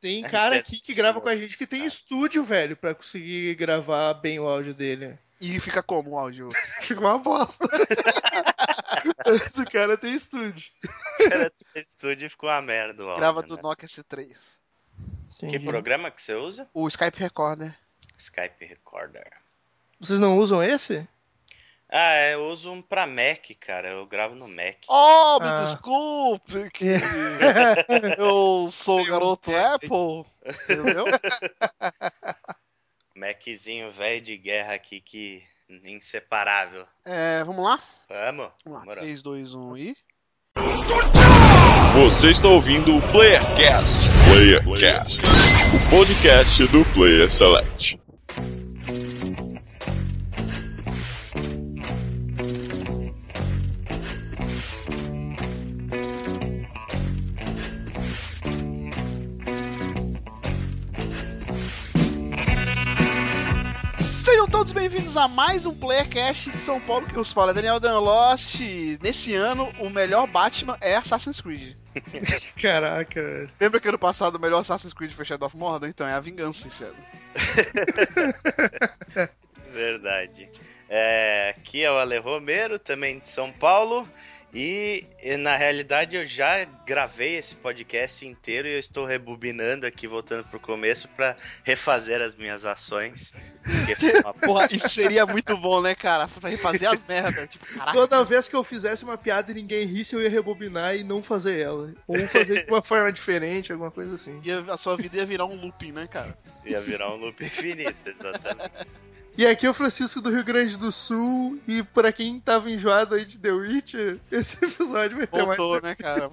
Tem cara aqui que grava com a gente que tem estúdio, velho, pra conseguir gravar bem o áudio dele. E fica como o áudio? Fica uma bosta. Esse cara tem estúdio. O cara tem estúdio e ficou uma merda o áudio, Grava do né? Nokia C3. Que programa que você usa? O Skype Recorder. Skype Recorder. Vocês não usam esse? Ah, eu uso um pra Mac, cara. Eu gravo no Mac. Oh, me Ah. desculpe que eu sou o garoto Apple. Entendeu? Maczinho velho de guerra aqui que inseparável. É, vamos lá? Vamos? Vamos lá. Bora. 3, 2, 1 e. Você está ouvindo o Playercast. Playercast, o podcast do Player Select. Todos bem-vindos a mais um Playercast de São Paulo que os fala é Daniel Danlost. Nesse ano, o melhor Batman é Assassin's Creed. Caraca, velho. Lembra que ano passado o melhor Assassin's Creed foi Shadow of Mordor? Então é a vingança esse ano. Verdade. É, aqui é o Ale Romero, também de São Paulo. E e, na realidade eu já gravei esse podcast inteiro e eu estou rebobinando aqui, voltando pro começo, pra refazer as minhas ações. Uma Porra, isso seria muito bom, né, cara? Pra refazer as merdas. Tipo, caraca. Toda vez que eu fizesse uma piada e ninguém risse, eu ia rebobinar e não fazer ela. Ou fazer de uma forma diferente, alguma coisa assim. ia- a sua vida ia virar um looping, né, cara? Ia virar um loop infinito, exatamente. E aqui é o Francisco do Rio Grande do Sul. E pra quem tava enjoado aí de The Witcher, esse episódio vai ter Voltou, né, cara?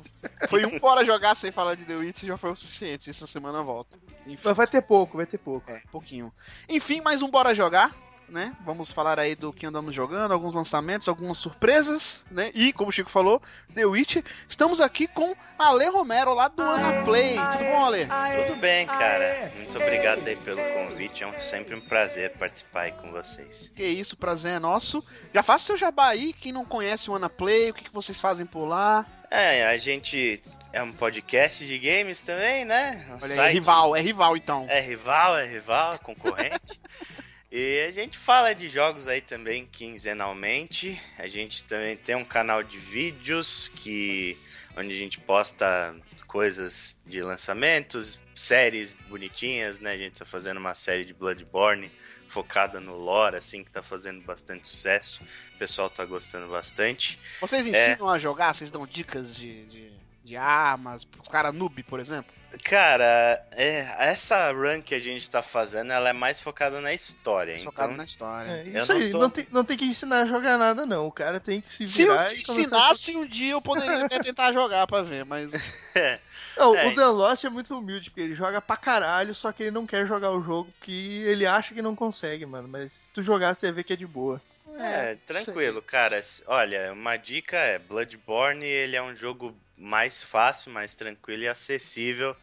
Foi um fora jogar sem falar de The Witch já foi o suficiente. Essa semana volta. Enfim, Mas vai ter pouco, vai ter pouco. é, pouquinho. Enfim, mais um Bora Jogar, né? Vamos falar aí do que andamos jogando, alguns lançamentos, algumas surpresas, né? E, como o Chico falou, The Witch. Estamos aqui com Ale Romero, lá do Ana Play. Tudo bom, Ale? Tudo bem, cara. Muito obrigado aí pelo convite. É um- sempre um prazer participar aí com vocês. Que isso, prazer é nosso. Já faça seu jabá aí, quem não conhece o Ana Play, o que, que vocês fazem por lá. É, a gente é um podcast de games também, né? Um Olha é site- rival, é rival então. É rival, é rival, é concorrente. e a gente fala de jogos aí também quinzenalmente. A gente também tem um canal de vídeos que onde a gente posta coisas de lançamentos, séries bonitinhas, né? A gente tá fazendo uma série de Bloodborne focada no lore, assim, que tá fazendo bastante sucesso. O pessoal tá gostando bastante. Vocês ensinam a jogar? Vocês dão dicas de, de, de armas pro cara noob, por exemplo? Cara, é, essa run que a gente tá fazendo, ela é mais focada na história. Focado então, na história. É, isso não aí, tô- não, tem, não tem que ensinar a jogar nada, não. O cara tem que se Se eu virar se e começar ensinasse um dia, eu poderia até tentar jogar pra ver, mas. Não, É. o Dan Lost é muito humilde, porque ele joga pra caralho, só que ele não quer jogar o jogo, porque ele acha que não consegue, mano. Mas se tu jogar, você ver que é de boa. É, tranquilo, cara. Olha, uma dica é Bloodborne, ele é um jogo mais fácil, mais tranquilo e acessível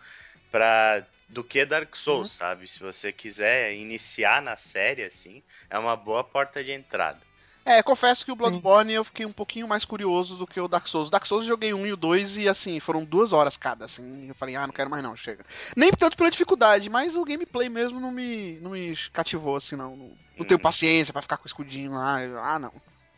para do que Dark Souls, sabe? Se você quiser iniciar na série assim, é uma boa porta de entrada. É, confesso que o Bloodborne eu fiquei um pouquinho mais curioso do que o Dark Souls. Dark Souls eu joguei um e o dois e assim, foram duas horas cada, assim. Eu falei, ah, não quero mais não, chega. Nem tanto pela dificuldade, mas o gameplay mesmo não me, não me cativou, assim, não. Não, não tenho Hum. paciência pra ficar com o escudinho lá. Ah, não.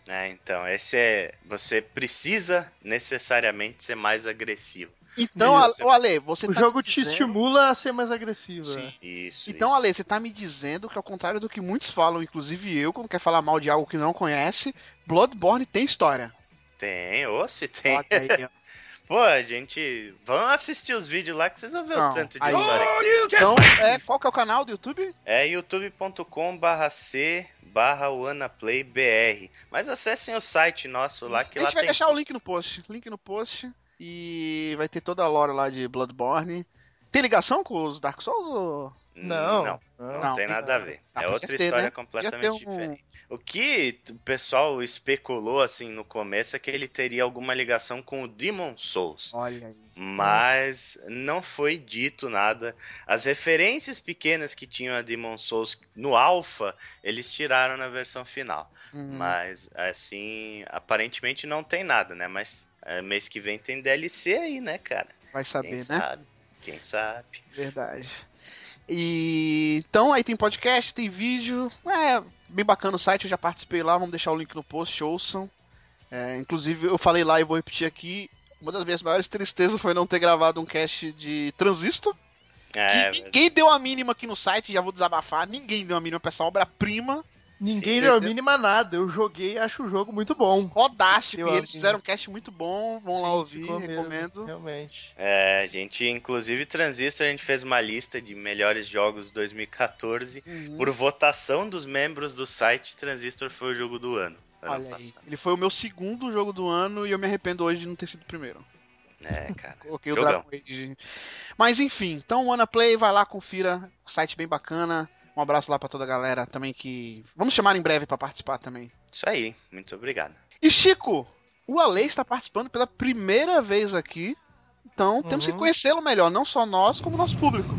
É, então, esse é. Você precisa necessariamente ser mais agressivo. Então, Isso. Ale, você O tá jogo te dizendo- estimula a ser mais agressivo. Sim. né? Isso. Então, isso. Ale, você tá me dizendo que ao contrário do que muitos falam, inclusive eu, quando quer falar mal de algo que não conhece, Bloodborne tem história. Tem, ou se tem. Aí, ó. Pô, a gente. Vamos assistir os vídeos lá que vocês vão ver Não, o tanto de aí- história que Então, é, qual que é o canal do YouTube? É youtube.com barra WannaPlayBR. Mas acessem o site nosso lá que a lá gente vai tem. deixar o link no post. Link no post. E vai ter toda a lore lá de Bloodborne. Tem ligação com os Dark Souls? Ou... Não. Não, não, Não, tem nada a ver. Ah, é outra ter, história né? completamente um- diferente. O que o pessoal especulou assim no começo é que ele teria alguma ligação com o Demon Souls. Olha aí. Mas não foi dito nada. As referências pequenas que tinham a Demon Souls no Alpha, eles tiraram na versão final. Hum, Mas, assim, aparentemente não tem nada, né? Mas é, mês que vem tem DLC aí, né, cara? vai saber, Quem né? sabe? Quem sabe? Verdade. E então aí tem podcast, tem vídeo, é bem bacana o site, eu já participei lá, vamos deixar o link no post, ouçam. É, inclusive eu falei lá e vou repetir aqui, uma das minhas maiores tristezas foi não ter gravado um cast de Transistor. É, que ninguém deu a mínima aqui no site, já vou desabafar, ninguém deu a mínima pra essa obra-prima. Ninguém deu a mínima nada. Eu joguei e acho o jogo muito bom. Fodástico, e eles fizeram um cast muito bom, vão lá Sim, ouvir, ficou mesmo, recomendo. Realmente. É, a gente, inclusive, Transistor, a gente fez uma lista de melhores jogos 2014. Uhum. Por votação dos membros do site, Transistor foi o jogo do ano. ano Olha aí, passado. ele foi o meu segundo jogo do ano e eu me arrependo hoje de não ter sido o primeiro. É, cara. Coloquei o Jogão. Dragon Age. Mas enfim, então o Play, vai lá, confira. Site bem bacana. Um abraço lá pra toda a galera também que. Vamos chamar em breve pra participar também. Isso aí, muito obrigado. E Chico, o Ale está participando pela primeira vez aqui. Então temos que Uhum. conhecê-lo melhor, não só nós, como o nosso público.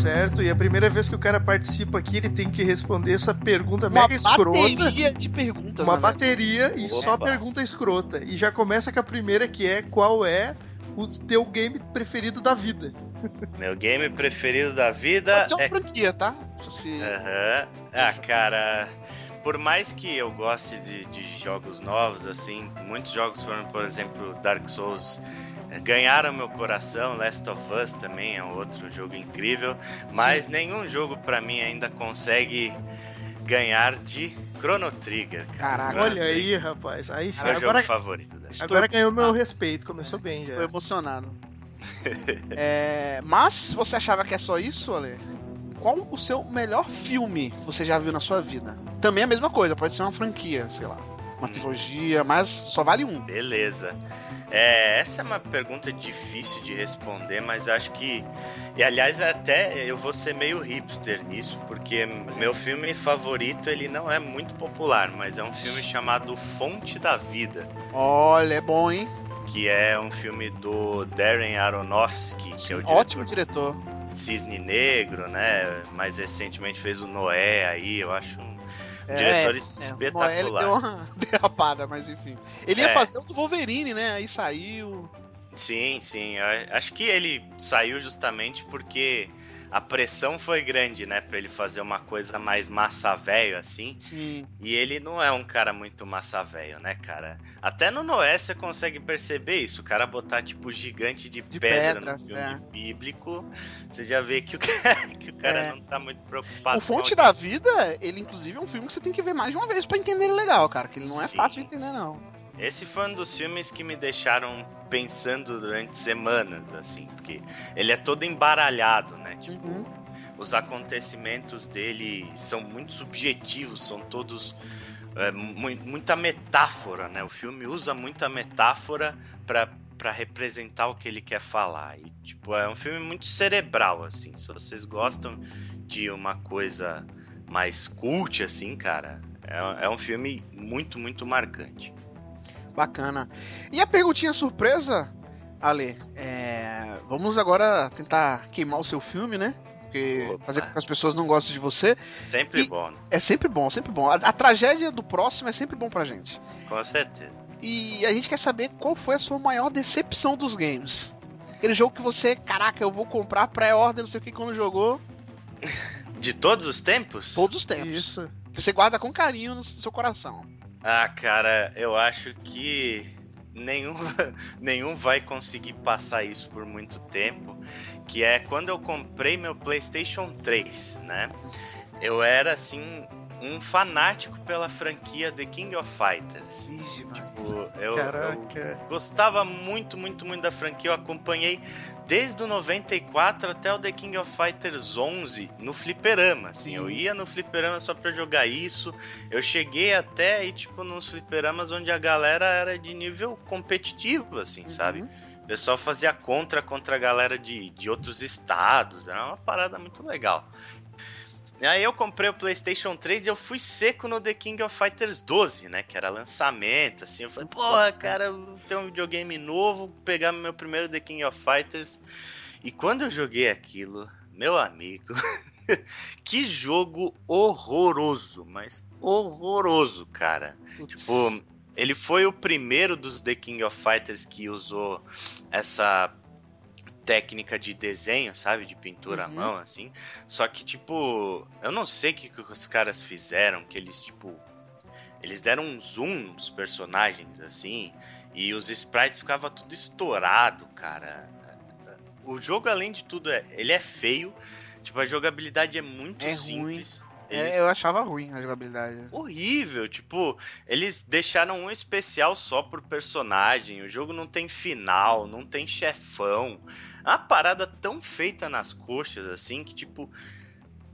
Certo? E a primeira vez que o cara participa aqui, ele tem que responder essa pergunta Uma mega escrota. bateria de perguntas. Uma verdade. bateria e só Opa. pergunta escrota. E já começa com a primeira que é qual é o teu game preferido da vida. Meu game preferido da vida Pode ser uma é. franquia, tá? Se- Aham. Ah, cara. Por mais que eu goste de, de jogos novos, assim, muitos jogos foram, por exemplo, Dark Souls. eh, Ganharam meu coração, Last of Us também é outro jogo incrível, mas nenhum jogo pra mim ainda consegue ganhar de Chrono Trigger. Cara. Caraca. Chrono Olha aí, rapaz. Aí sim. é meu Agora, jogo favorito. Né? Estou agora ganhou meu respeito. Começou bem já. Estou emocionado. É, mas você achava que é só isso, Ale? Qual o seu melhor filme que você já viu na sua vida? Também é a mesma coisa, pode ser uma franquia, sei lá, uma Hum. trilogia, mas só vale um. Beleza. É, essa é uma pergunta difícil de responder, mas acho que. E aliás, até eu vou ser meio hipster nisso, porque meu filme favorito ele não é muito popular, mas é um filme chamado Fonte da Vida, Olha, é bom, hein? que é um filme do Darren Aronofsky, que é o diretor Ótimo diretor. Cisne Negro, né? Mais recentemente fez o Noé aí, eu acho um diretor É, espetacular. Noel deu uma derrapada, mas enfim. Ele ia É. fazer o do Wolverine, né? Aí saiu. Sim, sim. eu Acho que ele saiu justamente porque a pressão foi grande, né? Pra ele fazer uma coisa mais massa velho, assim. Sim. E ele não é um cara muito massa velho, né, cara? Até no Noé você consegue perceber isso. O cara botar, tipo, gigante de, De pedra, pedra, no filme é. bíblico, você já vê que o cara, que o cara É. não tá muito preocupado o Fonte da. Vida, ele inclusive é um filme que você tem que ver mais de uma vez pra entender ele legal, cara. Que ele não é Sim, fácil de entender, sim. não. Esse foi um dos filmes que me deixaram pensando durante semanas, assim, porque ele é todo embaralhado, né? Tipo, Uhum. os acontecimentos dele são muito subjetivos, são todos é, mu- muita metáfora, né? O filme usa muita metáfora pra para representar o que ele quer falar. E tipo, é um filme muito cerebral assim. Se vocês gostam de uma coisa mais cult assim, cara, é, é um filme muito muito marcante. Bacana. E a perguntinha surpresa, Ale, é, vamos agora tentar queimar o seu filme, né? Porque Opa. fazer com que as pessoas não gostem de você Sempre E- bom, né? é sempre bom, sempre bom. A, a tragédia do próximo é sempre bom pra gente. com certeza. E a gente quer saber qual foi a sua maior decepção dos games. Aquele jogo que você, caraca, eu vou comprar pré-order, não sei o que, quando jogou, De todos os tempos? todos os tempos. Isso. Que você guarda com carinho no seu coração. Ah, cara, eu acho que nenhum, nenhum vai conseguir passar isso por muito tempo. Que é quando eu comprei meu PlayStation 3, né? Eu era assim um fanático pela franquia The King of Fighters. Ixi. Tipo, eu, eu Caraca. gostava muito, muito, muito da franquia. Eu acompanhei desde o 94 até o The King of Fighters 11 no fliperama. Assim, Sim. eu ia no fliperama só pra jogar isso. Eu cheguei até aí, tipo, nos fliperamas onde a galera era de nível competitivo, assim, sabe? Uhum. O pessoal fazia contra contra a galera de, de outros estados. Era uma parada muito legal. Aí eu comprei o PlayStation 3 e eu fui seco no The King of Fighters 12, né? Que era lançamento, assim. Eu falei, porra, cara, tenho um videogame novo, vou pegar meu primeiro The King of Fighters. E quando eu joguei aquilo, meu amigo, que jogo horroroso, mas horroroso, cara. Putz. Tipo, ele foi o primeiro dos The King of Fighters que usou essa técnica de desenho, sabe? De pintura Uhum. à mão, assim. Só que, tipo, eu não sei o que, que os caras fizeram, que eles, tipo. Eles deram um zoom nos personagens, assim, e os sprites ficavam tudo estourado, cara. O jogo, além de tudo, é, ele é feio. Tipo, a jogabilidade é muito É simples. É, Eles- eu achava ruim a jogabilidade. horrível. Tipo, eles deixaram um especial só pro personagem. O jogo não tem final, não tem chefão. É uma parada tão feita nas coxas, assim, que, tipo.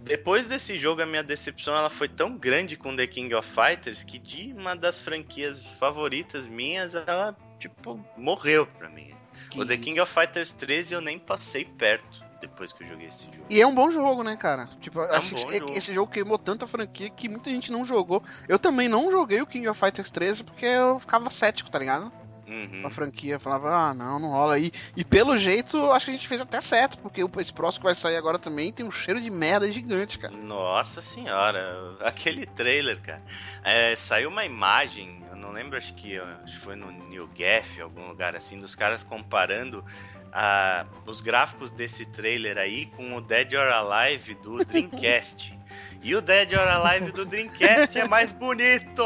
Depois desse jogo, a minha decepção ela foi tão grande com The King of Fighters que de uma das franquias favoritas minhas, ela, tipo, morreu pra mim. o The King of Fighters 13 eu nem passei perto depois que eu joguei esse jogo. E é um bom jogo, né, cara? Tipo, um acho bom que jogo. esse jogo queimou tanta franquia que muita gente não jogou. Eu também não joguei o King of Fighters 13 porque eu ficava cético, tá ligado? Uhum. A franquia falava, ah, não, não rola aí. E pelo jeito, acho que a gente fez até certo, porque o- esse próximo que vai sair agora também tem um cheiro de merda gigante, cara. Nossa senhora, aquele trailer, cara. É, saiu uma imagem, eu não lembro, acho que, acho que foi no New Gaf, algum lugar assim, dos caras comparando ah, os gráficos desse trailer aí com o Dead or Alive do Dreamcast. E o Dead or Alive do Dreamcast é mais bonito!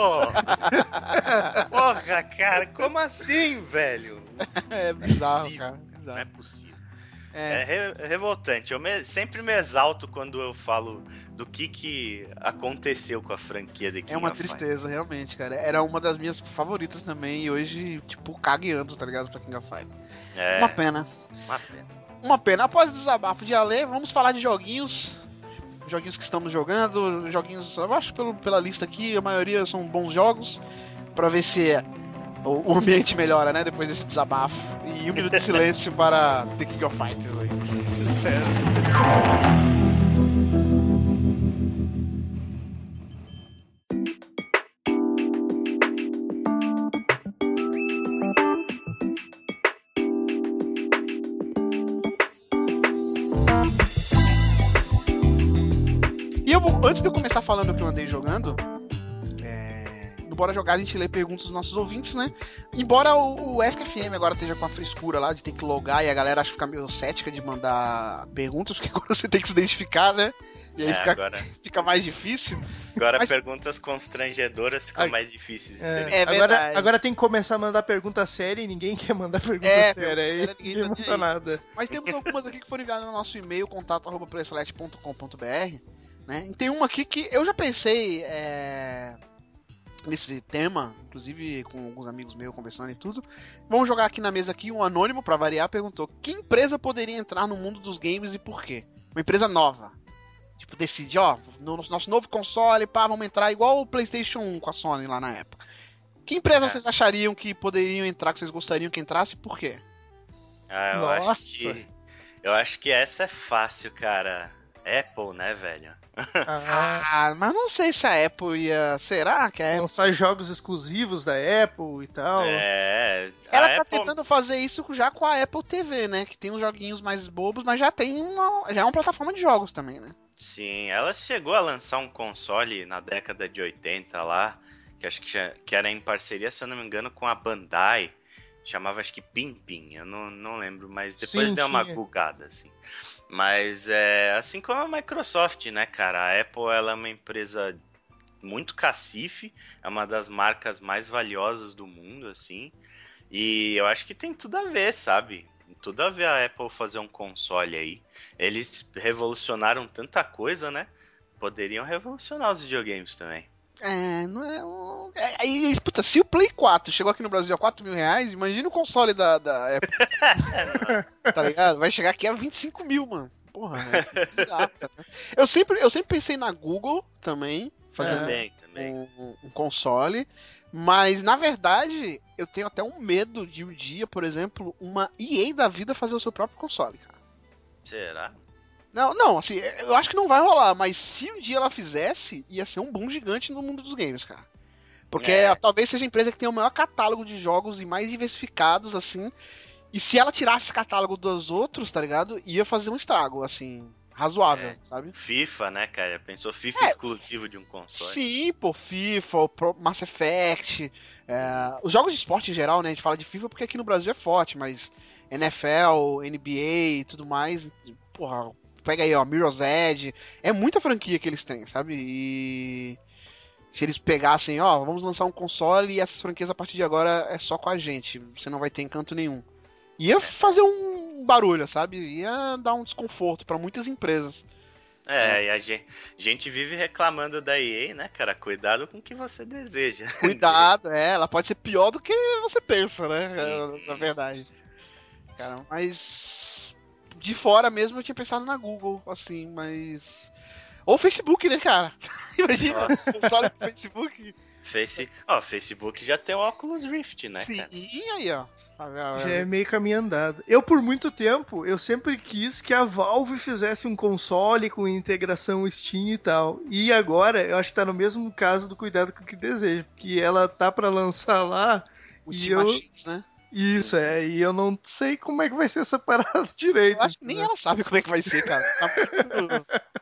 Porra, cara, como assim, velho? É bizarro, Possível, cara. Não Bizarro. é possível. É, É re- revoltante. Eu me- sempre me exalto quando eu falo do que, que aconteceu com a franquia de King é uma tristeza, realmente, cara. Era uma das minhas favoritas também, e hoje, tipo, cagueando, tá ligado? Pra King of Fighters. É, Uma pena. uma pena. Uma pena. Após o desabafo de Ale, vamos falar de joguinhos. Joguinhos que estamos jogando. Joguinhos, eu acho pelo, pela lista aqui, a maioria são bons jogos. Pra ver se o, o ambiente melhora, né? Depois desse desabafo. E um minuto de silêncio para The King of Fighters aí. Certo. Antes de eu começar falando o que eu andei jogando, é, no Bora Jogar a gente lê perguntas dos nossos ouvintes, né? Embora o, o SKFM agora esteja com a frescura lá de ter que logar e a galera acha que fica meio cética de mandar perguntas, porque agora você tem que se identificar, né? E aí É, fica, agora fica mais difícil. agora Mas- perguntas constrangedoras ficam Ai. mais difíceis de É, serem. É agora, verdade. agora tem que começar a mandar pergunta séria e ninguém quer mandar pergunta É, séria pergunta aí. séria, ninguém Ninguém tá manda nada. Mas temos algumas aqui que foram enviadas no nosso e-mail, contato.playselect.com.br. Né? E tem uma aqui que eu já pensei é, nesse tema, inclusive com alguns amigos meus conversando e tudo. Vamos jogar aqui na mesa aqui, um anônimo, pra variar, perguntou: que empresa poderia entrar no mundo dos games e por quê? Uma empresa nova. Tipo, decide, ó, no nosso novo console, pá, vamos entrar igual o PlayStation 1 com a Sony lá na época. Que empresa É. vocês achariam que poderiam entrar, que vocês gostariam que entrasse e por quê? Ah, eu Nossa. acho que. Eu acho que essa é fácil, cara. Apple, né, velho? Ah, mas não sei se a Apple ia. Será que a Apple. lançar jogos exclusivos da Apple e tal. É. Ela tá Apple- tentando fazer isso já com a Apple TV, né? Que tem uns joguinhos mais bobos, mas já tem uma. Já é uma plataforma de jogos também, né? Sim, ela chegou a lançar um console na década de 80 lá, que acho que, já- que era em parceria, se eu não me engano, com a Bandai. Chamava acho que Pimpin, eu não, não lembro, mas depois Sim, deu uma bugada, assim. Mas é assim como a Microsoft, né, cara? A Apple ela é uma empresa muito cacife, é uma das marcas mais valiosas do mundo, assim. E eu acho que tem tudo a ver, sabe? Tudo a ver a Apple fazer um console aí. Eles revolucionaram tanta coisa, né? Poderiam revolucionar os videogames também. É, não é. um- é, Aí, puta, se o Play 4 chegou aqui no Brasil a 4 mil reais, imagina o console da, da Apple, tá ligado? Vai chegar aqui a 25 mil, mano. Porra, é né? eu, sempre, eu sempre pensei na Google também, fazendo Também, também. um, um console. Mas, na verdade, eu tenho até um medo de um dia, por exemplo, uma EA da vida fazer o seu próprio console, cara. Será? Não, não, assim, eu acho que não vai rolar, mas se um dia ela fizesse, ia ser um boom gigante no mundo dos games, cara. Porque É. talvez seja a empresa que tem o maior catálogo de jogos e mais diversificados, assim. E se ela tirasse esse catálogo dos outros, tá ligado? Ia fazer um estrago, assim. razoável, É. sabe? FIFA, né, cara? Pensou FIFA É. exclusivo de um console. Sim, pô, FIFA, Mass Effect, é, os jogos de esporte em geral, né? A gente fala de FIFA porque aqui no Brasil é forte, mas NFL, NBA e tudo mais, porra, pega aí, ó, Mirror's Edge, é muita franquia que eles têm, sabe? E se eles pegassem, ó, vamos lançar um console e essas franquias a partir de agora é só com a gente, você não vai ter encanto nenhum. Ia fazer um barulho, sabe? Ia dar um desconforto pra muitas empresas. É, e a gente, gente vive reclamando da EA, né, cara? Cuidado com o que você deseja. Cuidado, é, ela pode ser pior do que você pensa, né? é, Na verdade. Cara, mas. De fora mesmo eu tinha pensado na Google, assim, mas. Ou Facebook, né, cara? Imagina, Nossa. console pro Facebook. Face... Ó, Facebook já tem o Oculus Rift, né, Sim, cara? aí, ó. Já é meio caminho andado. Eu, por muito tempo, eu sempre quis que a Valve fizesse um console com integração Steam e tal. E agora, eu acho que tá no mesmo caso do cuidado com o que deseja. Porque ela tá pra lançar lá. O e Steam eu- Machines, né? Isso, é. E eu não sei como é que vai ser essa parada direito. Eu acho que nem entendeu? ela sabe como é que vai ser, cara. Tá muito...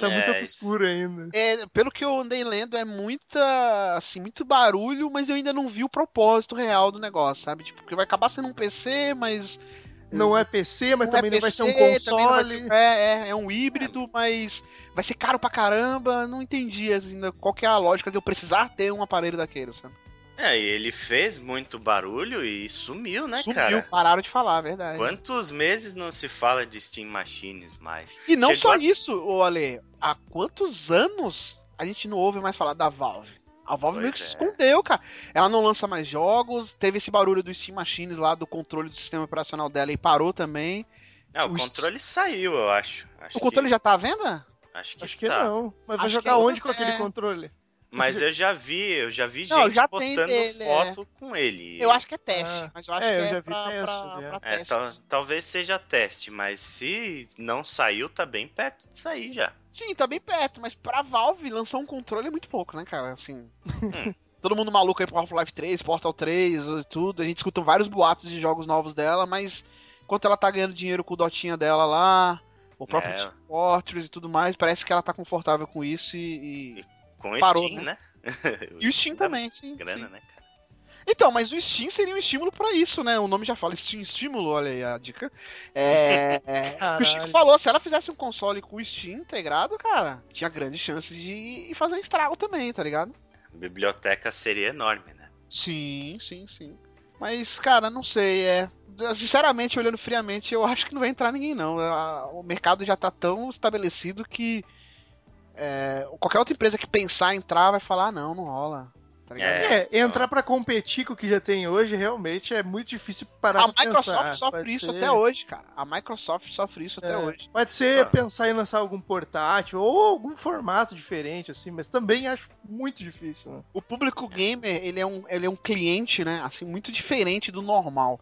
Tá muito É, obscuro ainda. É, pelo que eu andei lendo, é muita, assim, muito barulho, mas eu ainda não vi o propósito real do negócio, sabe? Tipo, porque vai acabar sendo um PC, mas Não é PC, mas também não vai ser um não console. ser- é, é, é um híbrido, mas vai ser caro pra caramba. Não entendi ainda qual que é a lógica de eu precisar ter um aparelho daquele, sabe? É, e ele fez muito barulho e sumiu, né, Sumiu, cara? pararam de falar, é verdade. Quantos meses não se fala de Steam Machines mais? E não Chegou só a- isso, ô Ale, há quantos anos a gente não ouve mais falar da Valve? A Valve Pois meio que se é. escondeu, cara. Ela não lança mais jogos, teve esse barulho do Steam Machines lá, do controle do sistema operacional dela e parou também. Ah, o O controle saiu, eu acho. acho o controle que, já tá à venda? Acho que, Acho que tá. não. Mas vai Acho jogar que é onde com outra- aquele é. controle? Mas eu já vi, eu já vi Não, gente já postando dele, foto com ele. Eu acho que é teste, Ah, mas eu acho é, que eu é já vi testes, pra- é. pra É, teste. tal- talvez seja teste, mas se não saiu, tá bem perto de sair já. Sim, tá bem perto, mas pra Valve lançar um controle é muito pouco, né, cara? Assim. Hum. Todo mundo maluco aí pro Half-Life 3, Portal 3 e tudo. A gente escuta vários boatos de jogos novos dela, mas enquanto ela tá ganhando dinheiro com o Dotinha dela lá, o próprio É. Team Fortress e tudo mais, parece que ela tá confortável com isso e. E, Com o Parou, Steam, né? e o Steam também, sim. Grana, sim. né, cara? Então, mas o Steam seria um estímulo pra isso, né? O nome já fala Steam estímulo, olha aí a dica. É. é, o Chico falou, se ela fizesse um console com o Steam integrado, cara, tinha grandes chances de fazer um estrago também, tá ligado? A biblioteca seria enorme, né? Sim, sim, sim. Mas, cara, não sei, é. Sinceramente, olhando friamente, eu acho que não vai entrar ninguém, não. O mercado já tá tão estabelecido que. É, qualquer outra empresa que pensar em entrar vai falar, ah, não, não rola. Tá ligado? É. É, entrar pra competir com o que já tem hoje realmente é muito difícil parar A Microsoft pensar. sofre Pode isso ser- até hoje, cara. A Microsoft sofre isso até É, hoje. Pode ser Ah. pensar em lançar algum portátil ou algum formato diferente, assim, mas também acho muito difícil, né? O público gamer, ele é um, ele é um cliente, né, assim, muito diferente do normal.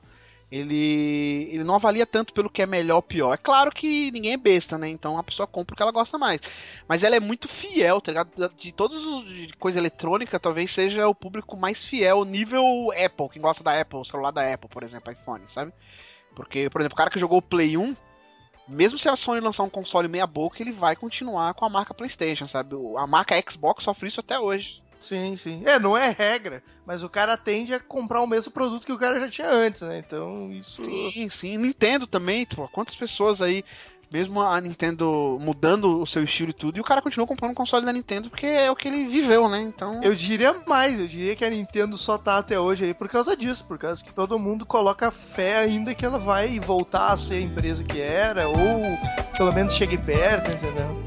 Ele, ele não avalia tanto pelo que é melhor ou pior. É claro que ninguém é besta, né? Então a pessoa compra o que ela gosta mais. Mas ela é muito fiel, tá ligado? De todos os de coisa eletrônica, talvez seja o público mais fiel, nível Apple, quem gosta da Apple, o celular da Apple, por exemplo, iPhone, sabe? Porque, por exemplo, o cara que jogou o Play 1, mesmo se a Sony lançar um console meia boca, ele vai continuar com a marca PlayStation, sabe? A marca Xbox sofre isso até hoje. Sim, sim. É, não é regra, mas o cara tende a comprar o mesmo produto que o cara já tinha antes, né? Então isso. Sim, sim. Nintendo também, pô. Quantas pessoas aí, mesmo a Nintendo mudando o seu estilo e tudo, e o cara continua comprando um console da Nintendo porque é o que ele viveu, né? Então. Eu diria mais, eu diria que a Nintendo só tá até hoje aí por causa disso, por causa que todo mundo coloca fé ainda que ela vai voltar a ser a empresa que era, ou pelo menos chegue perto, entendeu?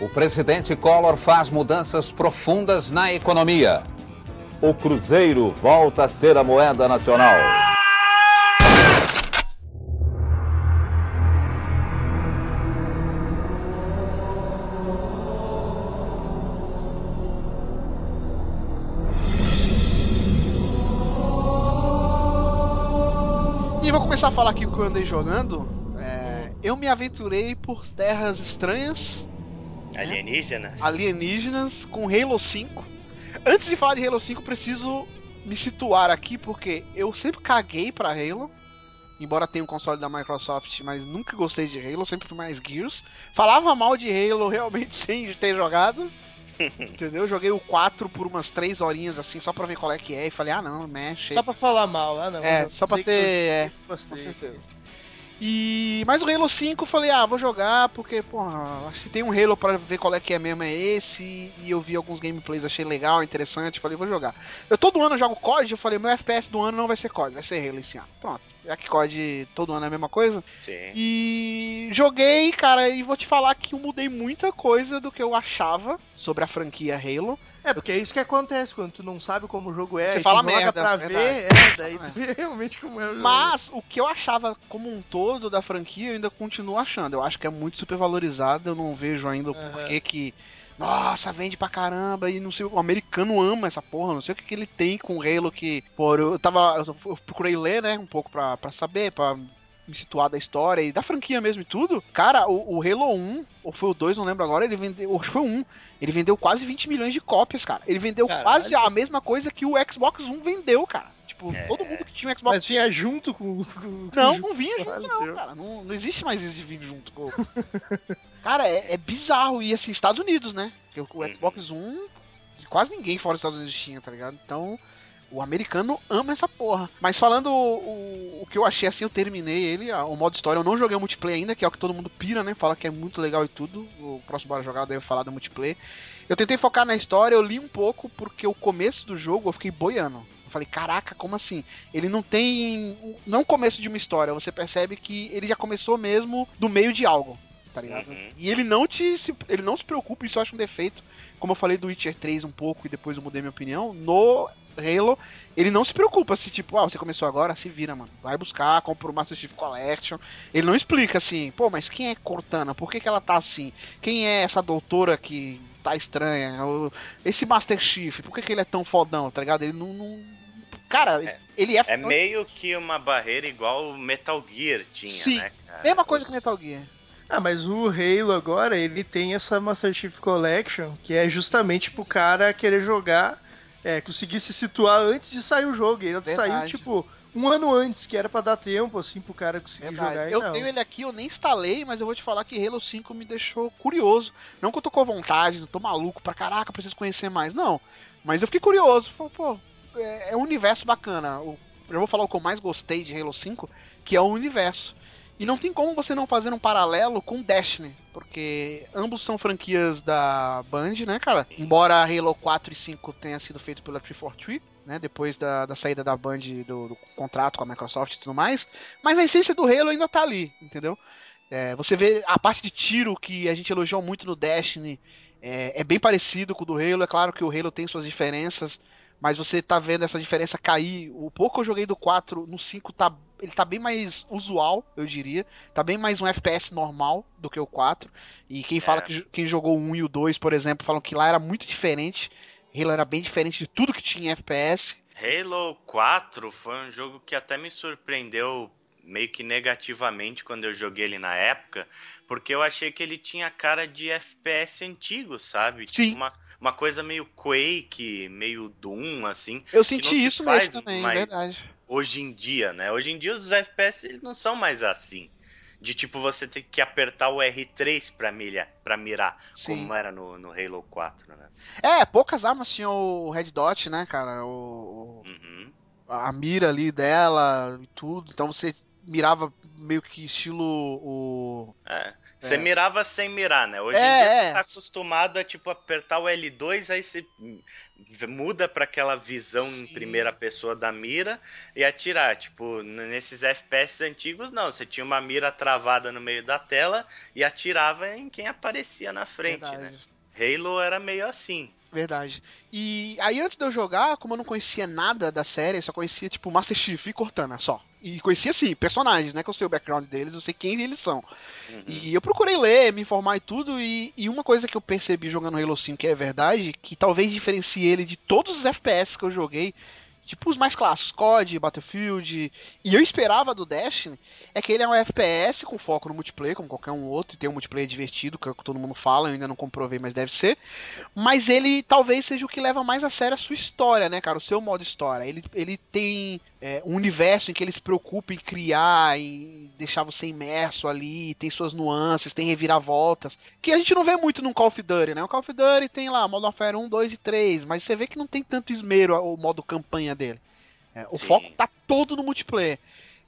O presidente Collor faz mudanças profundas na economia. O Cruzeiro volta a ser a moeda nacional. E vou começar a falar aqui o que eu andei jogando. É, eu me aventurei por terras estranhas, Alienígenas. alienígenas, com Halo 5. Antes de falar de Halo 5, preciso me situar aqui porque eu sempre caguei pra Halo. embora tenha um console da Microsoft, mas nunca gostei de Halo, sempre fui mais Gears. Falava mal de Halo realmente sem ter jogado. Entendeu? Joguei o 4 por umas 3 horinhas assim, só pra ver qual é que é, e falei, ah não, mexe. Só pra falar mal, ah não. É, só pra ter. É, com certeza. E mas o Halo 5 eu falei, ah, vou jogar porque, porra, se tem um Halo pra ver qual é que é mesmo é esse, e eu vi alguns gameplays, achei legal, interessante, falei, vou jogar. Eu todo ano jogo COD, eu falei, meu FPS do ano não vai ser COD, vai ser Halo esse ano. Pronto. Já que COD todo ano é a mesma coisa. Sim. E joguei, cara, e vou te falar que eu mudei muita coisa do que eu achava sobre a franquia Halo. É, porque é isso que acontece quando tu não sabe como o jogo é. Você fala merda, pra verdade. ver, é, daí tu vê realmente como é o jogo. Mas o que eu achava como um todo da franquia, eu ainda continuo achando. Eu acho que é muito supervalorizado, eu não vejo ainda o porquê que. Nossa, vende pra caramba e não sei, o americano ama essa porra, não sei o que, que ele tem com o Halo que, pô, eu tava, eu procurei ler, né, um pouco pra, pra saber, pra me situar da história e da franquia mesmo e tudo. Cara, o, o Halo 1, ou foi o 2, não lembro agora, ele vendeu, acho que foi o 1, ele vendeu quase 20 milhões de cópias, cara. Ele vendeu Caralho. quase a mesma coisa que o Xbox 1 vendeu, cara. Tipo, É. todo mundo que tinha um Xbox Mas vinha junto com. com não, com não vinha junto, seu. não, cara. Não, não existe mais isso de vir junto. com- cara, é, é bizarro. E assim, Estados Unidos, né? Porque o, o Uhum. Xbox One, quase ninguém fora dos Estados Unidos tinha, tá ligado? Então, o americano ama essa porra. Mas falando o, o, o que eu achei assim, eu terminei ele, o modo história. Eu não joguei o multiplayer ainda, que é o que todo mundo pira, né? Fala que é muito legal e tudo. O próximo Bora Jogar deve falar do multiplayer. Eu tentei focar na história, eu li um pouco, porque o começo do jogo eu fiquei boiando. Eu falei, caraca, como assim? Ele não tem. Não começo de uma história, você percebe que ele já começou mesmo do meio de algo, tá ligado? Uhum. E ele não te. se- ele não se preocupa, isso eu acho um defeito. Como eu falei do Witcher 3 um pouco e depois eu mudei minha opinião. No Halo, ele não se preocupa se, tipo, ah, você começou agora, se vira, mano. Vai buscar, compra o Master Chief Collection. Ele não explica assim, pô, mas quem é Cortana? Por que, que ela tá assim? Quem é essa doutora que tá estranha? O- Esse Master Chief, por que, que ele é tão fodão, tá ligado? Ele não. não- Cara, É. ele é. É meio que uma barreira igual o Metal Gear tinha, Sim. né? cara? Mesma coisa Os- que Metal Gear. Ah, mas o Halo agora, ele tem essa Master Chief Collection, que é justamente pro cara querer jogar, é, conseguir se situar antes de sair o jogo. E ele Verdade. saiu, tipo, um ano antes, que era pra dar tempo, assim, pro cara conseguir Verdade. jogar. Eu não. tenho ele aqui, eu nem instalei, mas eu vou te falar que Halo 5 me deixou curioso. Não que eu tô com vontade, não tô maluco pra caraca, preciso conhecer mais. Não. Mas eu fiquei curioso. Falei, pô, é, é um universo bacana. O- eu vou falar o que eu mais gostei de Halo 5, que é o universo. E não tem como você não fazer um paralelo com Destiny, porque ambos são franquias da Band, né, cara? Embora Halo 4 e 5 tenha sido feito pela 343, né, depois da, da saída da Band do, do contrato com a Microsoft e tudo mais, mas a essência do Halo ainda tá ali, entendeu? É, você vê a parte de tiro que a gente elogiou muito no Destiny, é, é bem parecido com o do Halo, é claro que o Halo tem suas diferenças, mas você tá vendo essa diferença cair. O pouco que eu joguei do 4 no 5 tá ele tá bem mais usual, eu diria. Tá bem mais um FPS normal do que o 4. E quem fala É. que quem jogou o 1 e o 2, por exemplo, falam que lá era muito diferente. Halo era bem diferente de tudo que tinha em FPS. Halo 4 foi um jogo que até me surpreendeu meio que negativamente quando eu joguei ele na época, porque eu achei que ele tinha cara de FPS antigo, sabe? Sim. Tipo uma, uma coisa meio Quake, meio Doom, assim. Eu senti se isso faz mesmo também, mais- verdade. Hoje em dia, né? Hoje em dia os FPS eles não são mais assim. De tipo você ter que apertar o R3 pra, milha, pra mirar, Sim. como era no, no Halo 4, né? É, poucas armas tinham o Red Dot, né, cara? O, Uhum. a mira ali dela e tudo. Então você mirava meio que estilo o. É. Você É. mirava sem mirar, né? Hoje É, em dia é. você tá acostumado a tipo apertar o L2, aí você muda pra aquela visão em Sim. primeira pessoa da mira e atirar. Tipo, nesses FPS antigos não, você tinha uma mira travada no meio da tela e atirava em quem aparecia na frente, né? Verdade. Halo era meio assim. Verdade. E aí antes de eu jogar, como eu não conhecia nada da série, eu só conhecia tipo Master Chief e Cortana só. E conhecia assim, personagens, né? Que eu sei o background deles, eu sei quem eles são. Uhum. E eu procurei ler, me informar e tudo, e, e uma coisa que eu percebi jogando Halo 5 que é verdade, que talvez diferencie ele de todos os FPS que eu joguei, tipo os mais clássicos, COD, Battlefield, e eu esperava do Destiny, é que ele é um FPS com foco no multiplayer, como qualquer um outro, e tem um multiplayer divertido, que é o que todo mundo fala, eu ainda não comprovei, mas deve ser. Mas ele talvez seja o que leva mais a sério a sua história, né, cara? O seu modo história. Ele, ele tem é, um universo em que eles se preocupam em criar e deixar você imerso ali, tem suas nuances, tem reviravoltas, que a gente não vê muito no Call of Duty, né? O Call of Duty tem lá Modern Warfare 1, 2 e 3, mas você vê que não tem tanto esmero o modo campanha dele. É, o Sim. foco tá todo no multiplayer.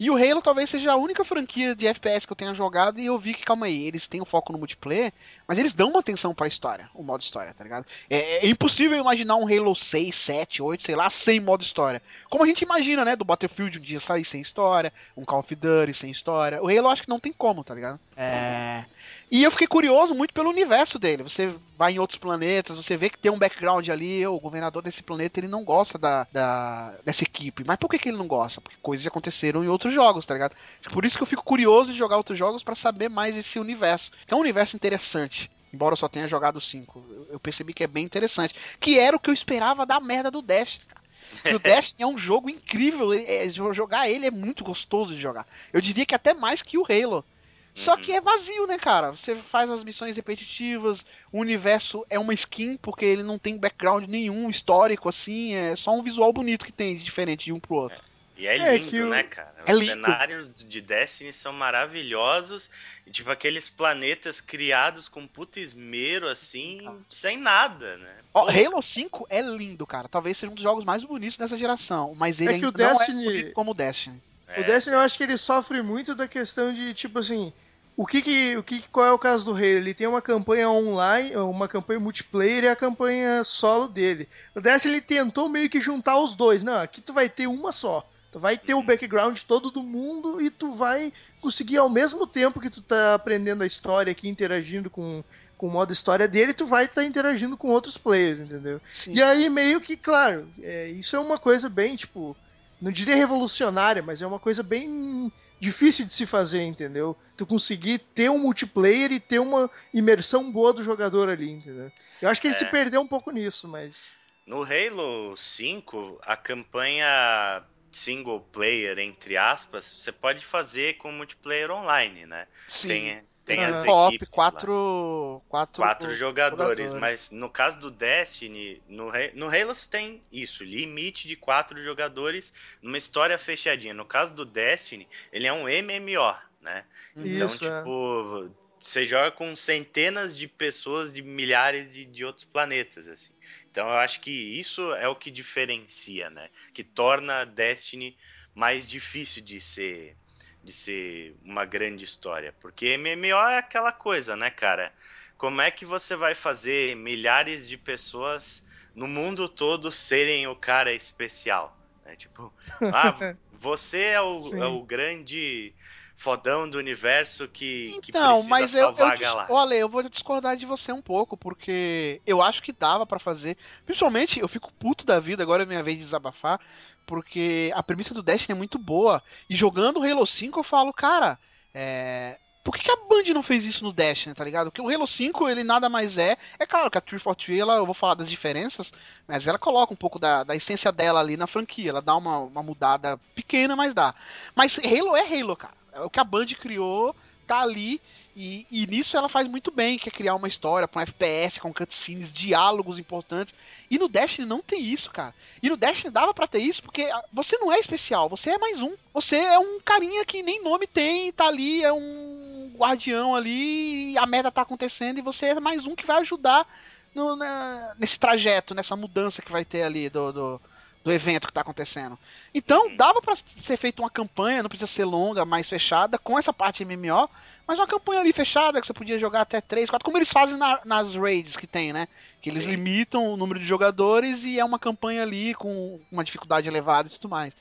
E o Halo talvez seja a única franquia de FPS que eu tenha jogado e eu vi que, calma aí, eles têm o foco no multiplayer, mas eles dão uma atenção pra história, o modo história, tá ligado? É, é impossível imaginar um Halo 6, 7, 8, sei lá, sem modo história. Como a gente imagina, né, do Battlefield um dia sair sem história, um Call of Duty sem história. O Halo acho que não tem como, tá ligado? É... E eu fiquei curioso muito pelo universo dele. Você vai em outros planetas, você vê que tem um background ali, o governador desse planeta, ele não gosta da, da- dessa equipe. Mas por que, que ele não gosta? Porque coisas aconteceram em outros jogos, tá ligado? Por isso que eu fico curioso de jogar outros jogos pra saber mais esse universo. Que é um universo interessante. Embora eu só tenha jogado 5. Eu percebi que é bem interessante. Que era o que eu esperava da merda do Dash, cara. E o Destiny é um jogo incrível. ele- é, jogar ele é muito gostoso de jogar. Eu diria que até mais que o Halo. Só Uhum. que é vazio, né, cara? Você faz as missões repetitivas, o universo é uma skin, porque ele não tem background nenhum histórico, assim, é só um visual bonito que tem de diferente de um pro outro. E é É lindo, que o- né, cara? É Os lindo. cenários de Destiny são maravilhosos. E, tipo, aqueles planetas criados com puta esmero, assim, sem nada, né? Ó, Halo 5 é lindo, cara. Talvez seja um dos jogos mais bonitos dessa geração, mas ele É que ainda o não Destiny- é bonito como o Destiny. É, O Destiny eu acho que ele sofre muito da questão de, tipo assim, o que que, o que qual é o caso do Halo? Ele tem uma campanha online, uma campanha multiplayer e a campanha solo dele. O Destiny ele tentou meio que juntar os dois. Não, aqui tu vai ter uma só. Tu vai ter o background todo do mundo e tu vai conseguir ao mesmo tempo que tu tá aprendendo a história aqui, interagindo com, com o modo história dele, tu vai estar interagindo com outros players, entendeu? Sim. E aí, meio que, claro, é, isso é uma coisa bem, tipo, não diria revolucionária, mas é uma coisa bem difícil de se fazer, entendeu? Tu conseguir ter um multiplayer e ter uma imersão boa do jogador ali, entendeu? Eu acho que ele É. se perdeu um pouco nisso, mas. No Halo 5, a campanha single player, entre aspas, você pode fazer com multiplayer online, né? Sim. Tem, tem as Co-op, equipes quatro, quatro, quatro jogadores, jogadores. mas no caso do Destiny, no, no Halo tem isso, limite de quatro jogadores numa história fechadinha. No caso do Destiny, ele é um MMO, né? Então, Isso, é. tipo, você joga com centenas de pessoas de milhares de, de outros planetas, assim. Então eu acho que isso é o que diferencia, né? Que torna Destiny mais difícil de ser de ser uma grande história, porque MMO é aquela coisa, né, cara? Como é que você vai fazer milhares de pessoas no mundo todo serem o cara especial? Né? Tipo, ah, você é o, é o grande fodão do universo que, que Então, precisa mas eu, salvar eu a dis- galáxia. olha, eu vou discordar de você um pouco, porque eu acho que dava pra fazer. Principalmente, eu fico puto da vida, agora é minha vez de desabafar, porque a premissa do Destiny é muito boa. E jogando o Halo 5, eu falo, cara, é. Por que, que a Band não fez isso no Destiny, tá ligado? Porque o Halo 5, ele nada mais é. É claro que a 343, ela, eu vou falar das diferenças, mas ela coloca um pouco da, da essência dela ali na franquia. Ela dá uma, uma mudada pequena, mas dá. Mas Halo é Halo, cara. É o que a Band criou, tá ali. E, e nisso ela faz muito bem, que é criar uma história com FPS, com cutscenes, diálogos importantes. E no Destiny não tem isso, cara. E no Destiny dava pra ter isso, porque ah, você não é especial, você é mais um. Você é um carinha que nem nome tem, tá ali, é um guardião ali, a merda tá acontecendo, e você é mais um que vai ajudar no- na- nesse trajeto, nessa mudança que vai ter ali do, do, do evento que tá acontecendo. Então, Uhum. dava pra ser feita uma campanha, não precisa ser longa, mais fechada, com essa parte MMO, mas uma campanha ali fechada que você podia jogar até 3, 4, como eles fazem na- nas raids que tem, né? Que eles Sim. limitam o número de jogadores e é uma campanha ali com uma dificuldade elevada e tudo mais.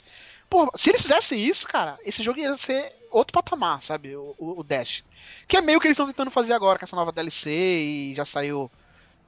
Pô, se eles fizessem isso, cara, esse jogo ia ser outro patamar, sabe? O, o, o Dash. Que é meio que eles estão tentando fazer agora com essa nova DLC e já saiu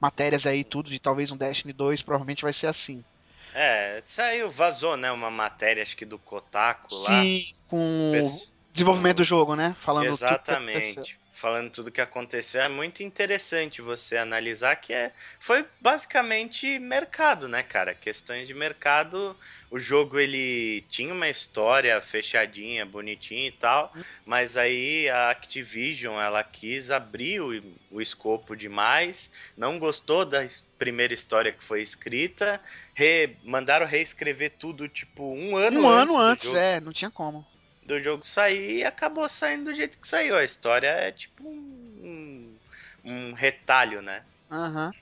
matérias aí tudo de talvez um Destiny 2, provavelmente vai ser assim. É, saiu, vazou, né, uma matéria, acho que do Kotaku lá. Sim, com Pes- desenvolvimento do jogo, né? Falando. Exatamente. Falando tudo que aconteceu, é muito interessante você analisar que é, foi basicamente mercado, né, cara? Questões de mercado. O jogo ele tinha uma história fechadinha, bonitinha e tal, mas aí a Activision ela quis abrir o, o escopo demais, não gostou da primeira história que foi escrita, re- mandaram reescrever tudo tipo um ano Um antes ano do antes, é, não tinha como. Do jogo sair e acabou saindo do jeito que saiu. A história é tipo um, um, retalho, né? Aham.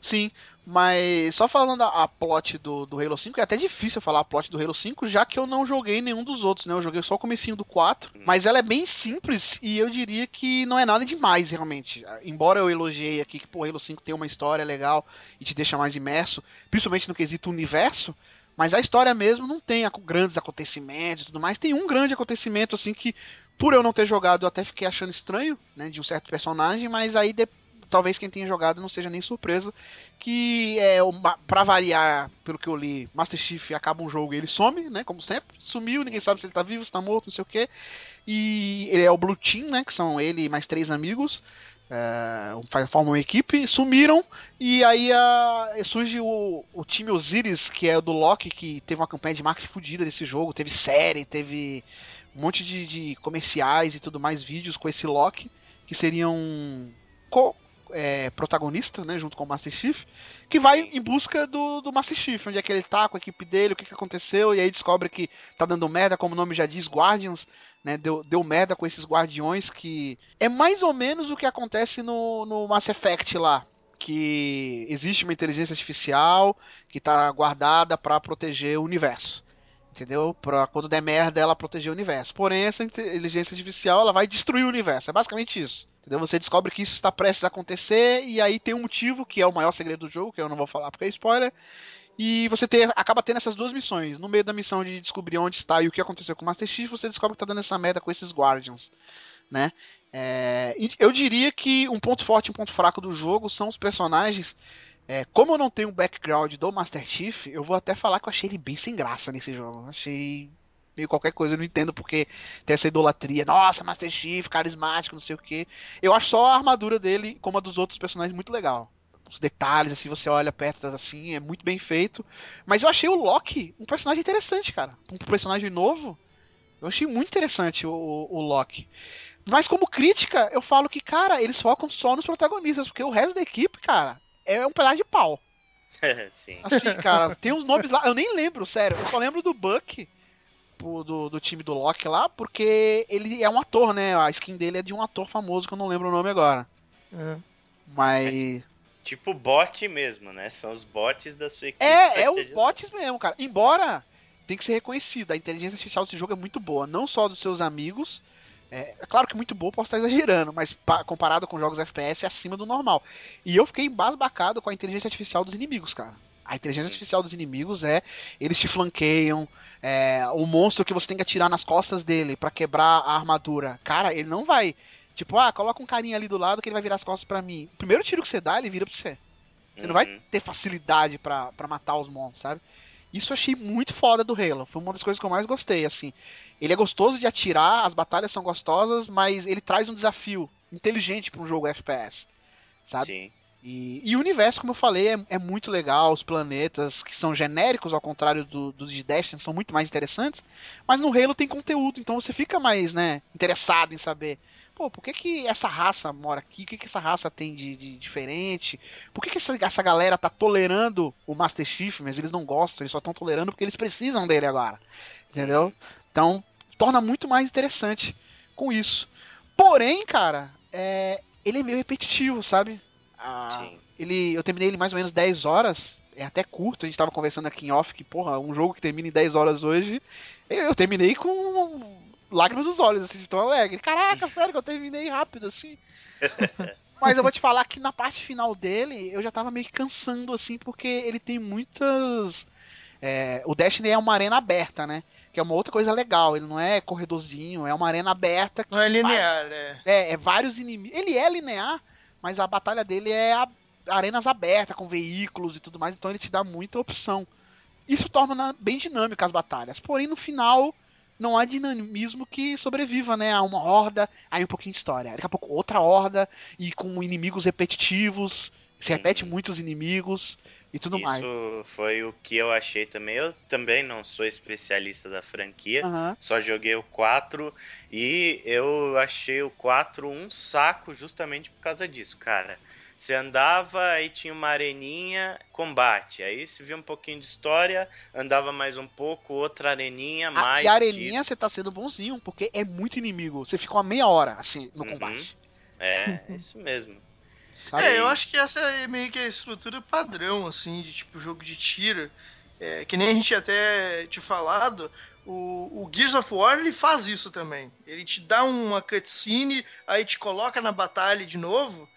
Sim, mas só falando a, a plot do, do Halo 5, é até difícil falar a plot do Halo 5, já que eu não joguei nenhum dos outros, né? Eu joguei só o comecinho do 4, mas ela é bem simples e eu diria que não é nada demais, realmente. Embora eu elogiei aqui que, pô, Halo 5 tem uma história legal e te deixa mais imerso, principalmente no quesito universo, mas a história mesmo não tem grandes acontecimentos e tudo mais. Tem um grande acontecimento, assim, que por eu não ter jogado eu até fiquei achando estranho, né, de um certo personagem, mas aí de- talvez quem tenha jogado não seja nem surpresa, que é, uma, pra variar, pelo que eu li, Master Chief acaba um jogo e ele some, né, como sempre, sumiu, ninguém sabe se ele tá vivo, se tá morto, não sei o que, e ele é o Blue Team, né, que são ele e mais três amigos, é, formam uma equipe, sumiram, e aí a- surge o, o time Osiris, que é do Loki, que teve uma campanha de marketing fodida desse jogo, teve série, teve um monte de, de comerciais e tudo mais, vídeos com esse Loki, que seriam co é, protagonista, né, junto com o Master Chief, que vai em busca do, do Master Chief, onde é que ele tá, com a equipe dele, o que, que aconteceu, e aí descobre que tá dando merda, como o nome já diz, Guardians, né, deu, deu merda com esses guardiões, que é mais ou menos o que acontece no, no Mass Effect lá, que existe uma inteligência artificial que tá guardada para proteger o universo. Entendeu? Pra quando der merda, ela proteger o universo. Porém, essa inteligência artificial ela vai destruir o universo. É basicamente isso. Entendeu? Você descobre que isso está prestes a acontecer, e aí tem um motivo, que é o maior segredo do jogo, que eu não vou falar porque é spoiler. E você ter, acaba tendo essas duas missões. No meio da missão de descobrir onde está e o que aconteceu com o Master Chief, você descobre que tá dando essa merda com esses Guardians. Né? É, eu diria que um ponto forte e um ponto fraco do jogo são os personagens. É, como eu não tenho background do Master Chief, eu vou até falar que eu achei ele bem sem graça nesse jogo. Achei meio qualquer coisa, eu não entendo porque tem essa idolatria. Nossa, Master Chief, carismático, não sei o que. Eu acho só a armadura dele, como a dos outros personagens, muito legal. Os detalhes, assim, você olha perto, assim, é muito bem feito. Mas eu achei o Loki um personagem interessante, cara. Um personagem novo. Eu achei muito interessante o, o Loki. Mas como crítica, eu falo que, cara, eles focam só nos protagonistas, porque o resto da equipe, cara, é um pedaço de pau. Sim. Assim, cara, tem uns nomes lá, eu nem lembro, sério. Eu só lembro do Buck, do, do time do Loki lá, porque ele é um ator, né? A skin dele é de um ator famoso que eu não lembro o nome agora. É. Mas. Tipo bot mesmo, né? São os bots da sua equipe. É, é os bots mesmo, cara. Embora tem que ser reconhecido, a inteligência artificial desse jogo é muito boa, não só dos seus amigos. É, é claro que muito boa, posso estar exagerando, mas pa- comparado com jogos FPS é acima do normal. E eu fiquei embasbacado com a inteligência artificial dos inimigos, cara. A inteligência artificial dos inimigos é. Eles te flanqueiam. É, o monstro que você tem que atirar nas costas dele pra quebrar a armadura. Cara, ele não vai. Tipo, ah, coloca um carinha ali do lado que ele vai virar as costas pra mim. O primeiro tiro que você dá, ele vira pra você. Você não vai Uhum. ter facilidade pra pra matar os monstros, sabe? Isso eu achei muito foda do Halo. Foi uma das coisas que eu mais gostei, assim. Ele é gostoso de atirar, as batalhas são gostosas, mas ele traz um desafio inteligente pra um jogo FPS, sabe? Sim. E, e o universo, como eu falei, é, é muito legal. Os planetas, que são genéricos, ao contrário do- dos de Destiny, são muito mais interessantes. Mas no Halo tem conteúdo, então você fica mais né, interessado em saber. Pô, por que, que essa raça mora aqui? O que, que essa raça tem de, de diferente? Por que, que essa, essa galera tá tolerando o Master Chief, mas eles não gostam, eles só estão tolerando porque eles precisam dele agora. Entendeu? Então, torna muito mais interessante com isso. Porém, cara, é, ele é meio repetitivo, sabe? Ah, Sim. ele, eu terminei ele mais ou menos 10 horas. É até curto, a gente tava conversando aqui em off que, porra, um jogo que termina em 10 horas hoje. Eu, eu terminei com lágrimas nos olhos, assim, de tão alegre. Caraca, sério que eu terminei rápido, assim. Mas eu vou te falar que na parte final dele, eu já tava meio que cansando, assim, porque ele tem muitas. é, o Destiny é uma arena aberta, né? Que é uma outra coisa legal. Ele não é corredorzinho, é uma arena aberta. que Não é vários- linear, é. é, é vários inimigos. Ele é linear, mas a batalha dele é a- arenas abertas, com veículos e tudo mais, então ele te dá muita opção. Isso torna na- bem dinâmica as batalhas. Porém, no final, não há dinamismo que sobreviva, né? A uma horda, aí um pouquinho de história. Daqui a pouco outra horda e com inimigos repetitivos. Se repete muitos inimigos e tudo Isso mais. foi o que eu achei também. Eu também não sou especialista da franquia. Aham. Só joguei o 4 e eu achei o 4 um saco justamente por causa disso, cara. Você andava, aí tinha uma areninha, combate. Aí você via um pouquinho de história, andava mais um pouco, outra areninha, mais. e a areninha você tá sendo bonzinho, porque é muito inimigo. Você fica uma meia hora, assim, no Uhum. combate. É isso mesmo. Sabe? É, eu acho que essa é meio que a estrutura padrão, assim, de tipo jogo de tiro. É, que nem a gente até tinha falado, o, o Gears of War ele faz isso também. Ele te dá uma cutscene, aí te coloca na batalha de novo,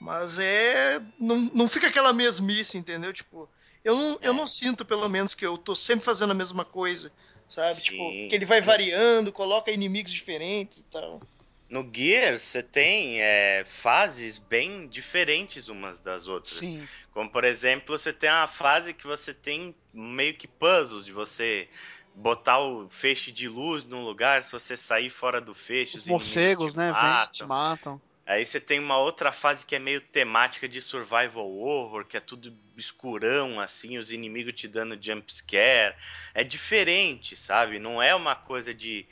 mas é. Não, não fica aquela mesmice, entendeu? Tipo, eu não, eu É. não sinto, pelo menos, que eu tô sempre fazendo a mesma coisa, sabe? Sim. Tipo, que ele vai variando, coloca inimigos diferentes e tal. No Gears, você tem é, fases bem diferentes umas das outras. Sim. Como, por exemplo, você tem uma fase que você tem meio que puzzles de você botar o feixe de luz num lugar, se você sair fora do feixe, Os inimigos morcegos, né? Vem, matam. te matam. Aí você tem uma outra fase que é meio temática de survival horror, que é tudo escurão, assim, os inimigos te dando jump scare. É diferente, sabe? Não é uma coisa de.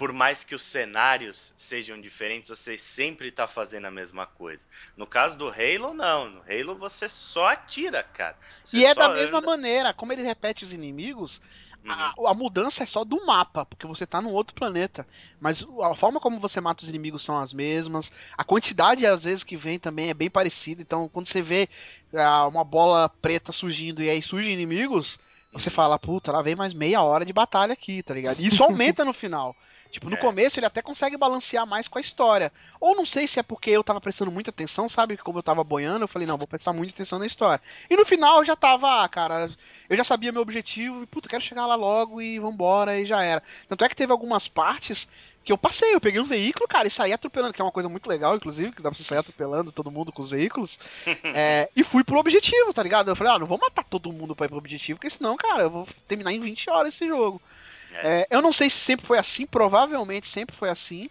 Por mais que os cenários sejam diferentes, você sempre tá fazendo a mesma coisa. No caso do Halo, não. No Halo você só atira, cara. Você E é da mesma anda. maneira, como ele repete os inimigos, Uhum. a, a mudança é só do mapa, porque você tá num outro planeta. Mas a forma como você mata os inimigos são as mesmas. A quantidade, às vezes, que vem também é bem parecida. Então, quando você vê ah, uma bola preta surgindo e aí surgem inimigos, você Uhum. fala, puta, lá vem mais meia hora de batalha aqui, tá ligado? E isso aumenta no final. Tipo, no É. começo ele até consegue balancear mais com a história. Ou não sei se é porque eu tava prestando muita atenção, sabe? Como eu tava boiando, eu falei, não, vou prestar muita atenção na história. E no final eu já tava, ah, cara, eu já sabia meu objetivo e, puta, quero chegar lá logo e vambora e já era. Tanto é que teve algumas partes que eu passei, eu peguei um veículo, cara, e saí atropelando, que é uma coisa muito legal, inclusive, que dá pra você sair atropelando todo mundo com os veículos. É, e fui pro objetivo, tá ligado? Eu falei, ah, não vou matar todo mundo pra ir pro objetivo, porque senão, cara, eu vou terminar em 20 horas esse jogo. É, eu não sei se sempre foi assim, provavelmente sempre foi assim.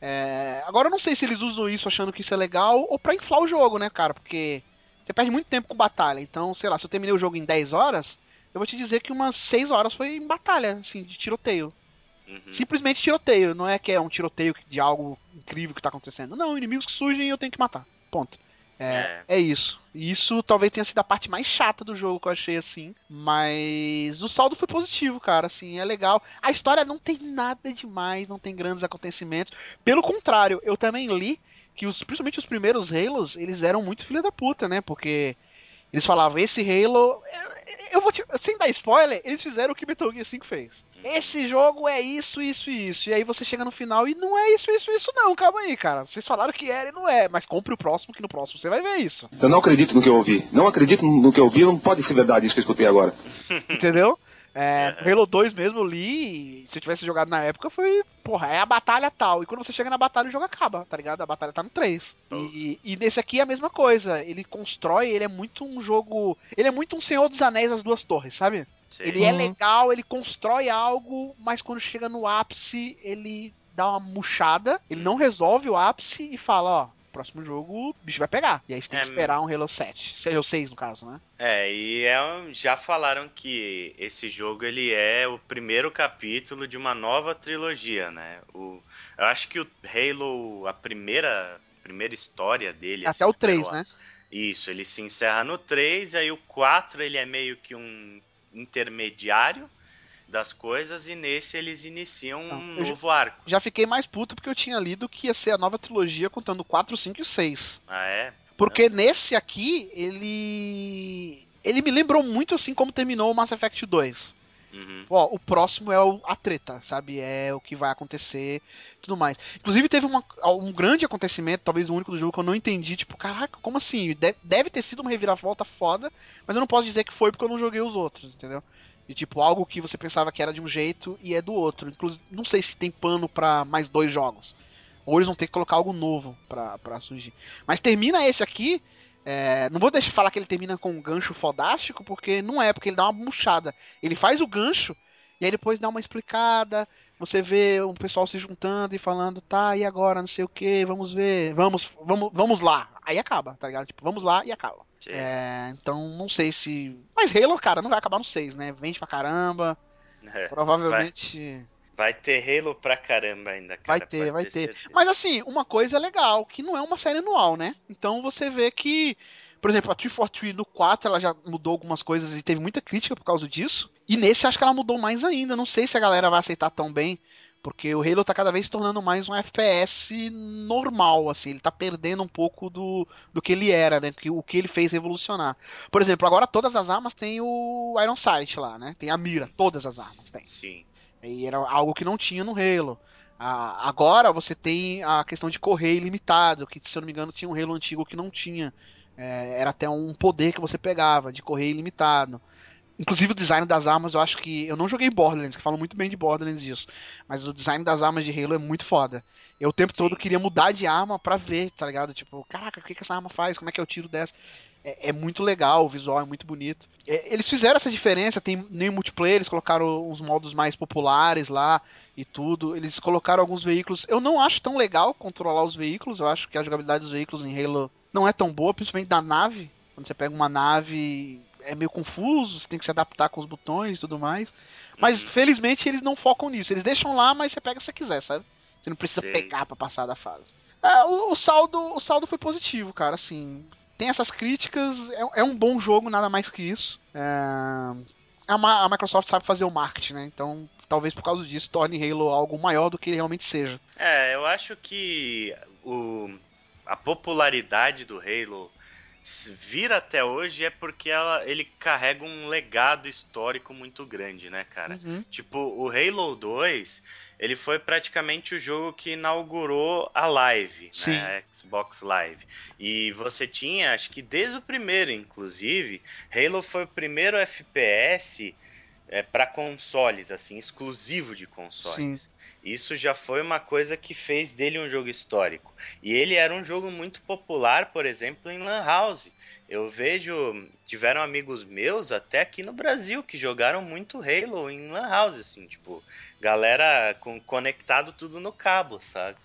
É, agora eu não sei se eles usam isso achando que isso é legal ou pra inflar o jogo, né, cara? Porque você perde muito tempo com batalha. Então, sei lá, se eu terminei o jogo em 10 horas, eu vou te dizer que umas 6 horas foi em batalha, assim, de tiroteio. Uhum. Simplesmente tiroteio, não é que é um tiroteio de algo incrível que tá acontecendo. Não, inimigos que surgem e eu tenho que matar. Ponto. É, é isso. E Isso talvez tenha sido a parte mais chata do jogo que eu achei assim. Mas o saldo foi positivo, cara. Assim, é legal. A história não tem nada demais, não tem grandes acontecimentos. Pelo contrário, eu também li que os, principalmente os primeiros Halos, eles eram muito filha da puta, né? Porque eles falavam, esse Halo. Eu vou te. Sem dar spoiler, eles fizeram o que Metal Gear 5 fez. Esse jogo é isso, isso e isso. E aí você chega no final e não é isso, isso, isso, não. Calma aí, cara. Vocês falaram que era e não é. Mas compre o próximo, que no próximo você vai ver isso. Eu não acredito no que eu ouvi. Não acredito no que eu ouvi, não pode ser verdade isso que eu escutei agora. Entendeu? É, Halo 2 mesmo eu li, e se eu tivesse jogado na época, foi, porra, é a batalha tal. E quando você chega na batalha, o jogo acaba, tá ligado? A batalha tá no 3. E, e nesse aqui é a mesma coisa. Ele constrói, ele é muito um jogo. Ele é muito um Senhor dos Anéis das duas torres, sabe? Sei. Ele é Uhum. legal, ele constrói algo, mas quando chega no ápice, ele dá uma murchada, ele não resolve o ápice e fala, ó, próximo jogo o bicho vai pegar. E aí você tem que É, esperar um Halo 7. Halo 6, no caso, né? É, e é já falaram que esse jogo ele é o primeiro capítulo de uma nova trilogia, né? O, eu acho que o Halo, a primeira, primeira história dele. Até assim, o 3, pelo- né? Isso, ele se encerra no 3, aí o 4 ele é meio que um intermediário das coisas, e nesse eles iniciam Não, um já- novo arco. Já fiquei mais puto porque eu tinha lido que ia ser a nova trilogia contando o 4, 5 e o 6. Ah, é? Porque nesse aqui, ele. Ele me lembrou muito assim como terminou o Mass Effect 2. Uhum. Ó, o próximo é o- a treta, sabe? É o que vai acontecer tudo mais. Inclusive, teve uma- um grande acontecimento, talvez o único do jogo que eu não entendi. Tipo, caraca, como assim? De- deve ter sido uma reviravolta foda, mas eu não posso dizer que foi porque eu não joguei os outros, entendeu? E tipo, algo que você pensava que era de um jeito e é do outro. Inclusive, não sei se tem pano pra mais dois jogos. Ou eles vão ter que colocar algo novo pra, pra surgir. Mas termina esse aqui. É, não vou deixar falar que ele termina com um gancho fodástico, porque não é, porque ele dá uma murchada. Ele faz o gancho, e aí depois dá uma explicada, você vê um pessoal se juntando e falando, tá, e agora, não sei o que, vamos ver, vamos, vamos, vamos lá. Aí acaba, tá ligado? Tipo, vamos lá e acaba. É, então não sei se. Mas Halo, cara, não vai acabar no 6, né? Vende pra caramba. É, Provavelmente. Vai ter Halo pra caramba ainda, cara. Vai ter, vai ter. certeza. Mas assim, uma coisa legal, que não é uma série anual, né? Então você vê que, por exemplo, a 343 no 4 ela já mudou algumas coisas e teve muita crítica por causa disso. E nesse acho que ela mudou mais ainda. Não sei se a galera vai aceitar tão bem. Porque o Halo tá cada vez se tornando mais um FPS normal, assim, ele tá perdendo um pouco do, do que ele era, né? O que ele fez revolucionar. Por exemplo, agora todas as armas têm o Iron Sight lá, né? Tem a mira, todas as armas tem. Sim. E era algo que não tinha no Halo. Ah, agora você tem a questão de correr ilimitado, que se eu não me engano tinha um Halo antigo que não tinha. É, era até um poder que você pegava de correr ilimitado. Inclusive o design das armas, eu acho que. Eu não joguei Borderlands, que falam muito bem de Borderlands disso. Mas o design das armas de Halo é muito foda. Eu o tempo todo queria mudar de arma pra ver, tá ligado? Tipo, caraca, o que, que essa arma faz? Como é que é o tiro dessa? É, é muito legal, o visual é muito bonito. É, eles fizeram essa diferença, tem nem multiplayer, eles colocaram os modos mais populares lá e tudo. Eles colocaram alguns veículos. Eu não acho tão legal controlar os veículos, eu acho que a jogabilidade dos veículos em Halo não é tão boa, principalmente da nave. Quando você pega uma nave, é meio confuso, você tem que se adaptar com os botões e tudo mais. Mas Uhum. felizmente eles não focam nisso. Eles deixam lá, mas você pega se você quiser, sabe? Você não precisa Sei. pegar pra passar da fase. É, o, o saldo, o saldo foi positivo, cara. Assim, tem essas críticas, é, é um bom jogo, nada mais que isso. É, a, a Microsoft sabe fazer o marketing, né? Então, talvez por causa disso torne Halo algo maior do que ele realmente seja. É, eu acho que o, a popularidade do Halo vira até hoje é porque ela, ele carrega um legado histórico muito grande, né, cara? Uhum. Tipo, o Halo 2, ele foi praticamente o jogo que inaugurou a Live, Sim. né? A Xbox Live. E você tinha, acho que desde o primeiro, inclusive, Halo foi o primeiro FPS é, para consoles, assim, exclusivo de consoles. Isso já foi uma coisa que fez dele um jogo histórico. E ele era um jogo muito popular, por exemplo, em Lan House. Eu vejo, tiveram amigos meus até aqui no Brasil que jogaram muito Halo em Lan House, assim, tipo, galera com conectado tudo no cabo, sabe?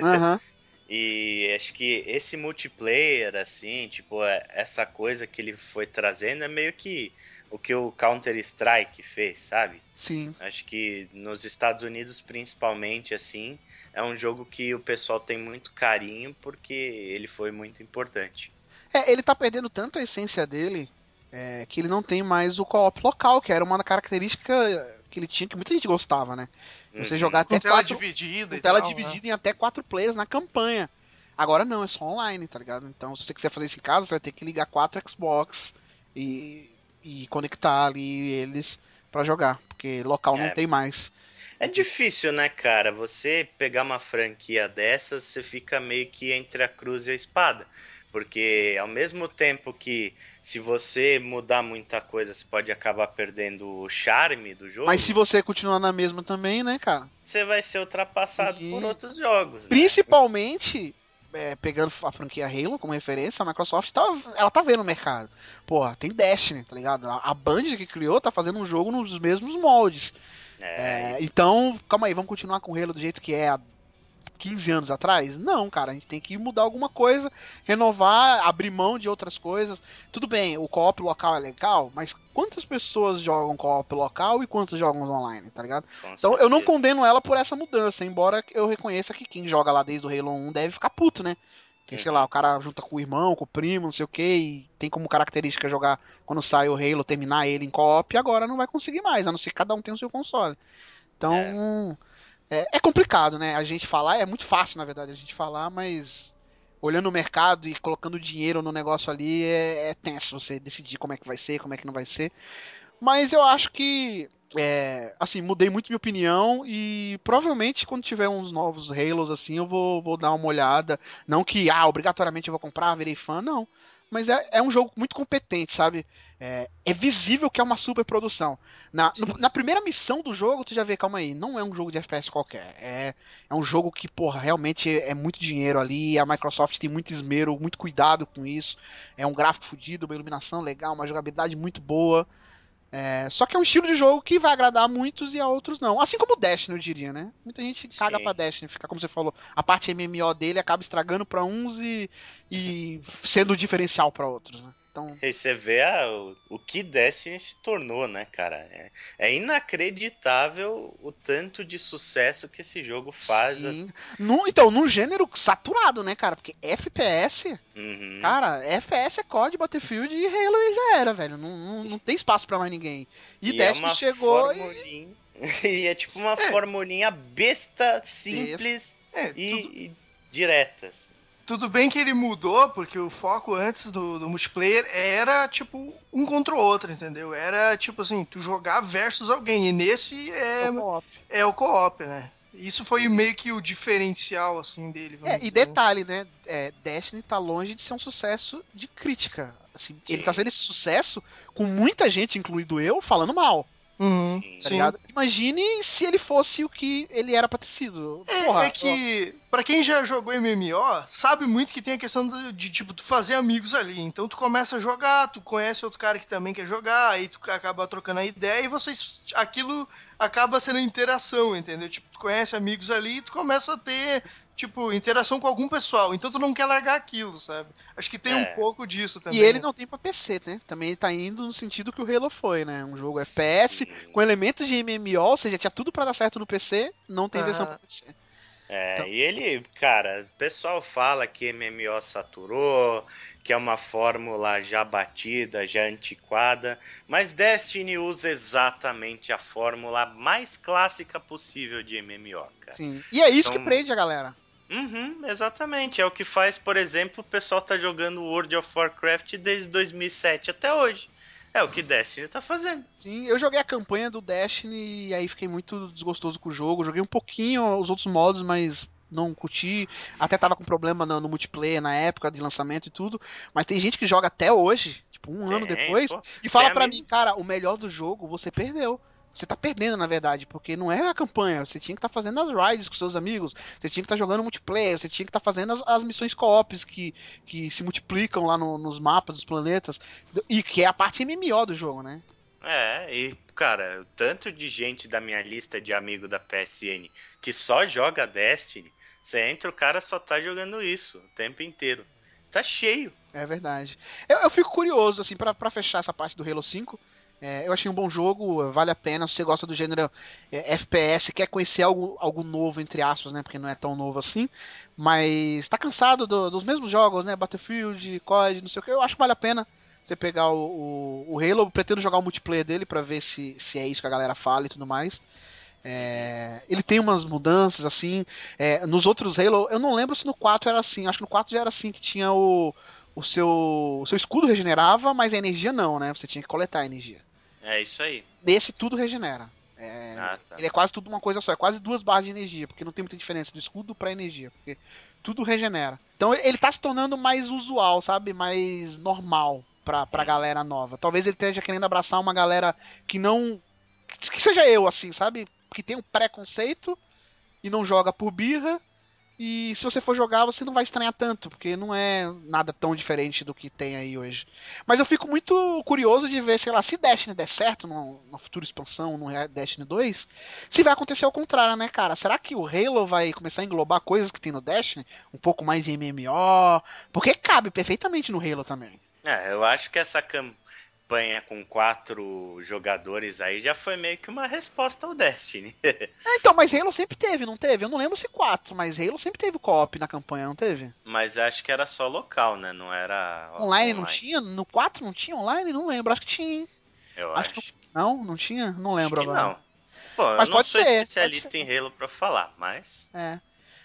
Aham. E acho que esse multiplayer, assim, tipo, é- essa coisa que ele foi trazendo é meio que o que o Counter-Strike fez, sabe? Sim. Acho que nos Estados Unidos, principalmente, assim, é um jogo que o pessoal tem muito carinho porque ele foi muito importante. É, ele tá perdendo tanto a essência dele é, que ele não tem mais o co-op local, que era uma característica que ele tinha que muita gente gostava, né? Você Uhum. jogar até Com tela quatro, dividida com e tela tal, dividida em até quatro players na campanha. Agora não, é só online, tá ligado? Então, se você quiser fazer isso em casa, você vai ter que ligar quatro Xbox e, e conectar ali eles pra jogar, porque local não É. tem mais. É difícil, né, cara? Você pegar uma franquia dessas, você fica meio que entre a cruz e a espada. Porque ao mesmo tempo que se você mudar muita coisa, você pode acabar perdendo o charme do jogo, Mas se você continuar na mesma também, né, cara? você vai ser ultrapassado Sim. por outros jogos. Né? É, pegando a franquia Halo como referência, a Microsoft tá, ela tá vendo o mercado. Porra, tem Destiny, tá ligado? A, a Band que criou tá fazendo um jogo nos mesmos moldes. É, É, então, calma aí, vamos continuar com o Halo do jeito que é há 15 anos atrás? Não, cara, a gente tem que mudar alguma coisa, renovar, abrir mão de outras coisas. Tudo bem, o co-op local é legal, mas quantas pessoas jogam co-op local e quantas jogam online, tá ligado? com Então eu não certeza. condeno ela por essa mudança, embora eu reconheça que quem joga lá desde o Halo 1 deve ficar puto, né? Porque, sei lá, o cara junta com o irmão, com o primo, não sei o que, e tem como característica jogar quando sai o Halo, terminar ele em co-op, e agora não vai conseguir mais, a não ser que cada um tenha o seu console. Então, é, é complicado, né? A gente falar, é muito fácil, na verdade, a gente falar, mas olhando o mercado e colocando dinheiro no negócio ali, é, é tenso você decidir como é que vai ser, como é que não vai ser. Mas eu acho que, é, assim, mudei muito minha opinião e provavelmente quando tiver uns novos Halos, assim, eu vou, vou dar uma olhada. Não que, ah, obrigatoriamente eu vou comprar, virei fã, não. Mas é, é um jogo muito competente, sabe? É, é visível que é uma super produção. Na, no- na primeira missão do jogo, tu já vê, calma aí, não é um jogo de FPS qualquer. É, é um jogo que, porra, realmente é muito dinheiro ali. A Microsoft tem muito esmero, muito cuidado com isso. É um gráfico fodido, uma iluminação legal, uma jogabilidade muito boa. É, só que é um estilo de jogo que vai agradar a muitos e a outros não. Assim como o Destiny, eu diria, né? Muita gente caga Sim. pra Destiny, fica como você falou, a parte MMO dele acaba estragando pra uns e, e sendo diferencial pra outros, né? Então, E você vê a- o, o que Destiny se tornou, né, cara? É, é inacreditável o tanto de sucesso que esse jogo faz. sim. No, então, num gênero saturado, né, cara? Porque FPS, Uhum. cara, FPS é COD, Battlefield e Halo e já era, velho. Não, não, não tem espaço pra mais ninguém. E, E é Destiny uma chegou e. formulinha- e é tipo uma É. formulinha besta, simples É, tudo, e, e direta. assim. Tudo bem que ele mudou, porque o foco antes do, do multiplayer era, tipo, um contra o outro, entendeu? Era, tipo assim, tu jogar versus alguém. E nesse é, co-op. é o co-op, né? Isso foi meio que o diferencial, assim, dele. É, e dizer. detalhe, né? É, Destiny tá longe de ser um sucesso de crítica. Assim, ele tá sendo esse sucesso com muita gente, incluindo eu, falando mal. Uhum. Tá? Imagine se ele fosse o que ele era pra ter sido. É, Porra, é que, pra quem já jogou MMO, sabe muito que tem a questão de, de, tipo, tu fazer amigos ali. Então tu começa a jogar, tu conhece outro cara que também quer jogar, aí tu acaba trocando a ideia e vocês. aquilo acaba sendo interação, entendeu? Tipo, tu conhece amigos ali e tu começa a ter, tipo, interação com algum pessoal. Então tu não quer largar aquilo, sabe? Acho que tem É. um pouco disso também. E ele não tem pra PC, né? Também ele tá indo no sentido que o Halo foi, né? Um jogo FPS Sim. com elementos de MMO, ou seja, tinha tudo pra dar certo no PC, não tem versão Ah. pra PC. É, Então- e ele, cara, o pessoal fala que MMO saturou, que é uma fórmula já batida, já antiquada, mas Destiny usa exatamente a fórmula mais clássica possível de MMO, cara. Sim. E é isso Então- que prende a galera. Uhum, exatamente. É o que faz, por exemplo, o pessoal tá jogando World of Warcraft desde 2007 até hoje. É o que Destiny tá fazendo. Sim, eu joguei a campanha do Destiny e aí fiquei muito desgostoso com o jogo. Joguei um pouquinho os outros modos, mas não curti. Até tava com problema no, no multiplayer na época de lançamento e tudo. Mas tem gente que joga até hoje, tipo um ano Tem, depois, pô. e fala amigo- mim, cara, o melhor do jogo você perdeu. Você tá perdendo, na verdade, porque não é a campanha. Você tinha que estar fazendo as rides com seus amigos, você tinha que estar jogando multiplayer, você tinha que estar fazendo as, as missões co-ops que, que se multiplicam lá no- nos mapas dos planetas. E que é a parte MMO do jogo, né? É, e, cara, o tanto de gente da minha lista de amigo da PSN que só joga Destiny, você entra, o cara só tá jogando isso o tempo inteiro. Tá cheio. É verdade. Eu, eu fico curioso, assim, pra fechar essa parte do Halo 5. É, eu achei um bom jogo, vale a pena. Se você gosta do gênero é, FPS, quer conhecer algo, algo novo, entre aspas, né? Porque não é tão novo assim. Mas tá cansado do- dos mesmos jogos, né? Battlefield, COD, não sei o que. Eu acho que vale a pena você pegar o, o, o Halo. Eu pretendo jogar o multiplayer dele pra ver se, se é isso que a galera fala e tudo mais. É, ele tem umas mudanças assim. é, nos outros Halo, eu não lembro se no 4 era assim. Acho que no 4 já era assim que tinha o, o seu, o seu escudo regenerava, mas a energia não, né? Você tinha que coletar a energia. É isso aí. Nesse tudo regenera. É, Ah, tá. Ele é quase tudo uma coisa só, é quase duas barras de energia, porque não tem muita diferença do escudo pra energia, porque tudo regenera. Então ele tá se tornando mais usual, sabe? Mais normal pra, pra galera nova. Talvez ele esteja querendo abraçar uma galera que não. que seja eu, assim, sabe? Que tem um preconceito e não joga por birra. E se você for jogar, você não vai estranhar tanto, porque não é nada tão diferente do que tem aí hoje. Mas eu fico muito curioso de ver, sei lá, se Destiny der certo numa, futura expansão, no Destiny 2, se vai acontecer ao contrário, né, cara? Será que o Halo vai começar a englobar coisas que tem no Destiny? Um pouco mais de MMO? Porque cabe perfeitamente no Halo também. É, eu acho que essa campanha com quatro jogadores aí já foi meio que uma resposta ao Destiny. É, então, mas Halo sempre teve, não teve? Eu não lembro se 4, mas Halo sempre teve co-op na campanha, não teve? Mas acho que era só local, né? Não era. Online, não tinha? No 4 não tinha online? Não lembro, acho que tinha, hein? Eu Acho acho. Não, não tinha? Não lembro que agora. não. Pô, Mas eu não pode sou ser, especialista pode em Halo pra falar, mas. É.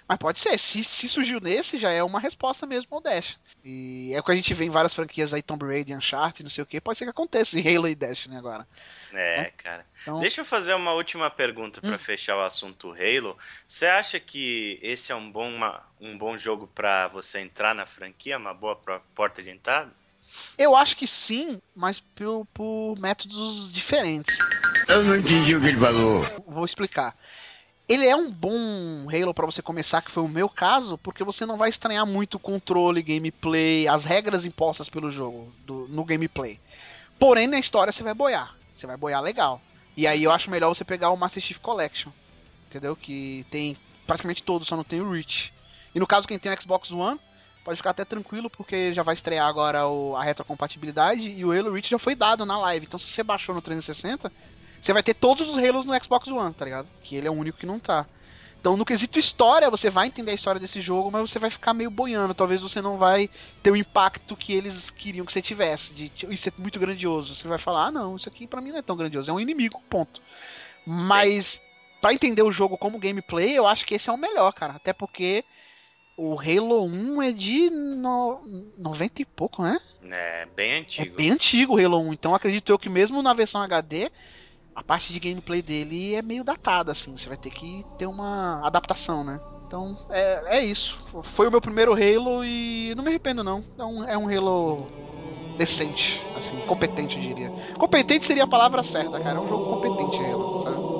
Mas pode ser, se, se surgiu nesse, já é uma resposta mesmo ao Dash. E é o que a gente vê em várias franquias aí, Tomb Raider, Uncharted, não sei o que, pode ser que aconteça em Halo e Destiny agora. É, cara. Então, Deixa eu fazer uma última pergunta pra Hum. fechar o assunto Halo. Você acha que esse é um bom, uma- um bom jogo pra você entrar na franquia? Uma boa porta de entrada? eu acho que sim, mas por, por métodos diferentes. Eu não entendi o que ele falou. Vou explicar. Ele é um bom Halo pra você começar, que foi o meu caso, porque você não vai estranhar muito o controle, gameplay, as regras impostas pelo jogo, do- no gameplay. Porém, na história você vai boiar. Você vai boiar legal. E aí eu acho melhor você pegar o Master Chief Collection. Entendeu? Que tem praticamente todos, só não tem o Reach. E no caso, quem tem o Xbox One, pode ficar até tranquilo, porque já vai estrear agora o, a retrocompatibilidade e o Halo Reach já foi dado na live. Então se você baixou no 360, você vai ter todos os Halos no Xbox One, tá ligado? Que ele é o único que não tá. Então, no quesito história, você vai entender a história desse jogo, mas você vai ficar meio boiando. Talvez você não vai ter o impacto que eles queriam que você tivesse. De isso é muito grandioso. Você vai falar, ah, não, isso aqui para mim não é tão grandioso. É um inimigo, ponto. Mas, para entender o jogo como gameplay, eu acho que esse é o melhor, cara. Até porque o Halo 1 é de no... 90 e pouco, né? É, bem antigo. É bem antigo o Halo 1. Então, acredito eu que mesmo na versão HD a parte de gameplay dele é meio datada, assim. Você vai ter que ter uma adaptação, né? Então, é, é isso. Foi o meu primeiro Halo e não me arrependo, não. É um, é um Halo decente, assim, competente, eu diria. Competente seria a palavra certa, cara. É um jogo competente, Halo, sabe?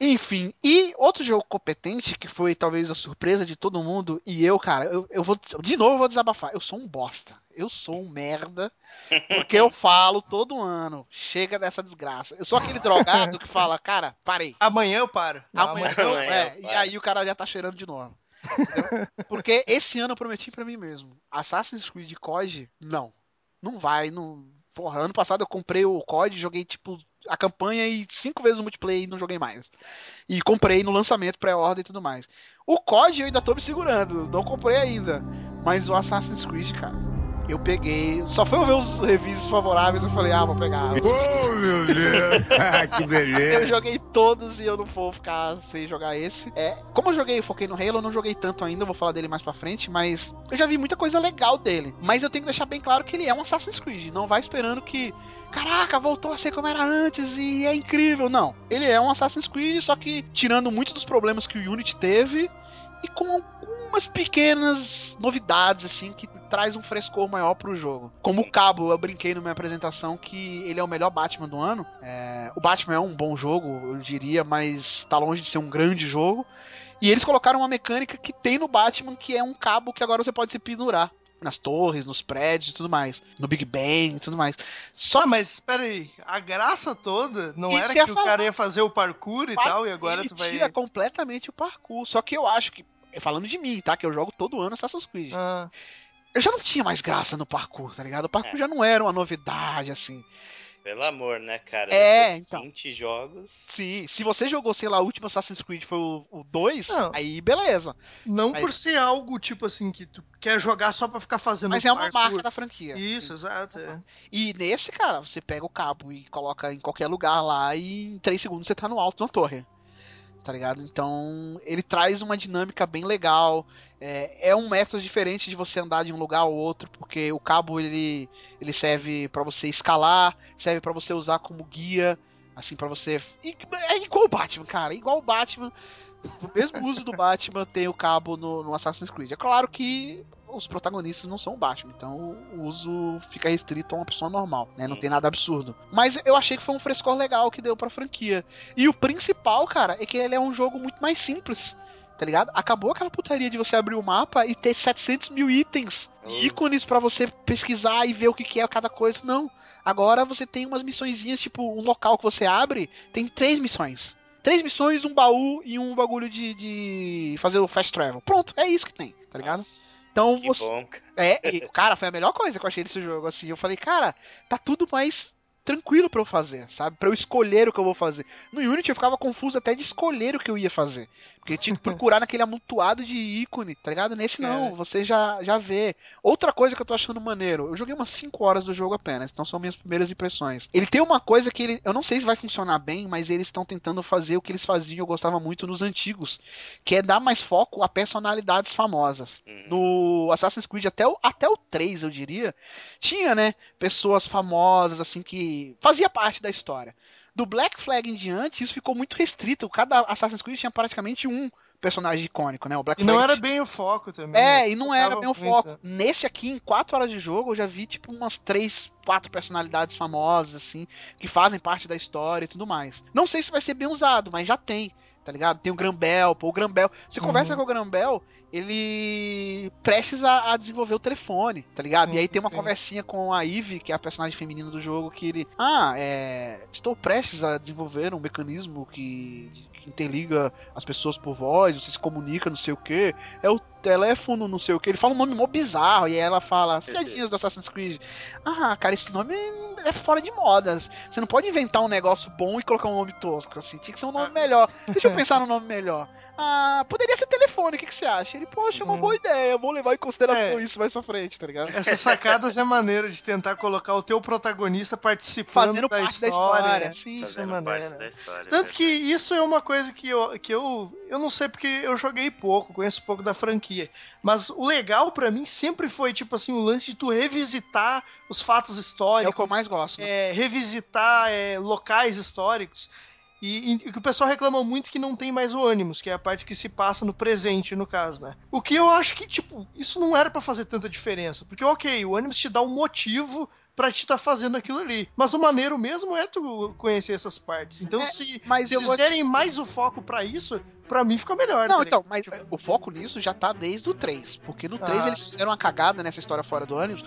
Enfim, e outro jogo competente, que foi talvez a surpresa de todo mundo, e eu, cara, eu, eu vou. De novo eu vou desabafar. Eu sou um bosta. Eu sou um merda. Porque eu falo todo ano. Chega dessa desgraça. Eu sou aquele drogado que fala, cara, parei. Amanhã eu paro. Amanhã, amanhã, eu, é, eu E aí o cara já tá cheirando de novo. Entendeu? Porque esse ano eu prometi para mim mesmo. Assassin's Creed COD, não. Não vai, não. Porra, ano passado eu comprei o COD, joguei tipo a campanha e cinco vezes o multiplayer e não joguei mais. E comprei no lançamento, pré-ordem e tudo mais. O COD eu ainda tô me segurando, não comprei ainda. Mas o Assassin's Creed, cara, eu peguei. Só foi eu ver os reviews favoráveis e falei, ah, vou pegar. Oh, meu Deus! que beleza! Eu joguei todos e eu não vou ficar sem jogar esse. É, como eu joguei, foquei no Halo, eu não joguei tanto ainda, vou falar dele mais pra frente, mas eu já vi muita coisa legal dele. Mas eu tenho que deixar bem claro que ele é um Assassin's Creed. Não vai esperando que. Caraca, voltou a ser como era antes e é incrível. Não. Ele é um Assassin's Creed, só que tirando muitos dos problemas que o Unity teve e com algumas pequenas novidades assim que traz um frescor maior pro jogo. Como o Cabo, eu brinquei na minha apresentação que ele é o melhor Batman do ano. É, o Batman é um bom jogo, eu diria, mas tá longe de ser um grande jogo. E eles colocaram uma mecânica que tem no Batman, que é um cabo que agora você pode se pendurar nas torres, nos prédios e tudo mais. No Big Bang e tudo mais. Só ah, mas espera aí, a graça toda não Isso era que, que o falar. cara ia fazer o parkour e Par... tal, e agora Ele tu vai. tira completamente o parkour. Só que eu acho que. Falando de mim, tá? Que eu jogo todo ano Assassin's Creed. Ah. Eu já não tinha mais graça no parkour, tá ligado? O parkour é. já não era uma novidade, assim. Pelo amor, né, cara? É, então. 20 jogos. Sim, se você jogou, sei lá, o último Assassin's Creed foi o 2, aí beleza. Não Mas... por ser algo, tipo assim, que tu quer jogar só pra ficar fazendo Mas é uma marca da franquia. Isso, exato. É. E nesse, cara, você pega o cabo e coloca em qualquer lugar lá e em 3 segundos você tá no alto da torre tá ligado? Então ele traz uma dinâmica bem legal. É, é, um método diferente de você andar de um lugar ao outro, porque o cabo ele, ele serve para você escalar, serve para você usar como guia, assim para você. É igual o Batman, cara, é igual o Batman. O mesmo uso do Batman tem o cabo no, no Assassin's Creed. É claro que os protagonistas não são o Batman, então o uso fica restrito a uma pessoa normal, né? Não tem nada absurdo. Mas eu achei que foi um frescor legal que deu pra franquia. E o principal, cara, é que ele é um jogo muito mais simples tá ligado? Acabou aquela putaria de você abrir o mapa e ter 700 mil itens, oh. ícones para você pesquisar e ver o que, que é cada coisa. Não. Agora você tem umas missõezinhas, tipo, um local que você abre, tem três missões. Três missões, um baú e um bagulho de, de fazer o fast travel. Pronto, é isso que tem, tá ligado? Nossa. Então que você. Bom, cara. É, e, cara, foi a melhor coisa que eu achei desse jogo. Assim, eu falei, cara, tá tudo mais tranquilo para eu fazer, sabe? Para eu escolher o que eu vou fazer. No Unity eu ficava confuso até de escolher o que eu ia fazer. Porque tinha que procurar naquele amontoado de ícone, tá ligado? Nesse não, é. você já, já vê. Outra coisa que eu tô achando maneiro, eu joguei umas 5 horas do jogo apenas, então são minhas primeiras impressões. Ele tem uma coisa que ele, eu não sei se vai funcionar bem, mas eles estão tentando fazer o que eles faziam, eu gostava muito nos antigos, que é dar mais foco a personalidades famosas. Uhum. No Assassin's Creed até o, até o 3, eu diria, tinha, né, pessoas famosas assim que fazia parte da história. Do Black Flag em diante, isso ficou muito restrito. Cada Assassin's Creed tinha praticamente um personagem icônico, né? O Black E não Flag era bem o foco também. é, né? e não era bem o muito, foco. né? Nesse aqui, em quatro horas de jogo, eu já vi, tipo, umas três, quatro personalidades famosas, assim, que fazem parte da história e tudo mais. Não sei se vai ser bem usado, mas já tem, tá ligado? Tem o Grambel, pô, o Grambel. Você conversa Uhum. com o Grambel, ele precisa a desenvolver o telefone, tá ligado? E aí tem uma sim. conversinha com a Eve, que é a personagem feminina do jogo, que ele. Ah, é. Estou prestes a desenvolver um mecanismo que. que interliga as pessoas por voz, você se comunica, não sei o que. É o teléfono, não sei o que. Ele fala um nome mó bizarro. E aí ela fala, Cidadinhas do Assassin's Creed. Ah, cara, esse nome é fora de moda. Você não pode inventar um negócio bom e colocar um nome tosco, assim. Tinha que ser um nome melhor. Deixa eu pensar no nome melhor. Ah, poderia ser telefone, o que, que você acha? Ele, poxa, é uma Uhum. boa ideia. Vou levar em consideração É. isso mais pra frente, tá ligado? Essas sacadas é maneira de tentar colocar o teu protagonista participando Fazendo da parte da história. história. né? Sim, Isso é Fazendo parte maneiro. da história. Tanto que verdade. isso é uma coisa que eu, que eu. Eu não sei porque eu joguei pouco, conheço pouco da franquia. Mas o legal pra mim sempre foi, tipo assim, o lance de tu revisitar os fatos é o históricos. que eu mais gosto. né? é, revisitar é, locais históricos. E, que o pessoal reclama muito que não tem mais o ânimos, que é a parte que se passa no presente, no caso, né? O que eu acho que, tipo, isso não era pra fazer tanta diferença. Porque, ok, o ânimos te dá um motivo pra te estar fazendo aquilo ali. Mas o maneiro mesmo é tu conhecer essas partes. Então, É, se, se eles vou- derem mais o foco pra isso, pra mim fica melhor. Não, tá então, mas Tipo, o foco nisso já tá desde o 3. Porque no 3 Ah. eles fizeram uma cagada nessa história fora do ânimos.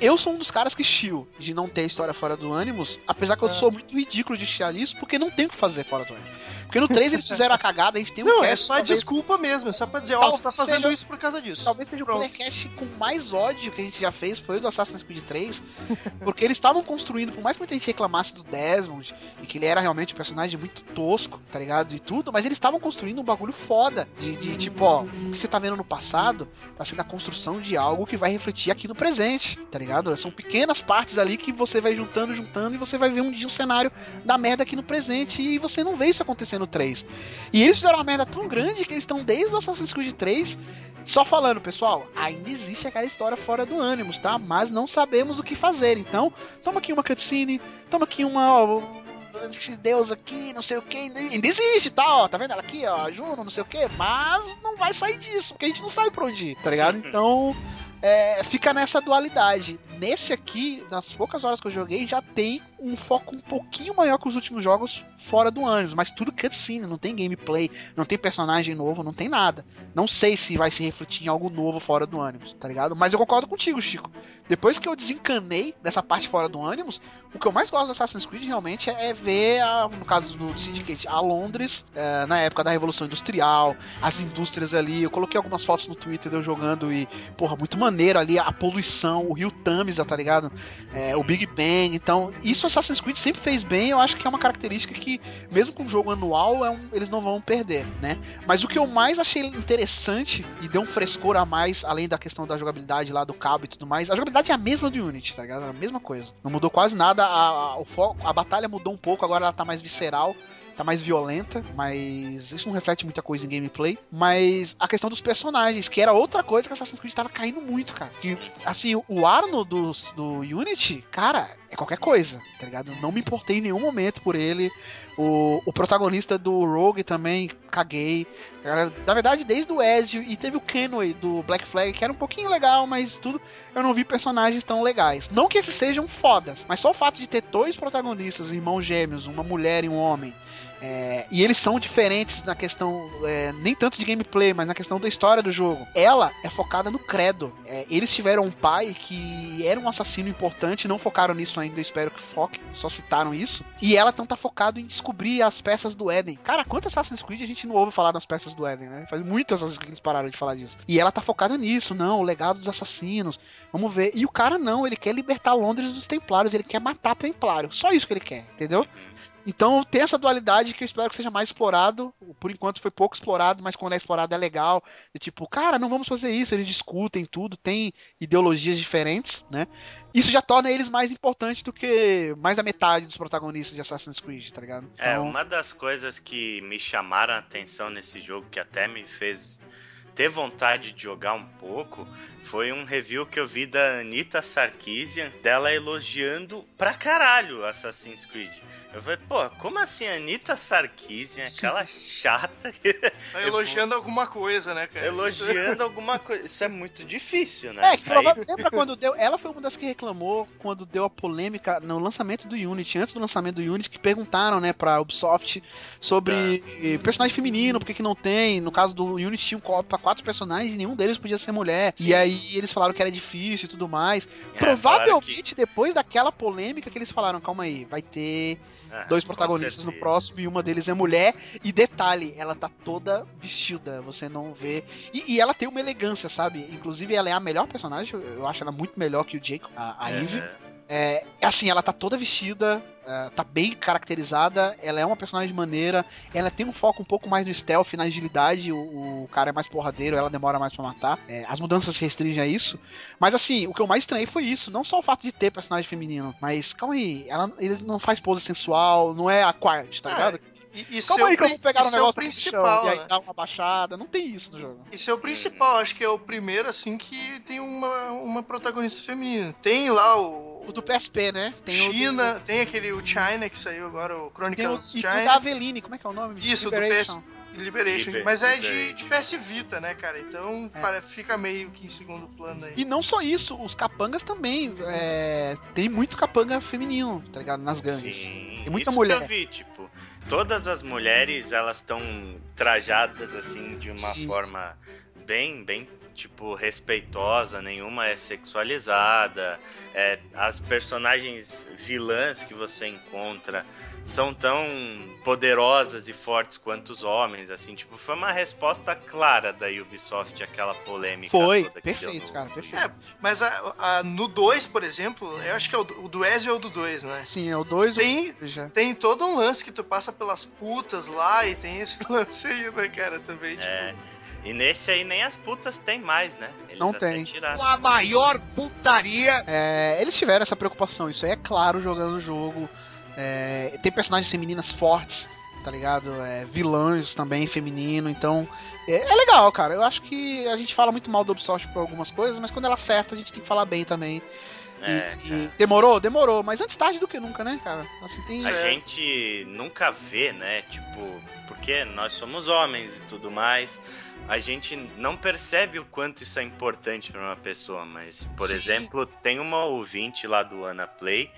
Eu sou um dos caras que chiu de não ter história fora do ânimos, apesar que eu Ah. sou muito ridículo de chiar isso, porque não tem o que fazer fora do ânimos. Porque no 3 eles fizeram a cagada, a gente tem um Não, é cast, só talvez- desculpa mesmo, é só pra dizer, ó, tu tá fazendo seja- isso por causa disso. Talvez seja o Pronto. playcast com mais ódio que a gente já fez, foi o do Assassin's Creed 3. Porque eles estavam construindo, por mais que muita gente reclamasse do Desmond, e que ele era realmente um personagem muito tosco, tá ligado? E tudo, mas eles estavam construindo um bagulho foda. De, de, tipo, ó, o que você tá vendo no passado tá sendo a construção de algo que vai refletir aqui no presente, tá ligado? São pequenas partes ali que você vai juntando, juntando, e você vai ver um dia um cenário da merda aqui no presente, e você não vê isso acontecer no 3. E eles fizeram uma merda tão grande que eles estão desde o Assassin's Creed 3 só falando, pessoal, ainda existe aquela história fora do ânimos, tá? Mas não sabemos o que fazer. Então, toma aqui uma cutscene, toma aqui uma. Esse Deus aqui, não sei o que, ainda existe, tá? Ó, tá vendo ela aqui, ó, Juno, não sei o que, mas não vai sair disso, porque a gente não sabe pra onde ir, tá ligado? Então, é, fica nessa dualidade. Nesse aqui, nas poucas horas que eu joguei, já tem um foco um pouquinho maior que os últimos jogos fora do ânimos, mas tudo cutscene, não tem gameplay, não tem personagem novo, não tem nada. Não sei se vai se refletir em algo novo fora do ânimos, tá ligado? Mas eu concordo contigo, Chico. Depois que eu desencanei dessa parte fora do ânimos, o que eu mais gosto do Assassin's Creed realmente é ver, a- no caso do Syndicate, a Londres, é, na época da Revolução Industrial, as indústrias ali. Eu coloquei algumas fotos no Twitter de eu jogando e, porra, muito maneiro ali, a poluição, o rio Tamisa, tá ligado? É, o Big Bang. Então, isso Assassin's Creed sempre fez bem. Eu acho que é uma característica que, mesmo com um jogo anual, é um- eles não vão perder, né? Mas o que eu mais achei interessante e deu um frescor a mais, além da questão da jogabilidade lá do cabo e tudo mais, a jogabilidade é a mesma do Unity, tá ligado? É a mesma coisa. Não mudou quase nada, a, a- o foco, a batalha mudou um pouco, agora ela tá mais visceral. Tá mais violenta, mas isso não reflete muita coisa em gameplay. Mas a questão dos personagens, que era outra coisa que Assassin's Creed tava caindo muito, cara. Que, assim, o Arno do, do Unity, cara, é qualquer coisa, tá ligado? Não me importei em nenhum momento por ele. O, o protagonista do Rogue também, caguei. Cara, na verdade, desde o Ezio e teve o Kenway do Black Flag, que era um pouquinho legal, mas tudo, eu não vi personagens tão legais. Não que esses sejam fodas, mas só o fato de ter dois protagonistas, irmãos gêmeos, uma mulher e um homem. É, e eles são diferentes na questão, é, nem tanto de gameplay, mas na questão da história do jogo. Ela é focada no credo. É, eles tiveram um pai que era um assassino importante, não focaram nisso ainda, espero que foque, só citaram isso. E ela então tá focado em descobrir as peças do Éden. Cara, quantas Assassin's Creed a gente não ouve falar das peças do Éden, né? Faz muitas Assassin's Creed que eles pararam de falar disso. E ela tá focada nisso, não, o legado dos assassinos. Vamos ver. E o cara não, ele quer libertar Londres dos Templários, ele quer matar Templário. Só isso que ele quer, entendeu? Então tem essa dualidade que eu espero que seja mais explorado. Por enquanto foi pouco explorado, mas quando é explorado é legal. De tipo, cara, não vamos fazer isso. Eles discutem tudo, tem ideologias diferentes, né? Isso já torna eles mais importantes do que mais da metade dos protagonistas de Assassin's Creed, tá ligado? É, Então, uma das coisas que me chamaram a atenção nesse jogo, que até me fez ter vontade de jogar um pouco, foi um review que eu vi da Anitta Sarkeesian, dela elogiando pra caralho Assassin's Creed. Eu falei, pô, como assim Anitta Sarkeesian, aquela chata Tá elogiando alguma coisa, né, cara? elogiando alguma coisa. Isso é muito difícil, né? É, que Aí- provavelmente lembra quando deu. Ela foi uma das que reclamou quando deu a polêmica no lançamento do Unity, antes do lançamento do Unity, que perguntaram, né, pra Ubisoft sobre Tá. personagem feminino, por que, que não tem? No caso do Unity tinha um co pra quatro personagens e nenhum deles podia ser mulher. E aí eles falaram que era difícil e tudo mais. É, Provavelmente depois daquela polêmica que eles falaram, calma aí, vai ter que- Ah, dois protagonistas no próximo e uma deles é mulher. E detalhe, ela tá toda vestida, você não vê. E, e ela tem uma elegância, sabe? Inclusive, ela é a melhor personagem, eu- eu acho ela muito melhor que o Jacob, a, a É, Eve. É, assim, ela tá toda vestida, é, tá bem caracterizada, ela é uma personagem maneira, ela tem um foco um pouco mais no stealth, na agilidade, o, o cara é mais porradeiro, ela demora mais pra matar. É, as mudanças se restringem a isso. Mas assim, o que eu mais estranhei foi isso, não só o fato de ter personagem feminino, mas calma aí, ela ele não faz pose sensual, não é a Quiet, tá Ah, ligado? E, e Calma aí que eu vou pegar um é negócio no chão, principal, e aí né? dá uma baixada, não tem isso no jogo. Isso é o principal, acho que é o primeiro, assim, que tem uma, uma protagonista feminina. Tem lá o. O do PSP, né? Tem o do- China, tem aquele o China que saiu agora, o tem o, Chronicles e o China. da Aveline, como é que é o nome? Isso, do Liberation. Liberation. Liber- mas é de, de PS Vita, né, cara? Então É. para- fica meio que em segundo plano aí. E não só isso, os capangas também. é, tem muito capanga feminino, tá ligado? Nas gangues. Sim, Tem muita isso mulher. que eu vi, tipo, todas as mulheres, elas estão trajadas, assim, de uma Sim. forma bem, bem, tipo, respeitosa, nenhuma é sexualizada, é, as personagens vilãs que você encontra são tão poderosas e fortes quanto os homens, assim, tipo, foi uma resposta clara da Ubisoft àquela polêmica Foi, toda que deu perfeito, no- cara, perfeito. É, mas a- a- no 2, por exemplo, eu acho que é o, do- o do Ezio é o do 2, né? Sim, é o 2 Tem, tem todo um lance que tu passa pelas putas lá e tem esse lance aí, né, cara, também, tipo... É, e nesse aí nem as putas tem mais, né? Eles Não tem. tiraram. A maior putaria. É, eles tiveram essa preocupação, isso aí é claro jogando o jogo. É, tem personagens femininas fortes, tá ligado? É, vilãs também feminino, então é, é legal, cara. Eu acho que a gente fala muito mal do Ubisoft por algumas coisas, mas quando ela acerta a gente tem que falar bem também. E- É, e demorou? Demorou, mas antes tarde do que nunca, né, cara? Assim, tem... A gente nunca vê, né? Tipo, porque nós somos homens e tudo mais. A gente não percebe o quanto isso é importante para uma pessoa, mas, por Sim. exemplo, tem uma ouvinte lá do Ana Play,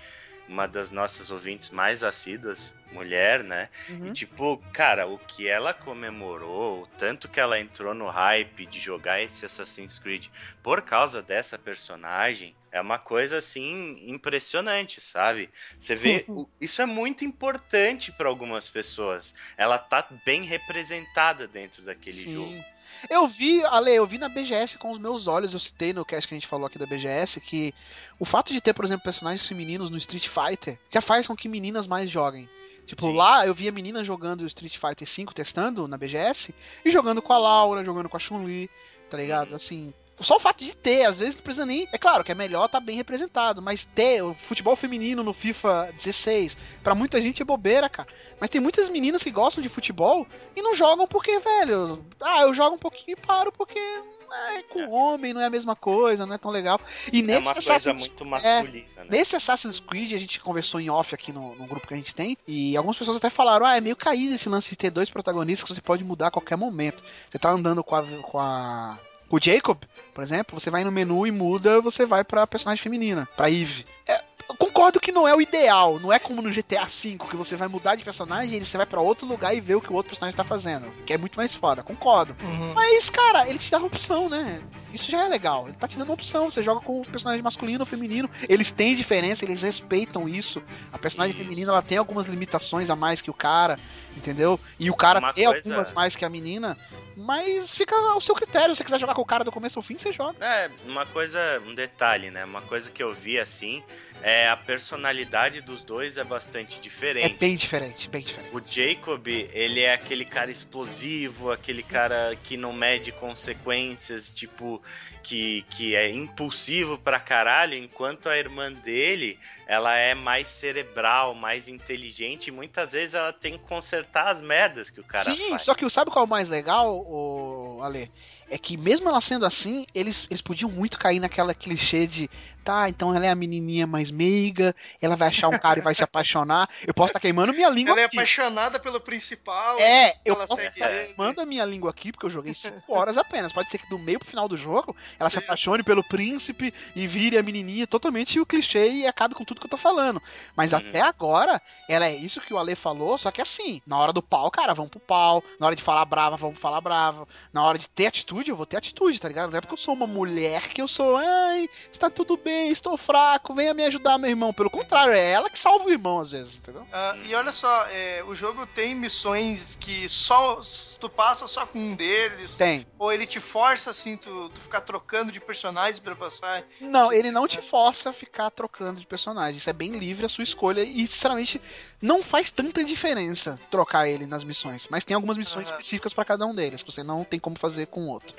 uma das nossas ouvintes mais assíduas, mulher, né? Uhum. E tipo, cara, o que ela comemorou, o tanto que ela entrou no hype de jogar esse Assassin's Creed por causa dessa personagem, é uma coisa assim impressionante, sabe? Você vê, isso é muito importante para algumas pessoas. Ela tá bem representada dentro daquele Sim. jogo. Eu vi, Ale, eu vi na BGS com os meus olhos, eu citei no cast que a gente falou aqui da BGS, que o fato de ter, por exemplo, personagens femininos no Street Fighter já faz com que meninas mais joguem. Tipo, Sim. lá eu via meninas jogando Street Fighter V testando na BGS e jogando com a Laura, jogando com a Chun-Li, tá ligado? Uhum. Assim, só o fato de ter, às vezes não precisa nem. É claro que é melhor tá bem representado, mas ter o futebol feminino no FIFA 16, pra muita gente é bobeira, cara. Mas tem muitas meninas que gostam de futebol e não jogam porque, velho, ah, eu jogo um pouquinho e paro porque é com homem, não é a mesma coisa, não é tão legal. E É nesse uma coisa Assassin's muito masculina, né? Nesse Assassin's Creed, a gente conversou em off aqui no, no grupo que a gente tem, e algumas pessoas até falaram: ah, é meio caído esse lance de ter dois protagonistas que você pode mudar a qualquer momento. Você tá andando com a. Com a com o Jacob, por exemplo, você vai no menu e muda, você vai pra personagem feminina, pra Eve. É, concordo que não é o ideal, não é como no GTA V, que você vai mudar de personagem e você vai pra outro lugar e vê o que o outro personagem tá fazendo, que é muito mais foda, concordo. Uhum. Mas, cara, ele te dá uma opção, né? Isso já é legal. Ele tá te dando uma opção. Você joga com o personagem masculino ou feminino. Eles têm diferença, eles respeitam isso. A personagem Isso. feminina ela tem algumas limitações a mais que o cara, entendeu? E o cara Uma tem coisa- algumas mais que a menina. Mas fica ao seu critério. Se você quiser jogar com o cara do começo ao fim, você joga. É, uma coisa, um detalhe, né? Uma coisa que eu vi assim, é a personalidade dos dois é bastante É diferente. bem diferente, bem diferente. O Jacob, ele é aquele cara explosivo, aquele cara que não mede consequências, tipo, que, que é impulsivo pra caralho, enquanto a irmã dele, ela é mais cerebral, mais inteligente, e muitas vezes ela tem que consertar as merdas que o cara Sim, faz. só que sabe qual é o mais legal, o Ale? é que mesmo ela sendo assim, eles, eles podiam muito cair naquela clichê de tá, então ela é a menininha mais meiga, ela vai achar um cara e vai se apaixonar. Eu posso estar tá queimando minha língua ela é aqui. Ela é apaixonada pelo principal. É, eu posso estar tá queimando a minha língua aqui, porque eu joguei 5 horas apenas. Pode ser que do meio pro final do jogo, ela Sim. se apaixone pelo príncipe e vire a menininha totalmente o clichê e acabe com tudo que eu tô falando. Mas hum. até agora, ela é isso que o Ale falou, só que assim, na hora do pau, cara, vamos pro pau. Na hora de falar brava, vamos falar brava. Na hora de ter atitude, eu vou ter atitude, tá ligado? Não é porque eu sou uma mulher que eu sou, ai, está tudo bem bem, estou fraco, venha me ajudar, meu irmão. Pelo contrário, é ela que salva o irmão às vezes, entendeu? Uh, e olha só, é, o jogo tem missões que só tu passa só com um deles. Tem. Ou ele te força, assim, tu, tu ficar trocando de personagens para passar. Não, ele não te força a ficar trocando de personagens. Isso é bem livre a sua escolha. E, sinceramente, não faz tanta diferença trocar ele nas missões. Mas tem algumas missões uhum. específicas para cada um deles. Você não tem como fazer com o outro.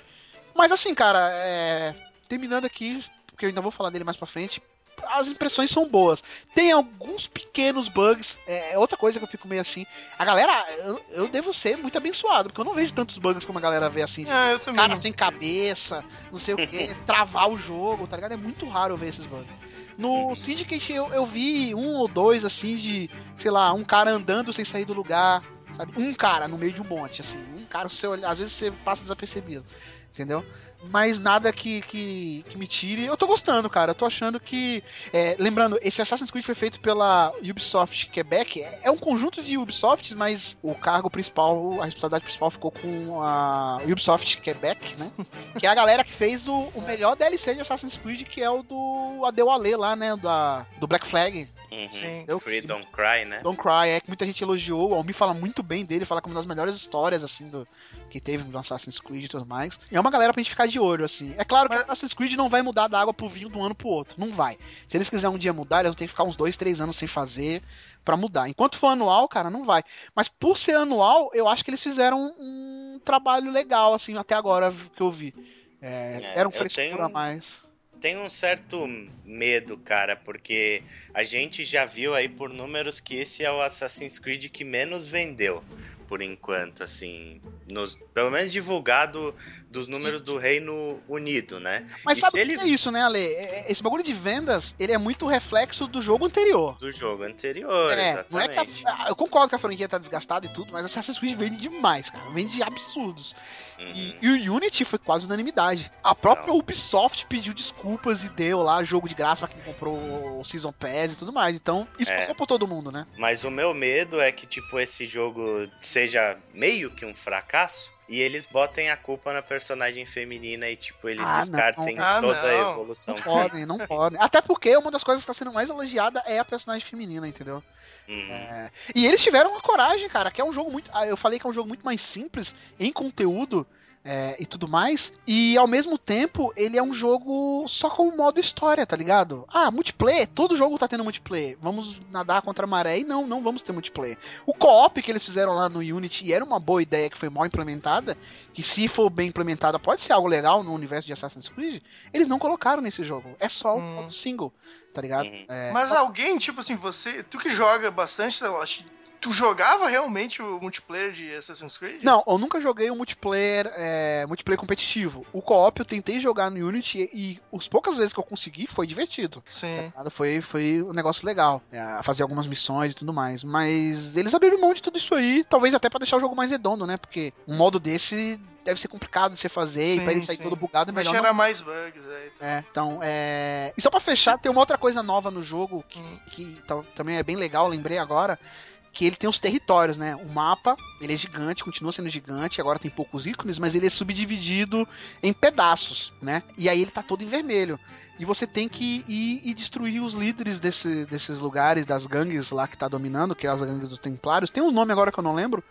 Mas assim, cara, é... terminando aqui, porque eu ainda vou falar dele mais pra frente. As impressões são boas. Tem alguns pequenos bugs. É, é outra coisa que eu fico meio assim. A galera, eu, eu devo ser muito abençoado, porque eu não vejo tantos bugs como a galera vê assim. É, eu também. Cara sem cabeça, não sei o que, travar o jogo, tá ligado? É muito raro eu ver esses bugs. No Syndicate eu, eu vi um ou dois, assim, de, sei lá, um cara andando sem sair do lugar, sabe? Um cara no meio de um monte, assim. Um cara, você às vezes você passa desapercebido, entendeu? Mas nada que, que, que, me tire. Eu tô gostando, cara. Eu tô achando que. É, lembrando, esse Assassin's Creed foi feito pela Ubisoft Quebec. É, é um conjunto de Ubisofts, mas o cargo principal, a responsabilidade principal ficou com a Ubisoft Quebec, né? que é a galera que fez o, o melhor DLC de Assassin's Creed, que é o do Adeu Ale lá, né? Da, do Black Flag. Uhum. Sim. Eu, Free Don't Cry, né? Don't Cry, é que muita gente elogiou. O Almi fala muito bem dele, fala como uma das melhores histórias, assim, do, que teve no Assassin's Creed e tudo mais. E é uma galera pra gente ficar de olho, assim. É claro que Mas... Assassin's Creed não vai mudar da água pro vinho de um ano pro outro. Não vai. Se eles quiserem um dia mudar, eles vão ter que ficar uns dois, três anos sem fazer para mudar. Enquanto for anual, cara, não vai. Mas por ser anual, eu acho que eles fizeram um, trabalho legal, assim, até agora que eu vi. É, é, era um frescura tenho... a mais tenho um certo medo, cara, porque a gente já viu aí por números que esse é o Assassin's Creed que menos vendeu por enquanto, assim, nos, pelo menos divulgado dos números Sim. do Reino Unido, né? Mas e sabe o ele... que é isso, né, Ale? É, é, esse bagulho de vendas, ele é muito reflexo do jogo anterior. Do jogo anterior, é, exatamente. Não é que a, eu concordo que a franquia tá desgastada e tudo, mas Assassin's Creed vende demais, cara. Vende absurdos. Uhum. E, e, o Unity foi quase unanimidade. A própria Não. Ubisoft pediu desculpas e deu lá jogo de graça pra quem comprou o Season Pass e tudo mais. Então, isso é. passou por todo mundo, né? Mas o meu medo é que, tipo, esse jogo seja meio que um fracasso e eles botem a culpa na personagem feminina e, tipo, eles ah, descartem ah, toda a evolução. Não podem, não podem. Até porque uma das coisas que está sendo mais elogiada é a personagem feminina, entendeu? Uhum. É... E eles tiveram uma coragem, cara, que é um jogo muito. Ah, eu falei que é um jogo muito mais simples em conteúdo é, e tudo mais. E ao mesmo tempo, ele é um jogo só com o modo história, tá ligado? Ah, multiplayer, todo jogo tá tendo multiplayer. Vamos nadar contra a maré e não, não vamos ter multiplayer. O co-op que eles fizeram lá no Unity era uma boa ideia que foi mal implementada, que se for bem implementada pode ser algo legal no universo de Assassin's Creed. Eles não colocaram nesse jogo. É só hum. o modo single, tá ligado? Uhum. É, Mas só... alguém, tipo assim, você, tu que joga bastante, eu acho Tu jogava realmente o multiplayer de Assassin's Creed? Não, eu nunca joguei o multiplayer, é, multiplayer competitivo. O co-op eu tentei jogar no Unity e, e as poucas vezes que eu consegui foi divertido. Sim. Foi, foi um negócio legal. É, fazer algumas missões e tudo mais. Mas eles abriram mão de tudo isso aí, talvez até para deixar o jogo mais redondo, né? Porque um modo desse deve ser complicado de você fazer sim, e pra ele sair sim. todo bugado é melhor. Mas não... mais bugs, é, então. é. Então, é. E só pra fechar, tem uma outra coisa nova no jogo que, hum. que também é bem legal, lembrei agora que ele tem os territórios, né? O mapa, ele é gigante, continua sendo gigante, agora tem poucos ícones, mas ele é subdividido em pedaços, né? E aí ele tá todo em vermelho. E você tem que ir e destruir os líderes desse, desses lugares, das gangues lá que tá dominando, que é as gangues dos templários. Tem um nome agora que eu não lembro.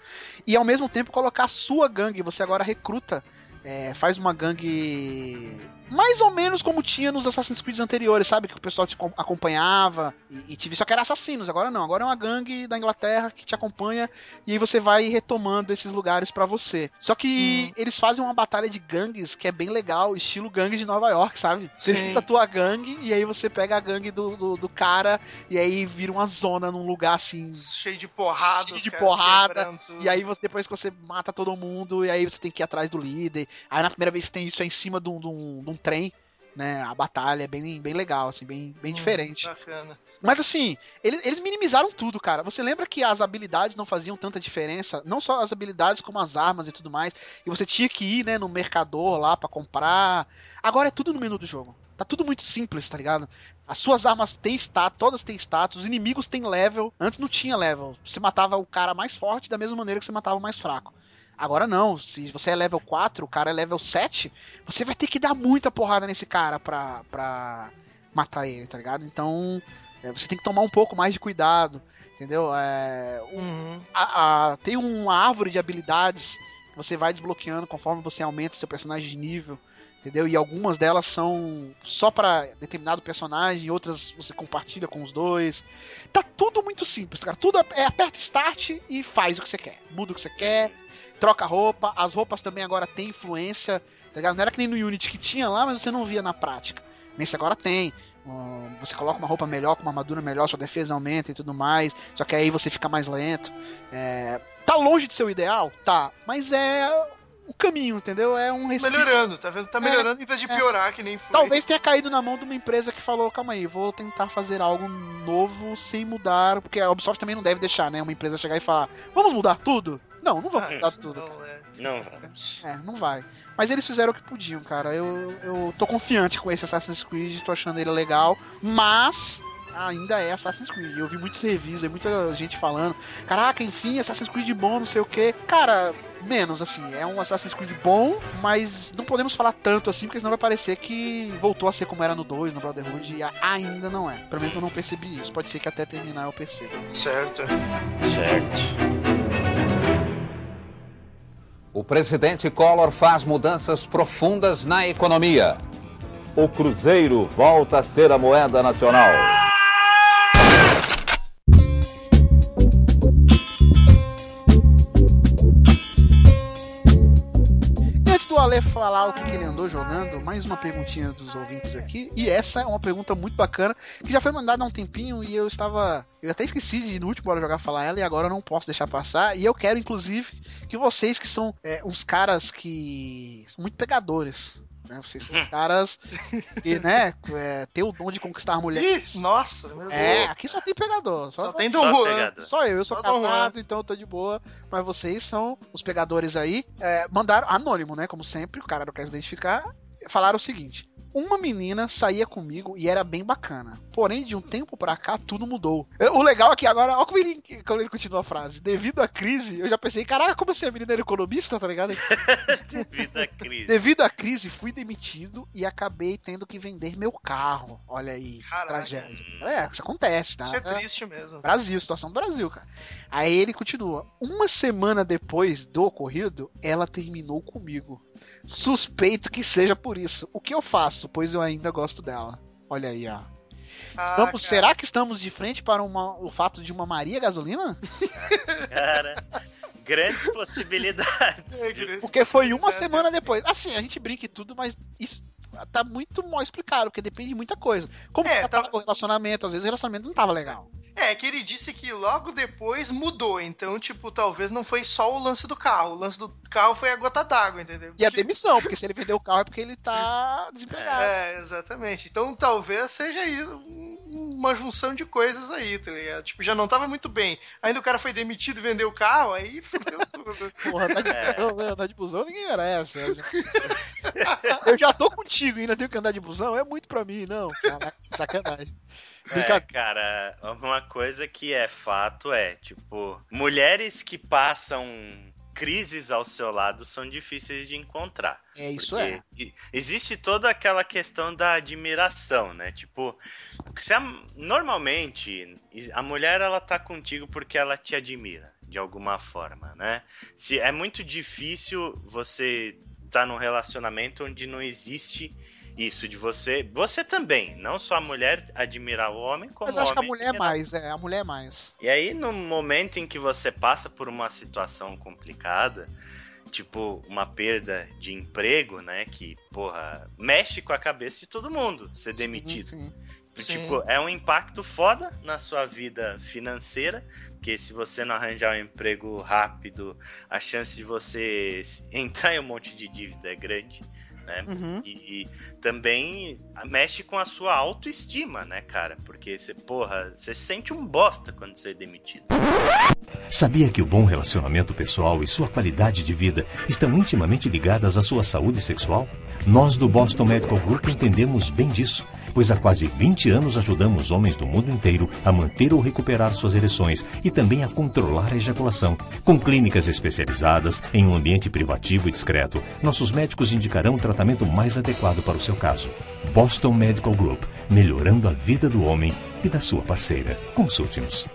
E ao mesmo tempo colocar a sua gangue, você agora recruta, é, faz uma gangue mais ou menos como tinha nos Assassin's Creed anteriores, sabe? Que o pessoal te com- acompanhava e, e te só que era assassinos. Agora não, agora é uma gangue da Inglaterra que te acompanha e aí você vai retomando esses lugares pra você. Só que eles fazem uma batalha de gangues que é bem legal, estilo gangue de Nova York, sabe? Você Sim. junta a tua gangue e aí você pega a gangue do, do, do cara e aí vira uma zona num lugar assim Cheio de porrada. Cheio de porrada, e aí você depois que você mata todo mundo, e aí você tem que ir atrás do líder. Aí na primeira vez que tem isso é em cima de um, de um- de um trem, né? A batalha é bem, bem legal, assim, bem, bem Hum, diferente. Bacana. Mas assim, eles, eles minimizaram tudo, cara. Você lembra que as habilidades não faziam tanta diferença? Não só as habilidades, como as armas e tudo mais. E você tinha que ir, né, no mercador lá pra comprar. Agora é tudo no menu do jogo. Tá tudo muito simples, tá ligado? As suas armas têm status, todas têm status, os inimigos têm level. Antes não tinha level. Você matava o cara mais forte da mesma maneira que você matava o mais fraco. Agora não, se você é level 4, o cara é level 7, você vai ter que dar muita porrada nesse cara pra, pra matar ele, tá ligado? Então, é, você tem que tomar um pouco mais de cuidado, entendeu? É, um- Uhum. a- a- tem uma árvore de habilidades que você vai desbloqueando conforme você aumenta o seu personagem de nível, entendeu? E algumas delas são só pra determinado personagem, outras você compartilha com os dois. Tá tudo muito simples, cara. Tudo é aperta start e faz o que você quer. Muda o que você quer, troca roupa. As roupas também agora têm influência, tá ligado? Não era que nem no Unity que tinha lá, mas você não via na prática. Nesse agora tem. Hum, Você coloca uma roupa melhor, com uma armadura melhor, sua defesa aumenta e tudo mais. Só que aí você fica mais lento. É, Tá longe de ser o ideal? Tá. Mas é o caminho, entendeu? É um respiro. Melhorando, tá vendo? Tá É, melhorando em vez de é. piorar, que nem foi. Talvez tenha caído na mão de uma empresa que falou, calma aí, vou tentar fazer algo novo sem mudar, porque a Ubisoft também não deve deixar, né, uma empresa chegar e falar, vamos mudar tudo? Não, não vamos Ah, mudar tudo. não é. Não vamos. É, não vai. Mas eles fizeram o que podiam, cara. Eu, eu tô confiante com esse Assassin's Creed, tô achando ele legal, mas ainda é Assassin's Creed. Eu vi muitos reviews, muita gente falando, caraca, enfim, Assassin's Creed bom, não sei o que. Cara, menos assim, é um Assassin's Creed bom, mas não podemos falar tanto assim, porque senão vai parecer que voltou a ser como era no 2, no Brotherhood, e ainda não é. Pelo menos eu não percebi isso. Pode ser que até terminar eu perceba. Certo. Certo. O presidente Collor faz mudanças profundas na economia. O Cruzeiro volta a ser a moeda nacional. Ale falar o que, que ele andou jogando, mais uma perguntinha dos ouvintes aqui. E essa é uma pergunta muito bacana, que já foi mandada há um tempinho e eu estava. Eu até esqueci de no último Bora Jogar falar ela e agora eu não posso deixar passar. E eu quero, inclusive, que vocês que são é, uns caras que são muito pegadores. Né? Vocês são caras que, né, é, tem o dom de conquistar mulheres. Ih, nossa, meu É, Deus. aqui só tem pegador. Só, Só tem Só Dom Juan. pegador. só eu, eu sou Só Dom casado, então eu tô de boa. Mas vocês são os pegadores aí. É, mandaram, anônimo, né? Como sempre, o cara não quer se identificar. Falaram o seguinte: Uma menina saía comigo e era bem bacana. Porém, de um tempo pra cá, tudo mudou. O legal é que agora, olha como ele, como ele continua a frase. Devido à crise, eu já pensei, caraca, como assim a menina era economista, tá ligado? Devido à crise. Devido à crise, fui demitido e acabei tendo que vender meu carro. Olha aí, Caraca. tragédia. É, isso acontece, tá? Isso é triste mesmo. Brasil, situação do Brasil, cara. Aí ele continua. Uma semana depois do ocorrido, ela terminou comigo. Suspeito que seja por isso. O que eu faço? Pois eu ainda gosto dela. Olha aí, ó. Ah, Estamos- cara. será que estamos de frente para uma- o fato de uma Maria Gasolina? Cara, grandes possibilidades. É, que Porque foi uma semana depois. Assim, a gente brinca e tudo, mas isso tá muito mal explicado, porque depende de muita coisa. Como É, tava- o relacionamento, às vezes o relacionamento não tava legal. É, que ele disse que logo depois mudou. Então, tipo, talvez não foi só o lance do carro. O lance do carro foi a gota d'água, entendeu? E a Porque- demissão, porque se ele vender o carro é porque ele tá desempregado. É, exatamente. Então talvez seja isso, um- uma junção de coisas aí, tá ligado? Tipo, já não tava muito bem. Ainda o cara foi demitido e vendeu o carro, aí fudeu tudo. Porra, tá de É. busão, né? Andar de busão ninguém merece. Eu já- Eu já tô contigo e ainda tenho que andar de busão? É muito pra mim, não. Caraca, sacanagem. É, cara, uma coisa que é fato é, tipo, mulheres que passam crises ao seu lado são difíceis de encontrar. É, isso é. Existe toda aquela questão da admiração, né? Tipo, se a- normalmente a mulher ela tá contigo porque ela te admira de alguma forma, né? Se é muito difícil você estar num relacionamento onde não existe isso de você, você também, não só a mulher admirar o homem, como Mas eu acho que a mulher é mais, é, a mulher é mais. E aí, no momento em que você passa por uma situação complicada, tipo uma perda de emprego, né, que, porra, mexe com a cabeça de todo mundo ser demitido. Sim, sim. Tipo, é um impacto foda na sua vida financeira, porque se você não arranjar um emprego rápido, a chance de você entrar em um monte de dívida é grande, né? Uhum. E também mexe com a sua autoestima, né, cara? Porque você, porra, você se sente um bosta quando você é demitido. Sabia que o bom relacionamento pessoal e sua qualidade de vida estão intimamente ligadas à sua saúde sexual? Nós do Boston Medical Group entendemos bem disso, pois há quase 20 anos ajudamos homens do mundo inteiro a manter ou recuperar suas ereções e também a controlar a ejaculação. Com clínicas especializadas em um ambiente privativo e discreto, nossos médicos indicarão o tratamento mais adequado para o seu caso. Boston Medical Group, melhorando a vida do homem e da sua parceira. Consulte-nos.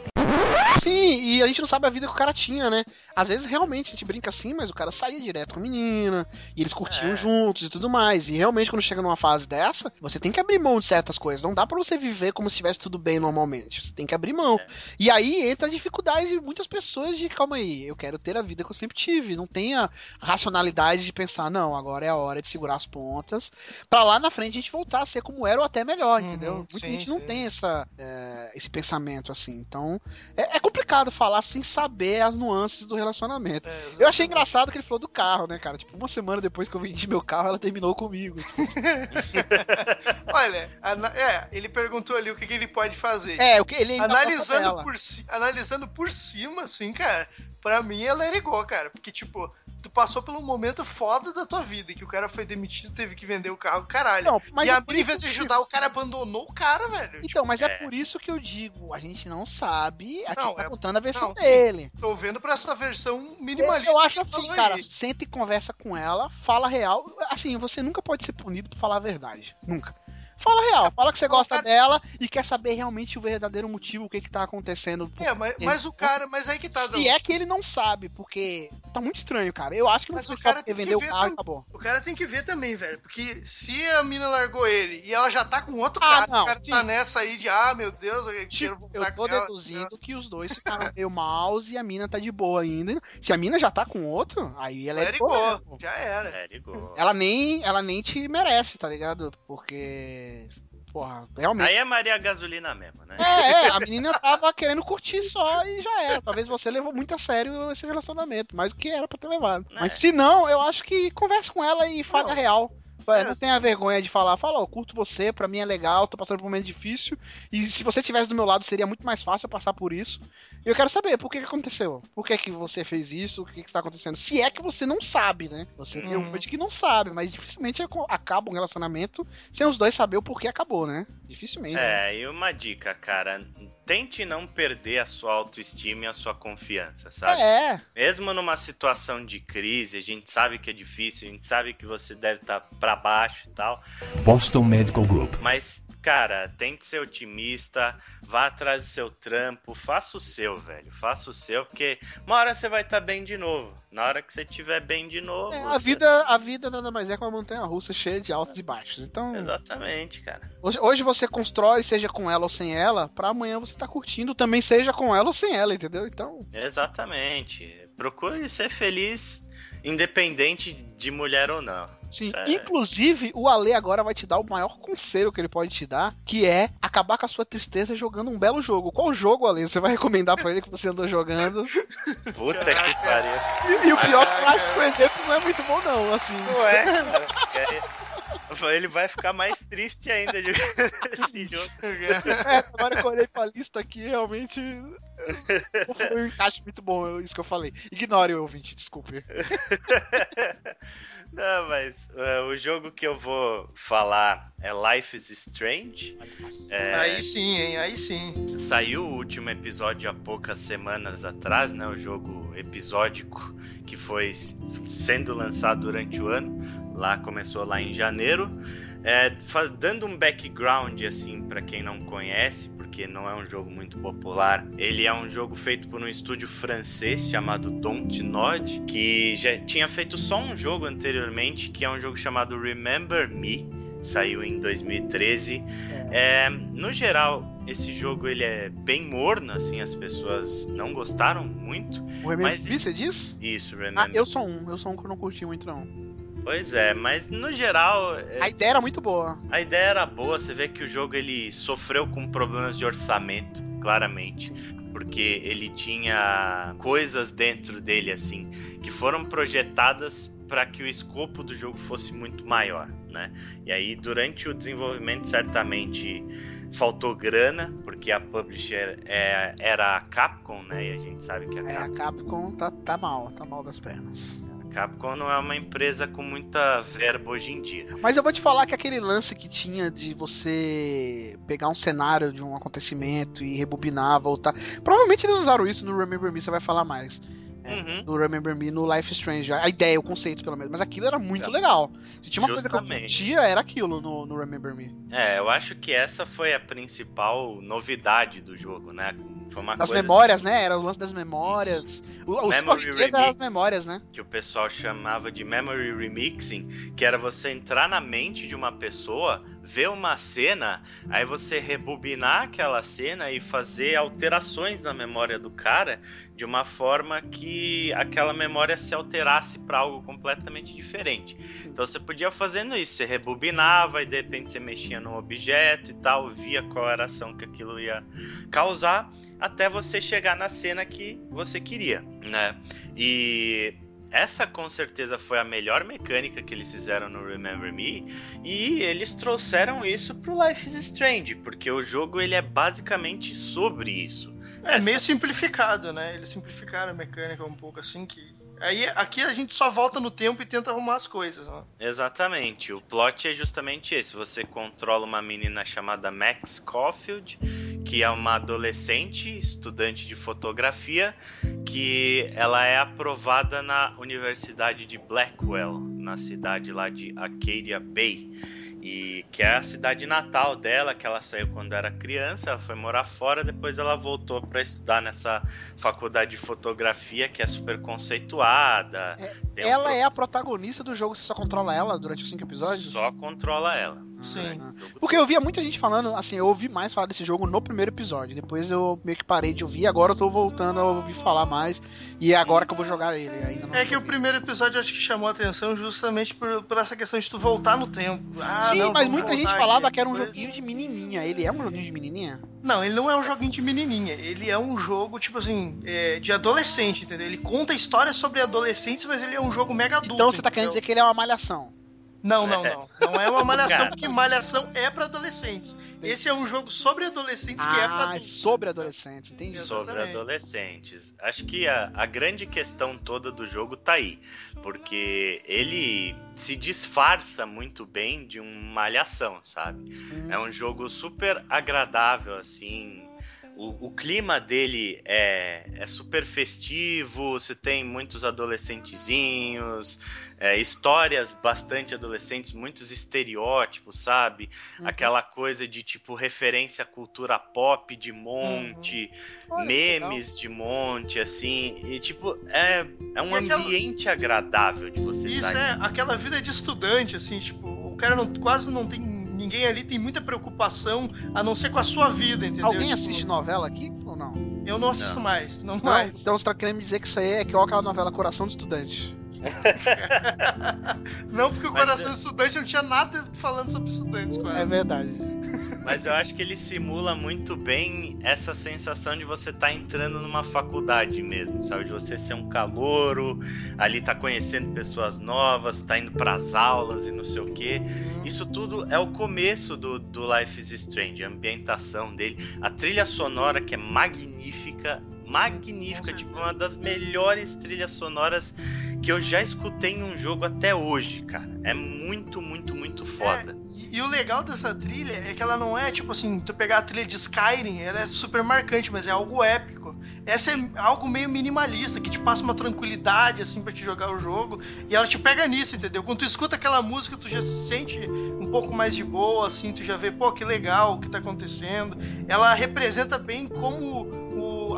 E a gente não sabe a vida que o cara tinha, né? Às vezes realmente a gente brinca assim, mas o cara saía direto com a menina, e eles curtiam É. juntos e tudo mais. E realmente, quando chega numa fase dessa, você tem que abrir mão de certas coisas. Não dá pra você viver como se estivesse tudo bem normalmente. Você tem que abrir mão. E aí entra a dificuldade de muitas pessoas de, calma aí, eu quero ter a vida que eu sempre tive. Não tem a racionalidade de pensar, não, agora é a hora de segurar as pontas, pra lá na frente a gente voltar a ser como era ou até melhor, Uhum, entendeu? Muita sim, gente não sim. tem essa, é, esse pensamento assim. Então, é, é complicado falar sem saber as nuances do relacionamento. É, Eu achei engraçado que ele falou do carro, né, cara? Tipo, uma semana depois que eu vendi meu carro, ela terminou comigo. Olha, é, ele perguntou ali o que, que ele pode fazer. É, o que ele analisando por, analisando por cima, assim, cara, pra mim ela é igual, cara. Porque, tipo, tu passou por um momento foda da tua vida, que o cara foi demitido, teve que vender o carro, caralho. Não, mas e é a em isso vez de que- ajudar, o cara abandonou o cara, velho. Então, mas é. é. por isso que eu digo, a gente não sabe, a gente tá é- contando a versão não, dele. Tô vendo pra essa versão minimalista. Eu acho que assim, cara, aí. senta e conversa com ela, fala real. Assim, você nunca pode ser punido por falar a verdade. Nunca. Fala real, fala que você gosta cara- dela e quer saber realmente o verdadeiro motivo, o que que tá acontecendo. É, mas, mas o cara, mas aí que tá. Se é que ele não sabe, porque tá muito estranho, cara. Eu acho que não Mas o cara porque tem que vendeu o ver carro e acabou. O cara tem que ver também, velho. Porque se a mina largou ele e ela já tá com outro Ah, cara, não, o cara sim. tá nessa aí de, ah, meu Deus, eu quero Tipo, voltar eu tô com ela. deduzindo que os dois ficaram meio maus e a mina tá de boa ainda. Se a mina já tá com outro, aí ela é go. Já era. É, ligou. Ela nem, ela nem te merece, tá ligado? Porque, porra, realmente. Aí é Maria Gasolina mesmo, né? É, é, a menina tava querendo curtir só e já era. Talvez você levou muito a sério esse relacionamento, mais do que era pra ter levado. É. Mas se não, eu acho que converse com ela e fale Não. a real. Ué, não tenha vergonha de falar, fala, eu curto você, pra mim é legal, tô passando por um momento difícil, e se você estivesse do meu lado seria muito mais fácil eu passar por isso. E eu quero saber, por que, que aconteceu? Por que, que você fez isso? O que, que está acontecendo? Se é que você não sabe, né? Você tem Uhum. um de que não sabe, mas dificilmente acaba um relacionamento sem os dois saber o porquê acabou, né? Dificilmente. É, e uma dica, cara. Tente não perder a sua autoestima e a sua confiança, sabe? É, Mesmo numa situação de crise, a gente sabe que é difícil, a gente sabe que você deve estar pra baixo e tal, Boston Medical Group. mas, cara, tente ser otimista, vá atrás do seu trampo, faça o seu, velho, faça o seu, porque uma hora você vai estar bem de novo. Na hora que você estiver bem de novo. É, a vida, a vida nada mais é que uma montanha russa cheia de altos e baixos. Então, Exatamente, cara. hoje, hoje você constrói, seja com ela ou sem ela, pra amanhã você tá curtindo também, seja com ela ou sem ela, entendeu? Então, Exatamente. Procure ser feliz, independente de mulher ou não. Sim. É. Inclusive, o Ale agora vai te dar o maior conselho que ele pode te dar, que é acabar com a sua tristeza jogando um belo jogo. Qual jogo, Ale? Você vai recomendar pra ele que você andou jogando? Puta que pariu. E, e o pior que eu acho que o exemplo não é muito bom, não, assim. Não é, cara. porque Ele vai ficar mais triste ainda de esse jogo. É, agora que eu olhei pra lista aqui, realmente. Foi um encaixe muito bom, isso que eu falei. Ignore o ouvinte, desculpe. Não, mas é, o jogo que eu vou falar é Life is Strange. É, Aí sim, hein? Aí sim. Saiu o último episódio há poucas semanas atrás, né? O jogo episódico que foi sendo lançado durante o ano. Lá começou lá em janeiro. É, dando um background assim para quem não conhece, porque não é um jogo muito popular. Ele é um jogo feito por um estúdio francês chamado Dontnod, que já tinha feito só um jogo anteriormente, que é um jogo chamado Remember Me, saiu em 2013. É, no geral, esse jogo ele é bem morno, assim, as pessoas não gostaram muito. O Remember mas... Me, você diz? Isso, Remember. Ah, eu sou um, eu sou um que eu não curti muito, não. Pois é, mas no geral. A ideia era muito boa. A ideia era boa, você vê que o jogo ele sofreu com problemas de orçamento, claramente. Porque ele tinha coisas dentro dele, assim, que foram projetadas para que o escopo do jogo fosse muito maior, né? E aí, durante o desenvolvimento, certamente faltou grana, porque a publisher é, era a Capcom, né? E a gente sabe que a Capcom... É, a Capcom tá, tá mal, tá mal das pernas. Capcom não é uma empresa com muita verba hoje em dia. Mas eu vou te falar que aquele lance que tinha de você pegar um cenário de um acontecimento e rebobinar, voltar. Provavelmente eles usaram isso no Remember Me, você vai falar mais uhum. do Remember Me no Life Strange. A ideia, o conceito, pelo menos. Mas aquilo era muito é. legal. Se tinha uma Justamente. coisa que eu curtia, era aquilo no, no Remember Me. É, eu acho que essa foi a principal novidade do jogo, né? Foi uma das memórias, assim... né? Era o lance das memórias. O, o eram as memórias, né? Que o pessoal chamava de memory remixing, que era você entrar na mente de uma pessoa, ver uma cena, aí você rebobinar aquela cena e fazer alterações na memória do cara de uma forma que aquela memória se alterasse para algo completamente diferente. Então você podia fazendo isso, você rebobinava e de repente você mexia no objeto e tal, via qual era a ação que aquilo ia causar até você chegar na cena que você queria, né? E essa com certeza foi a melhor mecânica que eles fizeram no Remember Me e eles trouxeram isso pro Life is Strange, porque o jogo ele é basicamente sobre isso. É Essa... meio simplificado, né? Eles simplificaram a mecânica um pouco assim que Aí aqui a gente só volta no tempo e tenta arrumar as coisas, né? Exatamente. O plot é justamente esse. Você controla uma menina chamada Max Caulfield, que é uma adolescente, estudante de fotografia, que ela é aprovada na Universidade de Blackwell, na cidade lá de Acadia Bay e que é a cidade natal dela, que ela saiu quando era criança, ela foi morar fora, depois ela voltou para estudar nessa faculdade de fotografia que é super conceituada. É, ela um é a protagonista do jogo, você só controla ela durante os cinco episódios? Só controla ela. Sim. Porque eu via muita gente falando, assim, eu ouvi mais falar desse jogo no primeiro episódio. Depois eu meio que parei de ouvir, agora eu tô voltando a ouvir falar mais. E é agora que eu vou jogar ele. Ainda é que o primeiro episódio eu acho que chamou a atenção justamente por, por essa questão de tu voltar no tempo. Ah, Sim, não, mas muita gente falava que era um depois... joguinho de menininha. Ele é um joguinho de menininha? Não, ele não é um joguinho de menininha. Ele é um jogo, tipo assim, é, de adolescente, entendeu? Ele conta histórias sobre adolescentes, mas ele é um jogo mega adulto. Então você tá querendo dizer que ele é uma malhação? Não, não, é. não. Não é uma malhação, porque malhação é para adolescentes. Esse é um jogo sobre adolescentes que é pra ah, adultos. sobre adolescentes, entendi. Sobre adolescentes. Acho que a, a grande questão toda do jogo tá aí. Porque ele se disfarça muito bem de uma malhação, sabe? Hum. É um jogo super agradável, assim o, o, clima dele é, é super festivo, você tem muitos adolescentezinhos, é, histórias bastante adolescentes, muitos estereótipos, sabe? Uhum. Aquela coisa de tipo referência à cultura pop de monte, uhum. memes de monte, assim, e tipo, é, é um e ambiente aquela... agradável de você Isso, é, aquela vida de estudante, assim, tipo, o cara não, quase não tem ninguém ali tem muita preocupação a não ser com a sua vida, entendeu? Alguém tipo... assiste novela aqui ou não? Eu não assisto não. mais, não, não mais. Então você tá querendo me dizer que isso aí é igual aquela novela Coração de Estudante. não, porque o Mas Coração é... de Estudante não tinha nada falando sobre estudantes, quase. É verdade. Mas eu acho que ele simula muito bem essa sensação de você estar tá entrando numa faculdade mesmo, sabe? De você ser um calouro, ali tá conhecendo pessoas novas, tá indo para as aulas e não sei o que. Isso tudo é o começo do, do Life is Strange, a ambientação dele, a trilha sonora que é magnífica magnífica, tipo uma das melhores trilhas sonoras que eu já escutei em um jogo até hoje, cara. É muito, muito, muito foda. É, e, e, o legal dessa trilha é que ela não é tipo assim, tu pegar a trilha de Skyrim, ela é super marcante, mas é algo épico. Essa é algo meio minimalista, que te passa uma tranquilidade assim para te jogar o jogo, e ela te pega nisso, entendeu? Quando tu escuta aquela música, tu já se sente um pouco mais de boa, assim, tu já vê, pô, que legal o que tá acontecendo. Ela representa bem como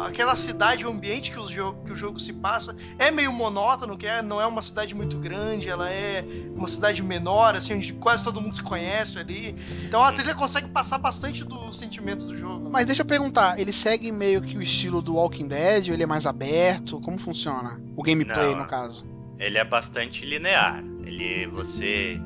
aquela cidade, o ambiente que o, jogo, que o jogo se passa é meio monótono, que é, não é uma cidade muito grande, ela é uma cidade menor, assim, onde quase todo mundo se conhece ali. Então a trilha consegue passar bastante dos sentimentos do jogo. Mas deixa eu perguntar, ele segue meio que o estilo do Walking Dead, ou ele é mais aberto? Como funciona? O gameplay, Não, no caso. Ele é bastante linear. Ele você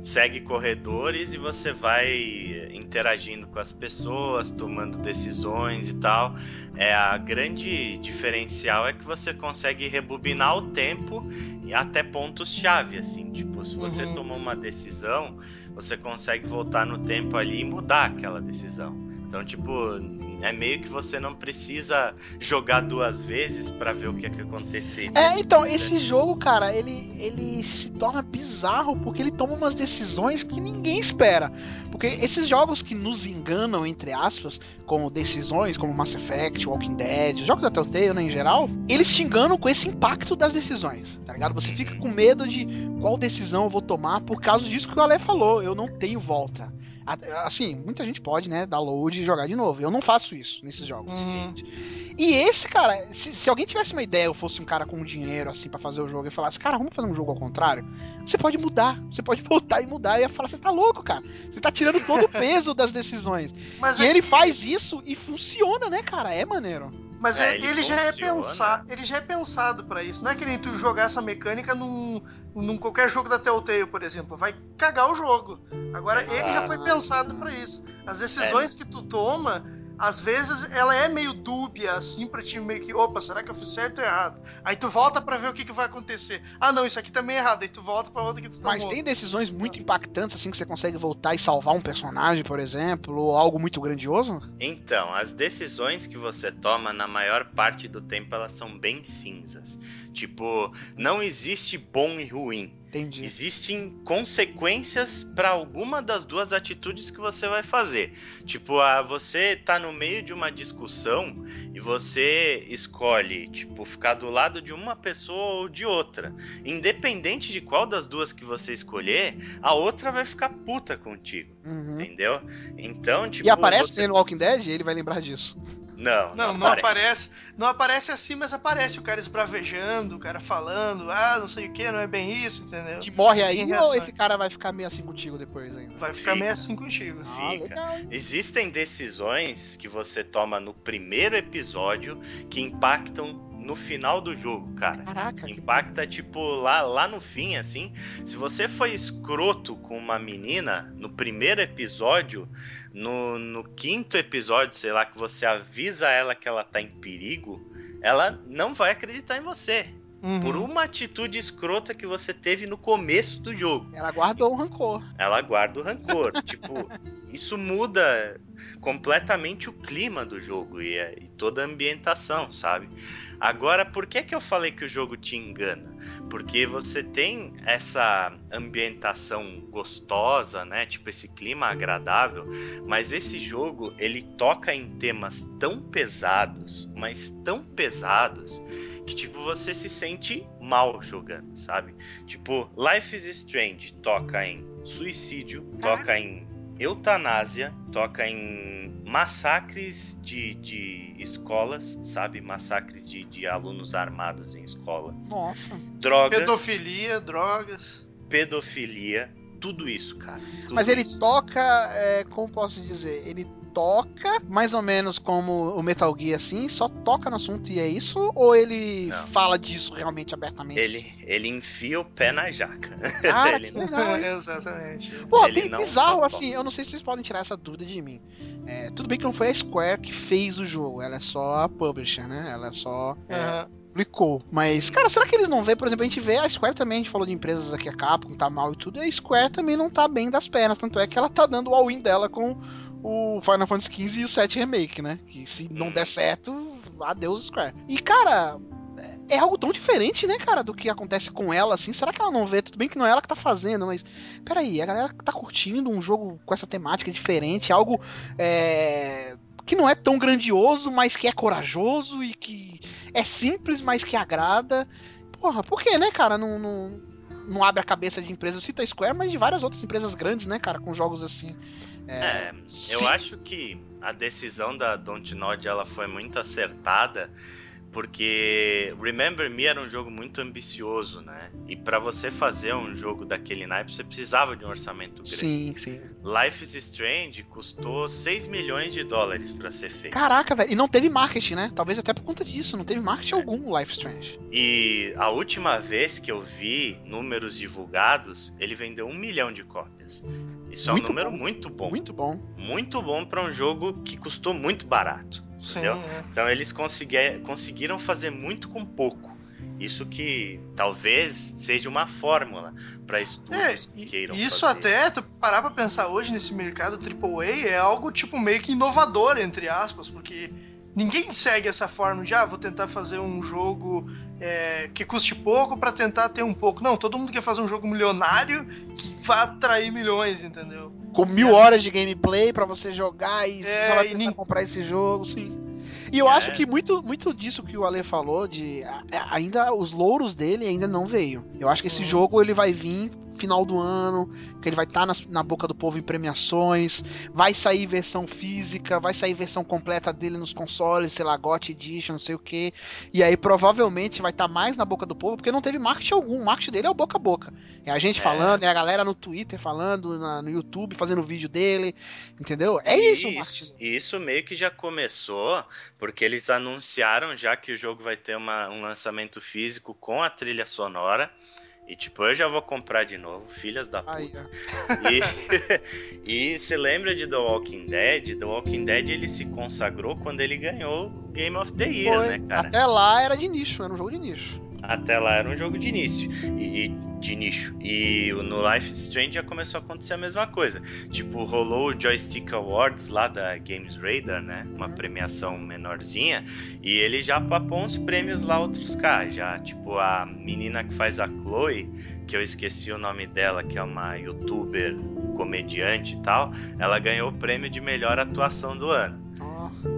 segue corredores e você vai interagindo com as pessoas, tomando decisões e tal. É a grande diferencial é que você consegue rebobinar o tempo e até pontos chave assim, tipo, se você Uhum. tomou uma decisão, você consegue voltar no tempo ali e mudar aquela decisão. Então, tipo, é meio que você não precisa jogar duas vezes pra ver o que é que aconteceria. É, então, se esse jogo, cara, ele, ele se torna bizarro porque ele toma umas decisões que ninguém espera. Porque esses jogos que nos enganam, entre aspas, como decisões, como Mass Effect, Walking Dead, os jogos da Telltale, né, em geral, eles te enganam com esse impacto das decisões, tá ligado? Você fica com medo de qual decisão eu vou tomar por causa disso que o Ale falou, eu não tenho volta. Assim, muita gente pode, né, dar load e jogar de novo. Eu não faço isso nesses jogos. Uhum. E esse, cara, se, se alguém tivesse uma ideia, eu fosse um cara com dinheiro, assim, pra fazer o jogo, e falasse, cara, vamos fazer um jogo ao contrário, você pode mudar, você pode voltar e mudar. Eu ia falar, você tá louco, cara. Você tá tirando todo o peso das decisões. Mas E é ele que- faz isso e funciona, né, cara? É maneiro. Mas É, é- ele ele, já é pensado, ele já é pensado para isso. Não é que nem tu jogar essa mecânica num, num qualquer jogo da Telltale, por exemplo, vai cagar o jogo. Agora ele já foi pensado para isso. As decisões que tu toma, às vezes ela é meio dúbia assim para ti meio que, opa, será que eu fiz certo ou errado? Aí tu volta para ver o que, que vai acontecer. Ah, não, isso aqui também é errado. Aí tu volta para outra que tu Mas tomou. tem decisões muito impactantes, assim, que você consegue voltar e salvar um personagem, por exemplo, ou algo muito grandioso? Então, as decisões que você toma, na maior parte do tempo, elas são bem cinzas. Tipo, não existe bom e ruim. Entendi. Existem consequências para alguma das duas atitudes que você vai fazer. Tipo, ah, você tá no meio de uma discussão e você escolhe, tipo, ficar do lado de uma pessoa ou de outra. Independente de qual das duas que você escolher, a outra vai ficar puta contigo, Uhum. entendeu? Então, tipo, E aparece você- no Walking Dead e ele vai lembrar disso. Não, Não, não aparece. Não aparece assim, mas aparece o cara esbravejando, o cara falando, ah, não sei o que, não é bem isso, entendeu? Que morre aí, ou esse cara vai ficar meio assim contigo depois ainda? Vai ficar Fica. meio assim contigo. Ah, Fica. legal. Existem decisões que você toma no primeiro episódio que impactam no final do jogo, cara. Caraca, impacta, tipo, lá, lá no fim, assim. Se você foi escroto com uma menina no primeiro episódio, no, no quinto episódio, sei lá, que você avisa ela que ela tá em perigo, ela não vai acreditar em você. Uhum. Por uma atitude escrota que você teve no começo do jogo. Ela guardou o rancor. Ela guarda o rancor. tipo, isso muda completamente o clima do jogo e, a- e toda a ambientação, sabe? Agora, por que que eu falei que o jogo te engana? Porque você tem essa ambientação gostosa, né? Tipo esse clima agradável, mas esse jogo ele toca em temas tão pesados, mas tão pesados que tipo você se sente mal jogando, sabe? Tipo, Life is Strange toca em suicídio, toca em eutanásia, toca em massacres de, de escolas, sabe? Massacres de, de alunos armados em escolas. Nossa. Drogas, Pedofilia, drogas. pedofilia, tudo isso, cara. tudo Mas ele isso. toca, é, como posso dizer? Ele toca mais ou menos como o Metal Gear, assim, só toca no assunto e é isso? Ou ele Não. fala disso realmente abertamente? Ele, ele enfia o pé na jaca. Cara, ele que legal, hein? Exatamente. Pô, Ele bem não bizarro, assim, eu não sei se vocês podem tirar essa dúvida de mim. É, tudo bem que não foi a Square que fez o jogo, ela é só a publisher, né? Ela é só é, Aham. publicou. Mas, cara, será que eles não vê? Por exemplo, a gente vê a Square também, a gente falou de empresas aqui, a Capcom tá mal e tudo, e a Square também não tá bem das pernas. Tanto é que ela tá dando o all-in dela com o Final Fantasy XV e o 7 Remake, né? Que se não Hum. der certo, adeus Square. E, cara, é algo tão diferente, né, cara, do que acontece com ela, assim. Será que ela não vê? Tudo bem que não é ela que tá fazendo, mas. Peraí, a galera tá curtindo um jogo com essa temática diferente, algo. É, que não é tão grandioso, mas que é corajoso e que é simples, mas que agrada. Porra, por que, né, cara? Não, não, não abre a cabeça de empresas, eu cito a Square, mas de várias outras empresas grandes, né, cara, com jogos assim. É, eu acho que a decisão da Dontnod ela foi muito acertada porque Remember Me era um jogo muito ambicioso, né? E para você fazer um jogo daquele naipe, você precisava de um orçamento grande. Sim, sim. Life is Strange custou 6 milhões de dólares para ser feito. Caraca, velho. E não teve marketing, né? Talvez até por conta disso. Não teve marketing É. algum, Life is Strange. E a última vez que eu vi números divulgados, ele vendeu um milhão de cópias. Isso é um Muito número bom. muito bom. Muito bom. Muito bom para um jogo que custou muito barato. Sim, Entendeu? é. Então eles consegui- conseguiram fazer muito com pouco. Isso que talvez seja uma fórmula para É, estúdios que e- queiram isso fazer. até, tu parar pra pensar hoje nesse mercado AAA, é algo tipo meio que inovador, entre aspas, porque ninguém segue essa forma de, ah, vou tentar fazer um jogo é, que custe pouco pra tentar ter um pouco. Não, todo mundo quer fazer um jogo milionário que vá atrair milhões, entendeu? Com mil horas de gameplay pra você jogar e É, só vai tentar nin- comprar esse jogo, sim. E eu É. acho que muito, muito disso que o Ale falou, de ainda os louros dele ainda não veio. Eu acho que esse Uhum. jogo ele vai vir final do ano, que ele vai estar na boca do povo em premiações, vai sair versão física, vai sair versão completa dele nos consoles, sei lá, GOT Edition, não sei o que. E aí provavelmente vai estar mais na boca do povo, porque não teve marketing algum. O marketing dele é o boca a boca. É a gente É. falando, é a galera no Twitter falando, na- no YouTube fazendo vídeo dele, entendeu? É isso, Isso, isso meio que já começou, porque eles anunciaram já que o jogo vai ter uma- um lançamento físico com a trilha sonora. E tipo, eu já vou comprar de novo, filhas da puta. Ó. E, e você lembra de The Walking Dead? The Walking Dead ele se consagrou quando ele ganhou Game of the Year, Foi. né, cara? Até lá era de nicho, era um jogo de nicho. Até lá era um jogo de início e, de nicho. E no Life Strange já começou a acontecer a mesma coisa. Tipo, rolou o Joystick Awards lá da Games Radar, né? Uma premiação menorzinha. E ele já papou uns prêmios lá, outros cá. Já, tipo, a menina que faz a Chloe, que eu esqueci o nome dela, que é uma youtuber comediante e tal, ela ganhou o prêmio de melhor atuação do ano.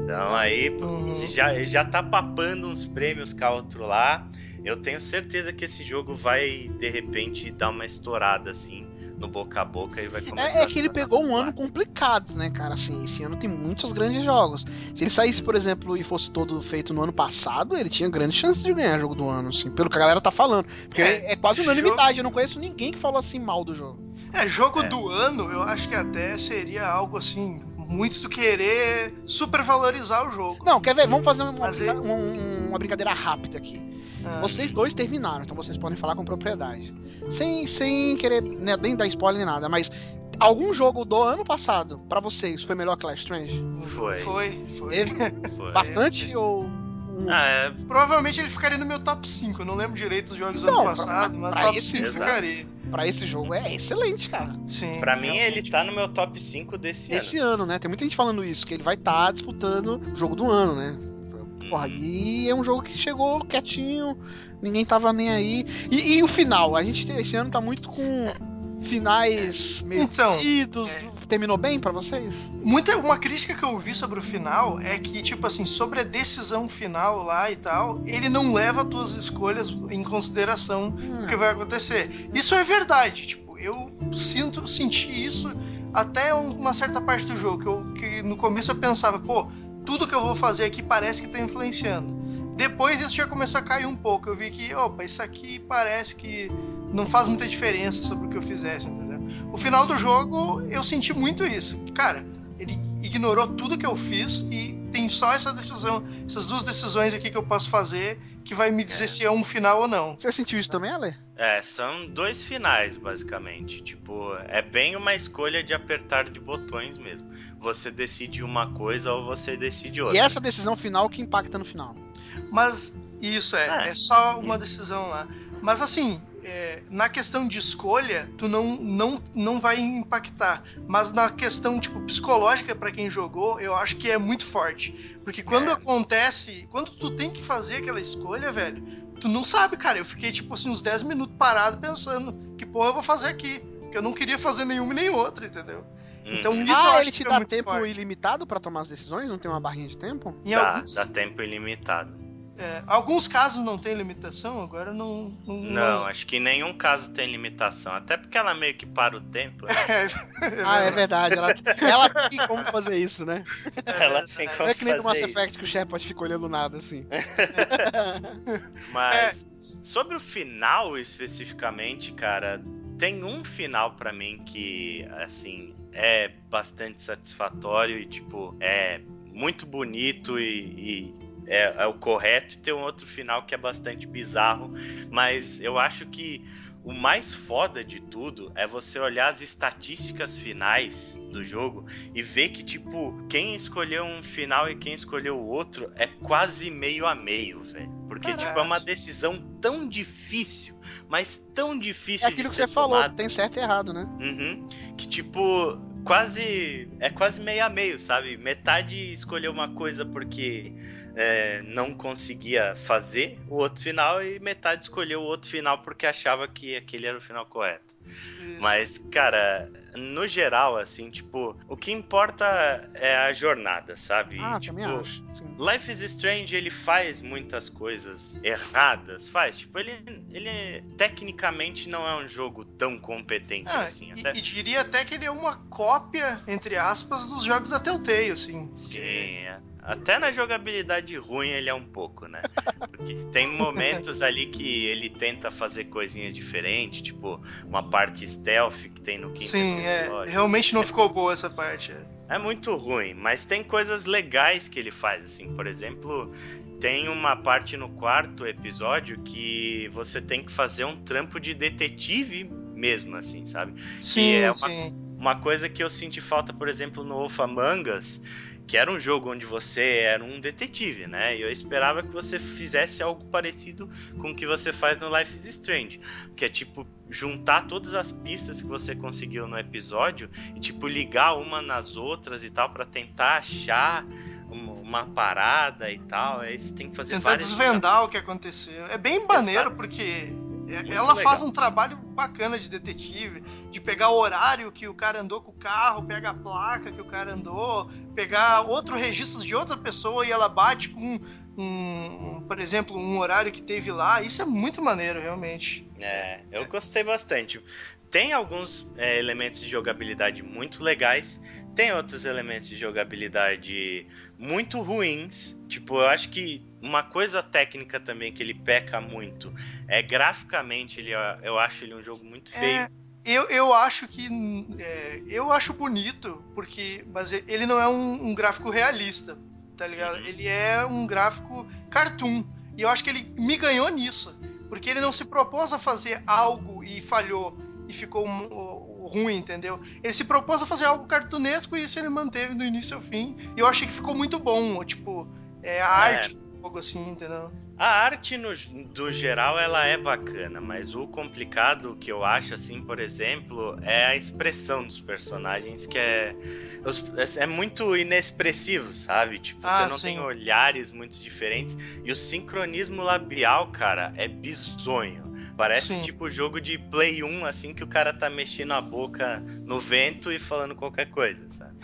Então aí Uhum. já, já tá papando uns prêmios cá outro lá. Eu tenho certeza que esse jogo vai, de repente, dar uma estourada assim no boca a boca e vai começar É, é a que ele pegou um ano complicado, né, cara? Assim, esse ano tem muitos grandes jogos. Se ele saísse, por exemplo, e fosse todo feito no ano passado, ele tinha grande chance de ganhar jogo do ano, assim, pelo que a galera tá falando. Porque é, É, quase jogo- unanimidade, eu não conheço ninguém que falou assim mal do jogo. É, jogo É. do ano, eu acho que até seria algo assim, muito do querer supervalorizar o jogo. Não, quer ver? Vamos fazer uma, Mas brinca- ele- uma- uma brincadeira rápida aqui. Ah, Vocês dois terminaram, então vocês podem falar com propriedade. Sem, sem querer né, nem dar spoiler nem nada, mas algum jogo do ano passado, pra vocês, foi melhor que Life Strange? Foi. Foi, foi. Teve Foi. bastante ou. Ah, é, Provavelmente ele ficaria no meu top 5. Eu não lembro direito dos jogos do Não, ano pra- passado, mas pra top esse 5 exato. ficaria. Pra esse jogo é excelente, cara. Sim. pra mim realmente. ele tá no meu top 5 desse Esse ano. ano, né? Tem muita gente falando isso, que ele vai estar disputando o jogo do ano, né? Porra, Uhum. e é um jogo que chegou quietinho, ninguém tava nem aí. E, e o final? A gente esse ano tá muito com finais meio Então, idos. Terminou bem pra vocês? Muita, uma crítica que eu vi sobre o final é que, tipo assim, sobre a decisão final lá e tal, ele não leva as tuas escolhas em consideração o que vai acontecer. Isso é verdade, tipo, eu sinto, senti isso até um- uma certa parte do jogo, que, eu, que no começo eu pensava, pô, tudo que eu vou fazer aqui parece que tá influenciando. Depois isso já começou a cair um pouco, eu vi que, opa, isso aqui parece que não faz muita diferença sobre o que eu fizesse, entendeu? O final do jogo, eu senti muito isso. Cara, ele ignorou tudo que eu fiz e tem só essa decisão, essas duas decisões aqui que eu posso fazer que vai me dizer É. se é um final ou não. Você sentiu isso também, Ale? É, são dois finais, basicamente. Tipo, é bem uma escolha de apertar de botões mesmo. Você decide uma coisa ou você decide outra. E essa decisão final que impacta no final. Mas isso é, É. é só uma decisão lá. Mas assim, é, na questão de escolha, tu não, não, não vai impactar. Mas na questão tipo psicológica pra quem jogou, eu acho que é muito forte, porque quando É. acontece, quando tu tem que fazer aquela escolha, velho, tu não sabe, cara. Eu fiquei tipo assim uns 10 minutos parado pensando, que porra eu vou fazer aqui? Porque eu não queria fazer nenhuma nem outra, entendeu? Então isso eu ah, ele te é dá tempo forte. ilimitado pra tomar as decisões? Não tem uma barrinha de tempo? Em dá, alguns, dá tempo ilimitado. É, alguns casos não tem limitação, agora não. Não, Não, acho que nenhum caso tem limitação. Até porque ela meio que para o tempo. né? Ah, é verdade. Ela, ela tem como fazer isso, né? Ela tem como Não é que nem no Mass fazer Effect que o Shepard fica olhando nada, assim. Mas sobre o final especificamente, cara, tem um final pra mim que assim é bastante satisfatório e tipo é muito bonito e, e é, é o correto. E tem um outro final que é bastante bizarro, mas eu acho que o mais foda de tudo é você olhar as estatísticas finais do jogo e ver que, tipo, quem escolheu um final e quem escolheu o outro é quase meio a meio, velho. Porque, tipo, é uma decisão tão difícil, mas tão difícil É aquilo de que você falou, tomada. tem certo e errado, né? Uhum. Que tipo, quase. É quase meio a meio, sabe? Metade escolheu uma coisa porque é, não conseguia fazer o outro final, e metade escolheu o outro final porque achava que aquele era o final correto. Mas, cara, no geral, assim, tipo, o que importa é a jornada, sabe? Ah, tipo, também acho. Sim. Life is Strange, ele faz muitas coisas erradas, faz. Tipo, ele, ele tecnicamente não é um jogo tão competente Ah, assim. e, Até... e diria até que ele é uma cópia, entre aspas, dos jogos da Telltale, assim. Sim, é. Até na jogabilidade ruim ele é um pouco, né? Porque tem momentos ali que ele tenta fazer coisinhas diferentes, tipo uma parte stealth que tem no quinto Sim, é. episódio. Realmente não ficou boa essa parte. é. É muito ruim, mas tem coisas legais que ele faz, assim, por exemplo, tem uma parte no quarto episódio que você tem que fazer um trampo de detetive mesmo, assim, sabe? Sim, é uma- sim. Uma coisa que eu senti falta, por exemplo, no Wolf Among Us, que era um jogo onde você era um detetive, né? E eu esperava que você fizesse algo parecido com o que você faz no Life is Strange, que é tipo juntar todas as pistas que você conseguiu no episódio e tipo ligar uma nas outras e tal pra tentar achar uma, parada e tal. Aí você tem que fazer Tentar várias desvendar o que aconteceu. É bem maneiro, porque ela legal. faz um trabalho bacana de detetive, de pegar o horário que o cara andou com o carro, pega a placa que o cara andou, pegar outro registro de outra pessoa e ela bate com um, um, por exemplo, um horário que teve lá. Isso é muito maneiro, realmente. É, eu gostei bastante. Tem alguns é, elementos de jogabilidade muito legais, tem outros elementos de jogabilidade muito ruins. Tipo, eu acho que uma coisa técnica também que ele peca muito é graficamente, ele, eu acho ele um jogo muito feio. É, eu, eu acho que. é, eu acho bonito, porque. Mas ele não é um, um gráfico realista, tá ligado? Ele é um gráfico cartoon. E eu acho que ele me ganhou nisso. Porque ele não se propôs a fazer algo e falhou e ficou ruim, entendeu? Ele se propôs a fazer algo cartunesco e isso ele manteve do início ao fim. E eu achei que ficou muito bom. Tipo, é a arte do jogo, assim, entendeu? A arte, no, do geral, ela é bacana, mas o complicado que eu acho, assim, por exemplo, é a expressão dos personagens, que é, é muito inexpressivo, sabe? Tipo, Ah, você não sim. tem olhares muito diferentes, e o sincronismo labial, cara, é bizonho. Parece Sim. tipo jogo de Play 1, assim, que o cara tá mexendo a boca no vento e falando qualquer coisa, sabe?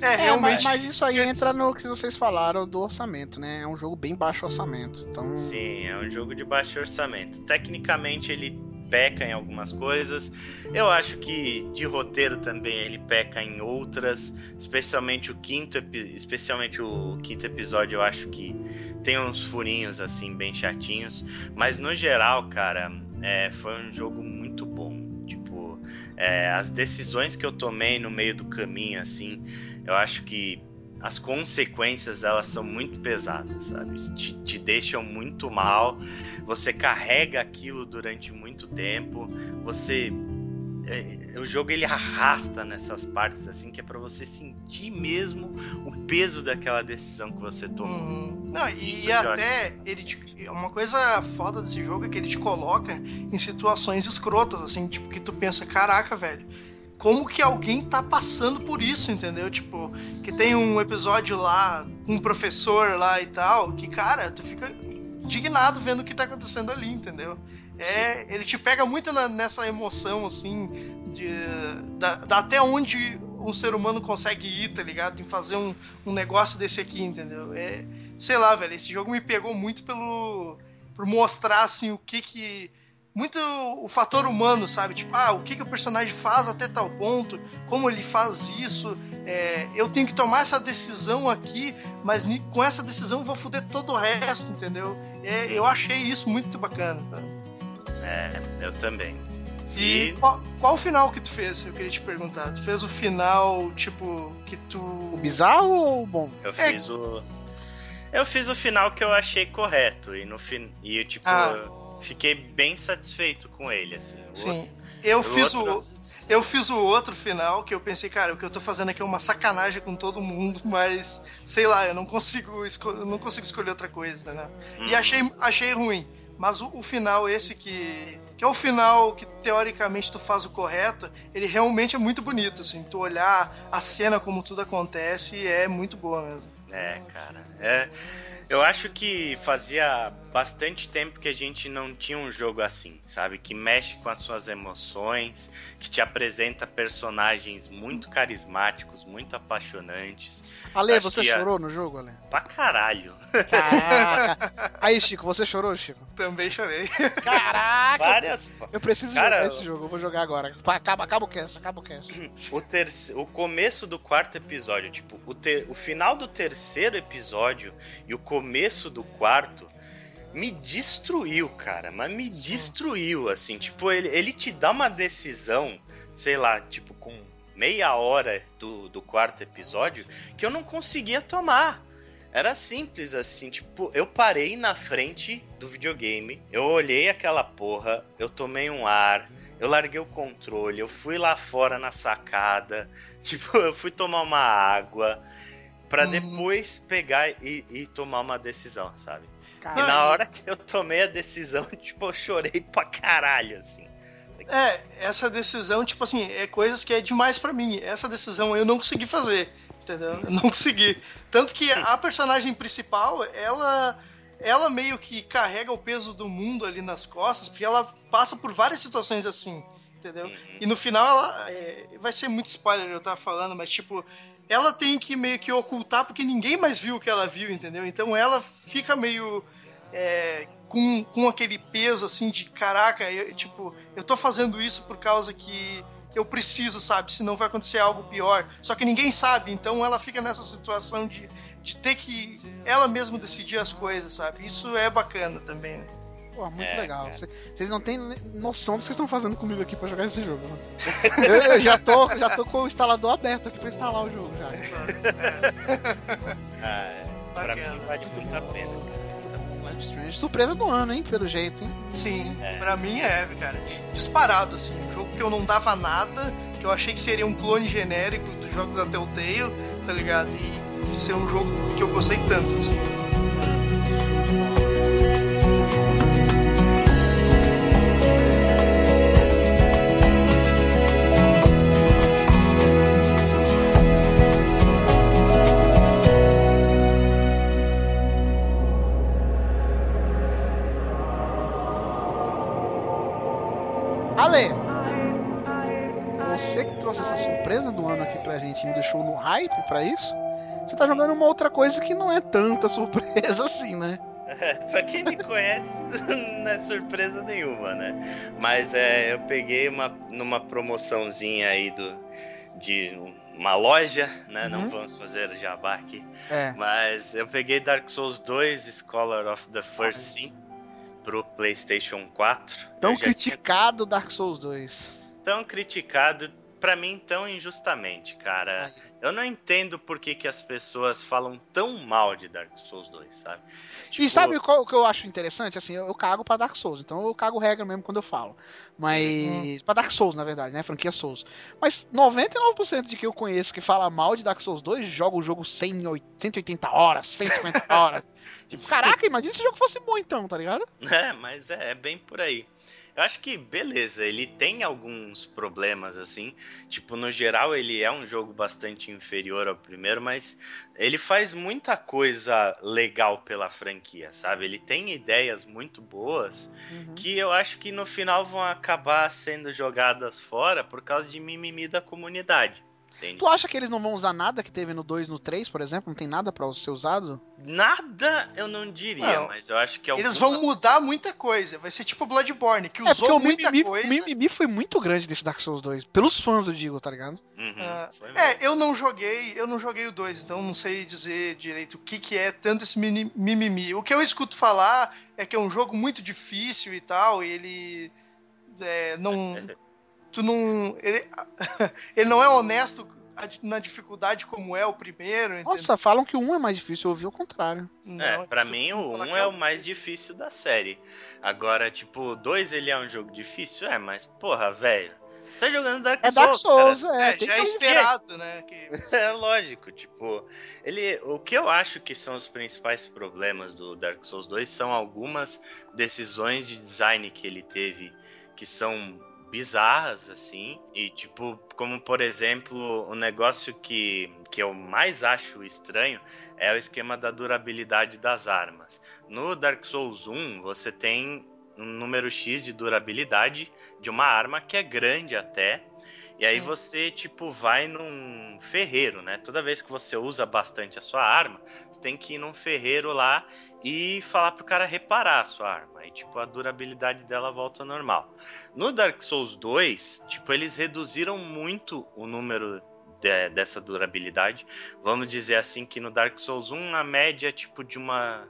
É, É, realmente. mas, mas isso aí entra no que vocês falaram do orçamento, né? É um jogo bem baixo orçamento. Então, Sim, é um jogo de baixo orçamento. Tecnicamente ele peca em algumas coisas. Eu acho que de roteiro também ele peca em outras, especialmente o quinto, especialmente o quinto episódio, eu acho que tem uns furinhos assim bem chatinhos, mas no geral, cara, é, foi um jogo muito bom. Tipo, é, as decisões que eu tomei no meio do caminho, assim, eu acho que as consequências elas são muito pesadas, sabe? Te, te deixam muito mal. Você carrega aquilo durante muito tempo. Você é, o jogo ele arrasta nessas partes assim que é pra você sentir mesmo o peso daquela decisão que você tomou. Hum, Não, e, e até ele te- uma coisa foda desse jogo é que ele te coloca em situações escrotas, assim, tipo, que tu pensa, caraca, velho, como que alguém tá passando por isso, entendeu? Tipo, que tem um episódio lá, com um professor lá e tal, que, cara, tu fica indignado vendo o que tá acontecendo ali, entendeu? É, ele te pega muito na- nessa emoção, assim, de, da, da até onde um ser humano consegue ir, tá ligado? Em fazer um, um negócio desse aqui, entendeu? É, sei lá, velho, esse jogo me pegou muito pelo. por mostrar, assim, o que que. Muito o fator humano, sabe? Tipo, ah, o que, que o personagem faz até tal ponto, como ele faz isso. É, eu tenho que tomar essa decisão aqui, mas com essa decisão eu vou foder todo o resto, entendeu? É, eu achei isso muito bacana. Tá? É, eu também. E, e... Qual, qual, o final que tu fez? Eu queria te perguntar. Tu fez o final, tipo, que tu. O bizarro ou o bom? Eu é... fiz o. Eu fiz o final que eu achei correto. E no fim. E tipo, ah. Fiquei bem satisfeito com ele, assim. Sim. Outro... Eu o fiz outro... o. Eu fiz o outro final que eu pensei, cara, o que eu tô fazendo aqui é uma sacanagem com todo mundo, mas sei lá, eu não consigo, esco... não consigo escolher outra coisa, né? Hum. E uhum. achei, achei ruim. Mas o, o, final, esse que. Que é o final que teoricamente tu faz o correto, ele realmente é muito bonito, assim. Tu olhar a cena como tudo acontece é muito boa mesmo. É, cara. É. Eu acho que fazia bastante tempo que a gente não tinha um jogo assim, sabe? Que mexe com as suas emoções, que te apresenta personagens muito carismáticos, muito apaixonantes. Ale, acho você chorou a... no jogo, Ale? Pra caralho. Caraca. Aí, Chico, você chorou, Chico? Também chorei. Caraca! Várias. Eu preciso Cara, jogar esse jogo, eu vou jogar agora. Acaba, acaba o cast, acaba o cast. O, terce... o começo do quarto episódio, tipo, o, ter... o final do terceiro episódio e o começo do quarto me destruiu, cara. Mas me Sim. destruiu, assim. Tipo, ele, ele te dá uma decisão, sei lá, tipo, com meia hora do, do quarto episódio, que eu não conseguia tomar. Era simples assim, tipo, eu parei na frente do videogame, eu olhei aquela porra, eu tomei um ar, eu larguei o controle, eu fui lá fora na sacada, tipo, eu fui tomar uma água para uhum. depois pegar e, e, tomar uma decisão, sabe? Caralho. E na hora que eu tomei a decisão, tipo, eu chorei pra caralho, assim. É, essa decisão, tipo assim, é coisas que é demais para mim. Essa decisão eu não consegui fazer entendeu? Eu não consegui. Tanto que a personagem principal, ela ela meio que carrega o peso do mundo ali nas costas, porque ela passa por várias situações assim, entendeu? Uhum. E no final ela é, vai ser muito spoiler eu tava falando, mas tipo, ela tem que meio que ocultar porque ninguém mais viu o que ela viu, entendeu? Então ela fica meio é, com, com aquele peso assim de caraca, eu, tipo, eu tô fazendo isso por causa que eu preciso, sabe? Senão vai acontecer algo pior. Só que ninguém sabe, então ela fica nessa situação de, de ter que ela mesma decidir as coisas, sabe? Isso é bacana também. Né? Pô, muito é, legal. Vocês não têm noção do que vocês estão fazendo comigo aqui pra jogar esse jogo. Eu, eu, já, tô, já tô com o instalador aberto aqui pra instalar o jogo já. ah, é. Pra mim vale muito a pena, cara. Surpresa do ano, hein? Pelo jeito, hein? Sim, é. pra mim é, cara. Disparado, assim. Um jogo que eu não dava nada, que eu achei que seria um clone genérico dos jogos da Telltale, tá ligado? E ser um jogo que eu gostei tanto, assim. Gente me deixou no hype para isso, você tá jogando uma outra coisa que não é tanta surpresa assim, né? pra quem me conhece, não é surpresa nenhuma, né? Mas é, eu peguei uma numa promoçãozinha aí do, de uma loja, né? Uhum. Não vamos fazer jabá aqui. É. Mas eu peguei Dark Souls 2, Scholar of the First Sin, pro PlayStation 4. Tão criticado tinha... Dark Souls 2. Tão criticado para mim tão injustamente, cara. Eu não entendo por que, que as pessoas falam tão mal de Dark Souls 2, sabe? Tipo... E sabe qual que eu acho interessante? Assim, eu, eu cago para Dark Souls, então eu cago regra mesmo quando eu falo. Mas. Hum. Pra Dark Souls, na verdade, né? Franquia Souls. Mas 99% de que eu conheço que fala mal de Dark Souls 2 joga o jogo 100, 180 horas, 150 horas. tipo, caraca, imagina se o jogo fosse bom então, tá ligado? É, mas é, é bem por aí. Eu acho que beleza, ele tem alguns problemas assim. Tipo, no geral ele é um jogo bastante inferior ao primeiro, mas ele faz muita coisa legal pela franquia, sabe? Ele tem ideias muito boas uhum. que eu acho que no final vão acabar sendo jogadas fora por causa de mimimi da comunidade. Entende? Tu acha que eles não vão usar nada que teve no 2 no 3, por exemplo? Não tem nada pra ser usado? Nada eu não diria, Não. mas eu acho que Eles algumas- vão mudar muita coisa. Vai ser tipo Bloodborne, que É, usou o muita mimimi, coisa. o mimimi foi muito grande desse Dark Souls 2. Pelos fãs, eu digo, tá ligado? Uhum, mesmo. É, eu não joguei, eu não joguei o 2, então não sei dizer direito o que, que é tanto esse mimimi. O que eu escuto falar é que é um jogo muito difícil e tal, e ele é, não. Tu não. Ele, ele não é honesto na dificuldade como é o primeiro. entendeu? Nossa, falam que o 1 é mais difícil, eu ouvi o contrário. Não, É, pra isso mim o vou falar 1 que é o mais difícil da série. Agora, tipo, o 2 ele é um jogo difícil? É, mas porra, velho. Você tá jogando Dark É Souls. Dark Souls, cara. é. É, tem já é que- esperado, né? Que... É lógico, tipo, ele, o que eu acho que são os principais problemas do Dark Souls 2 são algumas decisões de design que ele teve que são bizarras assim, e tipo, como por exemplo, o negócio que que eu mais acho estranho é o esquema da durabilidade das armas. No Dark Souls 1, você tem um número X de durabilidade de uma arma que é grande até, e aí Sim. você, tipo, vai num ferreiro, né? Toda vez que você usa bastante a sua arma, você tem que ir num ferreiro lá e falar pro cara reparar a sua arma. Aí, tipo, a durabilidade dela volta ao normal. No Dark Souls 2, tipo, eles reduziram muito o número de- dessa durabilidade. Vamos dizer assim que no Dark Souls 1, a média, tipo, de uma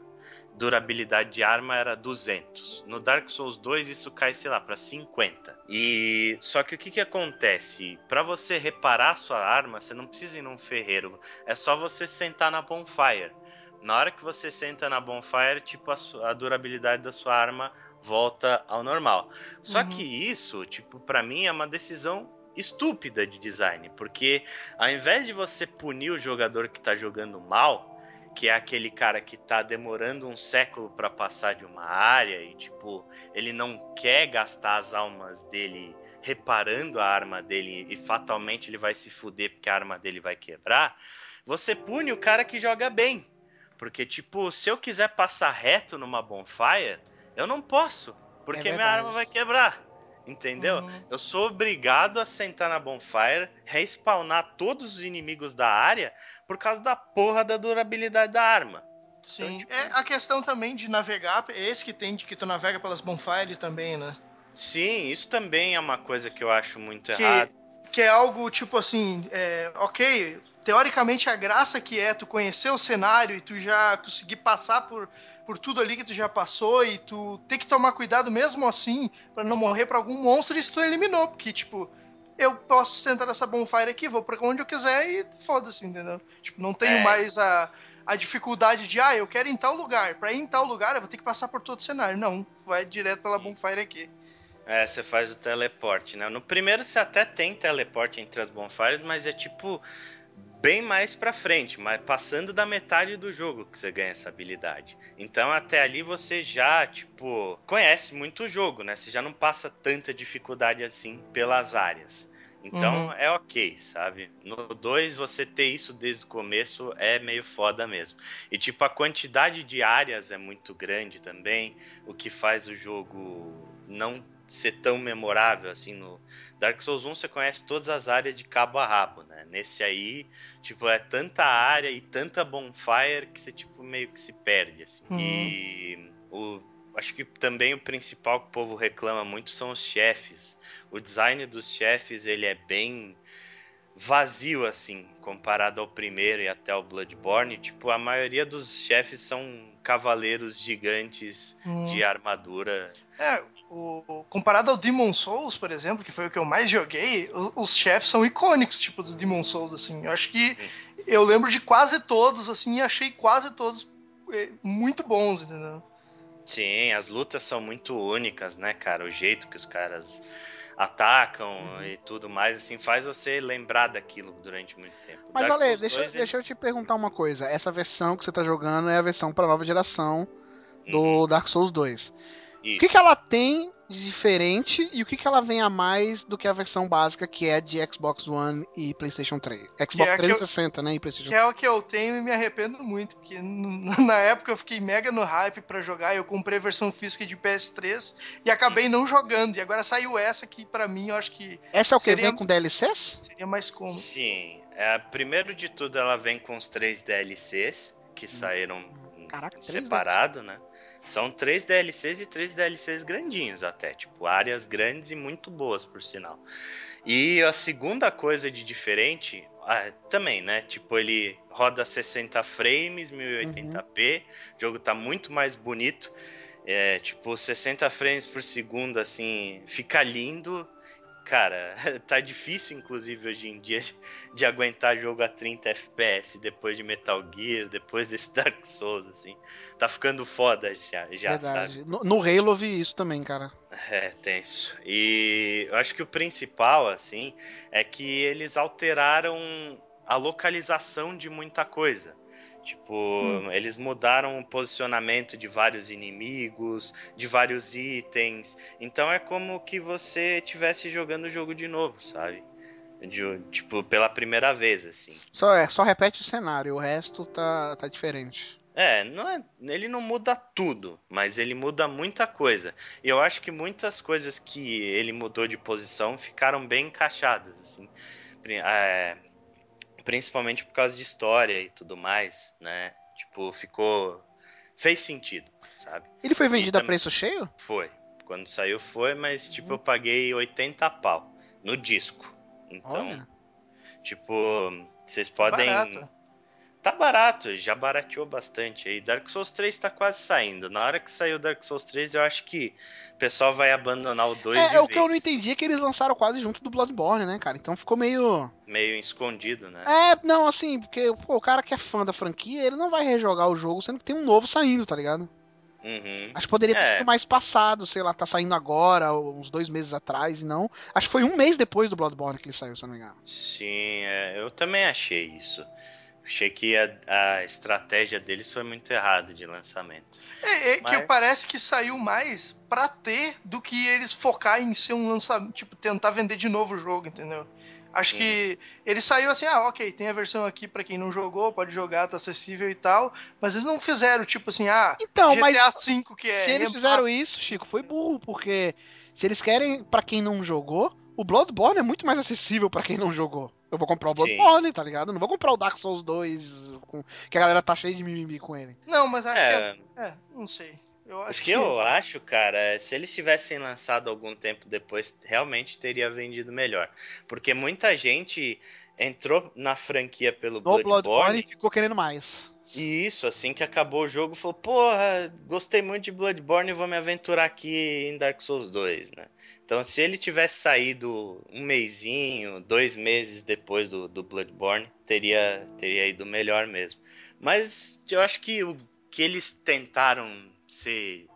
durabilidade de arma era 200. No Dark Souls 2 isso cai, sei lá, para 50. E só que o que que acontece? Para você reparar sua arma, você não precisa ir num ferreiro. É só você sentar na bonfire. Na hora que você senta na bonfire, tipo a, su- a durabilidade da sua arma volta ao normal. Só Uhum. que isso, tipo, para mim é uma decisão estúpida de design, porque ao invés de você punir o jogador que tá jogando mal, que é aquele cara que tá demorando um século pra passar de uma área e tipo, ele não quer gastar as almas dele reparando a arma dele e fatalmente ele vai se fuder porque a arma dele vai quebrar, você pune o cara que joga bem. Porque tipo, se eu quiser passar reto numa bonfire, eu não posso, porque minha verdade. arma vai quebrar. Entendeu? Uhum. Eu sou obrigado a sentar na bonfire, respawnar todos os inimigos da área por causa da porra da durabilidade da arma. Sim. tipo- É a questão também de navegar, é esse que tem de que tu navega pelas bonfires também, né? Sim, isso também é uma coisa que eu acho muito Que, errado. que é algo tipo assim, é, ok, teoricamente a graça que é tu conhecer o cenário e tu já conseguir passar por, por tudo ali que tu já passou e tu ter que tomar cuidado mesmo assim pra não morrer pra algum monstro, isso tu eliminou, porque tipo, eu posso sentar nessa bonfire aqui, vou pra onde eu quiser e foda-se, entendeu? Tipo, não tenho É. mais a, a dificuldade de, ah, eu quero ir em tal lugar, pra ir em tal lugar eu vou ter que passar por todo o cenário. Não, vai direto pela Sim. bonfire aqui. É, você faz o teleporte, né? No primeiro você até tem teleporte entre as bonfires, mas é tipo bem mais pra frente, mas passando da metade do jogo que você ganha essa habilidade. Então até ali você já, tipo, conhece muito o jogo, né? Você já não passa tanta dificuldade assim pelas áreas. Então Uhum. é ok, sabe? No 2 você ter isso desde o começo é meio foda mesmo. E tipo, a quantidade de áreas é muito grande também, o que faz o jogo não ser tão memorável assim no Dark Souls 1 você conhece todas as áreas de cabo a rabo, né? Nesse aí, tipo, é tanta área e tanta bonfire que você tipo meio que se perde assim. Uhum. E o acho que também o principal que o povo reclama muito são os chefes. O design dos chefes, ele é bem vazio assim, comparado ao primeiro e até ao Bloodborne, tipo, a maioria dos chefes são cavaleiros gigantes Hum. de armadura. É, o, comparado ao Demon Souls, por exemplo, que foi o que eu mais joguei, o- os chefes são icônicos, tipo, do Demon Souls, assim. Eu acho que eu lembro de quase todos, assim, e achei quase todos eh, muito bons, entendeu? Sim, as lutas são muito únicas, né, cara? O jeito que os caras atacam e tudo mais, assim, faz você lembrar daquilo durante muito tempo. Mas Dark Souls deixa, 2, ele- deixa eu te perguntar uma coisa. Essa versão que você tá jogando é a versão pra nova geração do Uhum, Dark Souls 2. O isso. que, que ela tem de diferente e o que, que ela vem a mais do que a versão básica que é de Xbox One e PlayStation 3? Xbox Que é a que eu- 360, né? E PlayStation Que é o que eu tenho e me arrependo muito, porque na época eu fiquei mega no hype pra jogar, eu comprei a versão física de PS3 e acabei não jogando, e agora saiu essa que pra mim eu acho que Essa é o que? Seria- Vem com DLCs? seria mais cômodo. Sim. É, primeiro de tudo, ela vem com os três DLCs que saíram Caraca, três separado, né? São três DLCs e três DLCs grandinhos até, tipo, áreas grandes e muito boas, por sinal. E a segunda coisa de diferente, ah, também, né? Tipo, ele roda 60 frames, 1080p, o jogo tá muito mais bonito. É, tipo, 60 frames por segundo, assim, fica lindo. Cara, tá difícil, inclusive, hoje em dia, de aguentar jogo a 30 FPS depois de Metal Gear, depois desse Dark Souls, assim. Tá ficando foda já, já Verdade. sabe? No, no Halo eu vi isso também, cara. É, tenso. E eu acho que o principal, assim, é que eles alteraram a localização de muita coisa. Tipo, eles mudaram o posicionamento de vários inimigos, de vários itens. Então é como que você estivesse jogando o jogo de novo, sabe? De- tipo, pela primeira vez, assim. Só, é, só repete o cenário, o resto tá, tá diferente. É, não é, ele não muda tudo, mas ele muda muita coisa. E eu acho que muitas coisas que ele mudou de posição ficaram bem encaixadas, assim. É, principalmente por causa de história e tudo mais, né? Tipo, ficou. fez sentido, sabe? Ele foi vendido a também- preço cheio? Foi. Quando saiu foi, mas tipo, eu paguei 80 pau no disco. Então, Olha. tipo, vocês podem. Barato. Tá barato, já barateou bastante aí. Dark Souls 3 tá quase saindo. Na hora que sair o Dark Souls 3, eu acho que o pessoal vai abandonar o 2 de É, o que eu não entendi é que eles lançaram quase junto do Bloodborne, né, cara? Então ficou meio. Meio escondido, né? É, não, assim, porque pô, o cara que é fã da franquia, ele não vai rejogar o jogo, sendo que tem um novo saindo, tá ligado? Uhum. Acho que poderia ter É. sido mais passado, sei lá, tá saindo agora, uns dois meses atrás, e não. Acho que foi um mês depois do Bloodborne que ele saiu, se não me engano. Sim, é, eu também achei isso. Achei que a, a estratégia deles foi muito errada de lançamento. É, é que Mas- parece que saiu mais pra ter do que eles focar em ser um lançamento, tipo, tentar vender de novo o jogo, entendeu? Acho que ele saiu assim, ah, ok, tem a versão aqui pra quem não jogou, pode jogar, tá acessível e tal, mas eles não fizeram, tipo assim, ah, Então, GTA mas V que é... se eles reemplaço. fizeram isso, Chico, foi burro, porque se eles querem, pra quem não jogou, o Bloodborne é muito mais acessível pra quem não jogou. Eu vou comprar o Sim. Bloodborne, tá ligado? Eu Não vou comprar o Dark Souls 2, com- que a galera tá cheia de mimimi com ele. Não, mas acho É, que é... É, não sei. Eu o acho que eu acho, cara, é se eles tivessem lançado algum tempo depois, realmente teria vendido melhor. Porque muita gente entrou na franquia pelo No Bloodborne Bloodborne ficou querendo mais. E isso, assim que acabou o jogo, falou: Porra, gostei muito de Bloodborne vou me aventurar aqui em Dark Souls 2, né? Então, se ele tivesse saído um mêsinho, dois meses depois do, do Bloodborne, teria, teria ido melhor mesmo. Mas eu acho que o que eles tentaram ser.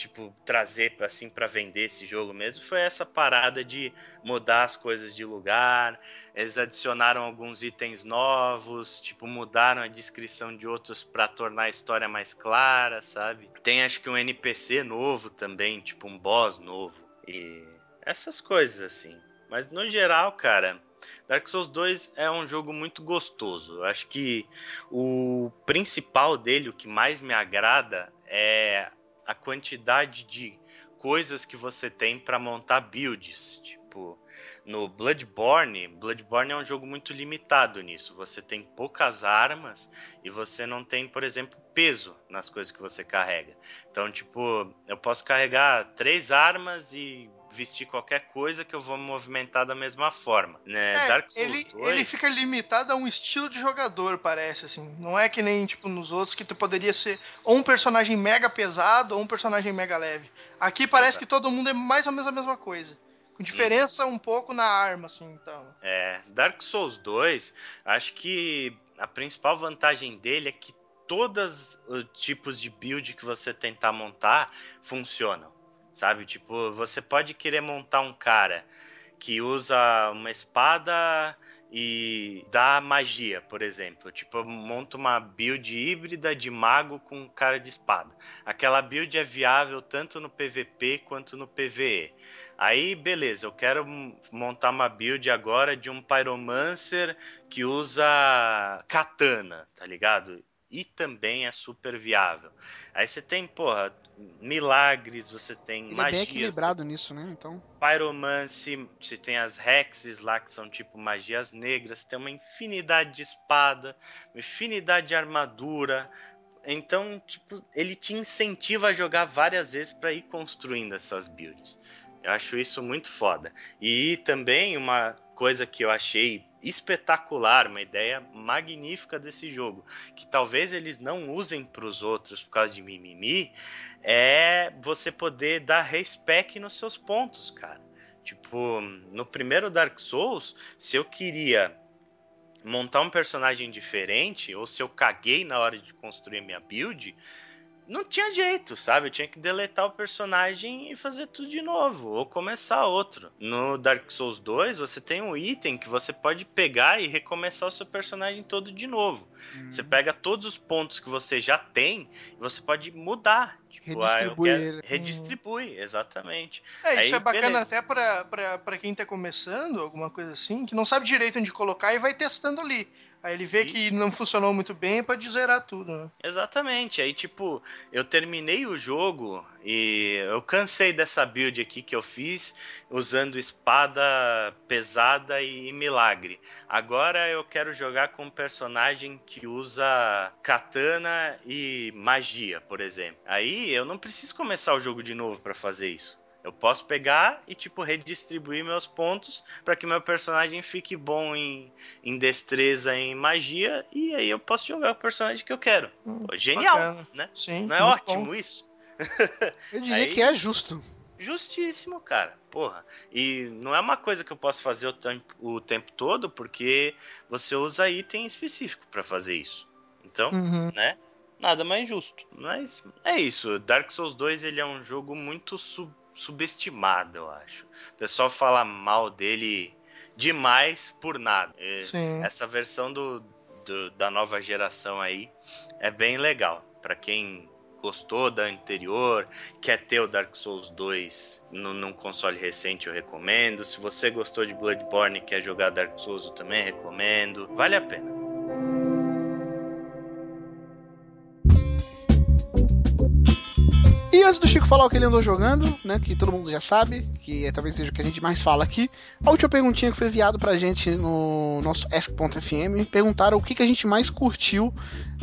Tipo, trazer assim para vender esse jogo mesmo foi essa parada de mudar as coisas de lugar, eles adicionaram alguns itens novos, tipo, mudaram a descrição de outros pra tornar a história mais clara, sabe? Tem acho que um NPC novo também, tipo um boss novo. E essas coisas assim. Mas no geral, cara, Dark Souls 2 é um jogo muito gostoso. Eu acho que o principal dele, o que mais me agrada, é a quantidade de coisas que você tem pra montar builds. Tipo, no Bloodborne, Bloodborne é um jogo muito limitado nisso. Você tem poucas armas e você não tem, por exemplo, peso nas coisas que você carrega. Então, tipo, eu posso carregar três armas e vestir qualquer coisa que eu vou movimentar da mesma forma. Né? É, Dark Souls ele, 2, ele fica limitado a um estilo de jogador, parece, assim. Não é que nem, tipo, nos outros que tu poderia ser ou um personagem mega pesado ou um personagem mega leve. Aqui parece Exato. que todo mundo é mais ou menos a mesma coisa. Com diferença um pouco na arma, assim, então. É, Dark Souls 2, acho que a principal vantagem dele é que todos os tipos de build que você tentar montar funcionam. Sabe? Tipo, você pode querer montar um cara que usa uma espada e dá magia, por exemplo. Tipo, eu monto uma build híbrida de mago com cara de espada. Aquela build é viável tanto no PVP quanto no PVE. Aí, beleza, eu quero montar uma build agora de um Pyromancer que usa katana, tá ligado? E também é super viável. Aí você tem, porra, milagres, você tem Ele é magias. bem equilibrado nisso, né? Então. Pyromance, você tem as hexes lá que são tipo magias negras, tem uma infinidade de espada, uma infinidade de armadura. Então, tipo, ele te incentiva a jogar várias vezes para ir construindo essas builds. Eu acho isso muito foda. E também uma coisa que eu achei espetacular, uma ideia magnífica desse jogo, que talvez eles não usem para os outros por causa de mimimi, é você poder dar respec nos seus pontos, cara. Tipo, no primeiro Dark Souls, se eu queria montar um personagem diferente, ou se eu caguei na hora de construir minha build, não tinha jeito, sabe? Eu tinha que deletar o personagem e fazer tudo de novo, ou começar outro. No Dark Souls 2, você tem um item que você pode pegar e recomeçar o seu personagem todo de novo. Hum. Você pega todos os pontos que você já tem e você pode mudar. Tipo, ah, Redistribui quero- ele. Redistribui, exatamente. É, isso Aí, é bacana beleza. até pra, pra, pra quem tá começando, alguma coisa assim, que não sabe direito onde colocar e vai testando ali. Aí ele vê que não funcionou muito bem pode zerar tudo, né? Exatamente. Aí, tipo, eu terminei o jogo e eu cansei dessa build aqui que eu fiz usando espada pesada e milagre. Agora eu quero jogar com um personagem que usa katana e magia, por exemplo. Aí eu não preciso começar o jogo de novo pra fazer isso. Eu posso pegar e, tipo, redistribuir meus pontos para que meu personagem fique bom em, em destreza, em magia, e aí eu posso jogar o personagem que eu quero. Pô, genial, bacana. né? Sim. Não é ótimo bom. isso? Eu diria Aí- que é justo. Justíssimo, cara. Porra. E não é uma coisa que eu posso fazer o tempo, o tempo todo, porque você usa item específico para fazer isso. Então, Uhum. né? Nada mais justo. Mas é isso. Dark Souls 2 ele é um jogo muito sub- subestimado, eu acho. O pessoal fala mal dele demais por nada. Sim. Essa versão do, do- da nova geração aí é bem legal. Pra quem gostou da anterior, quer ter o Dark Souls 2 no, num console recente, eu recomendo. Se você gostou de Bloodborne e quer jogar Dark Souls, eu também recomendo. Vale a pena. Antes do Chico falar o que ele andou jogando, né? Que todo mundo já sabe, que é, talvez seja o que a gente mais fala aqui. A última perguntinha que foi enviada pra gente no nosso Ask.fm perguntaram o que, que a gente mais curtiu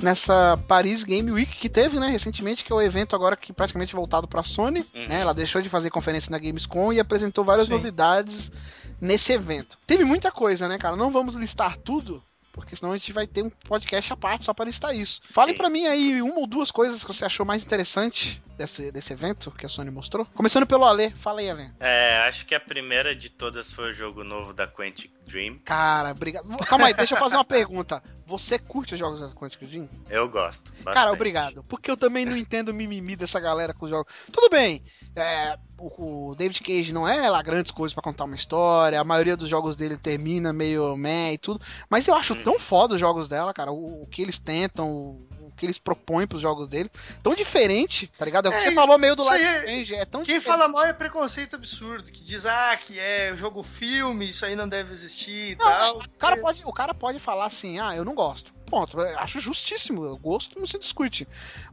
nessa Paris Game Week que teve, né, recentemente, que é o evento agora que praticamente voltado pra Sony, Uhum. né? Ela deixou de fazer conferência na Gamescom e apresentou várias Sim. novidades nesse evento. Teve muita coisa, né, cara? Não vamos listar tudo, porque senão a gente vai ter um podcast à parte só para listar isso. Fale pra mim aí uma ou duas coisas que você achou mais interessante desse, desse evento que a Sony mostrou. Começando pelo Ale. Fala aí, Ale. É, acho que a primeira de todas foi o jogo novo da Quantic Dream. Cara, obrigado. Calma aí, deixa eu fazer uma pergunta. Você curte os jogos da Quantic Dream? Eu gosto. Bastante. Cara, obrigado. Porque eu também não entendo o mimimi dessa galera com os jogos. Tudo bem, é, o, David Cage não é lá grandes coisas pra contar uma história, a maioria dos jogos dele termina meio meh e tudo, mas eu acho Uhum. tão foda os jogos dela, cara, o, o que eles tentam, o, o que eles propõem pros jogos dele, tão diferente, tá ligado? É o que É, você falou meio do Life é- Strange, é tão Quem diferente. fala mal é preconceito absurdo, que diz, ah, que é jogo filme, isso aí não deve existir e Não, tal. o cara, pode, o cara pode falar assim, ah, eu não gosto. Ponto, eu acho justíssimo, o gosto não se discute.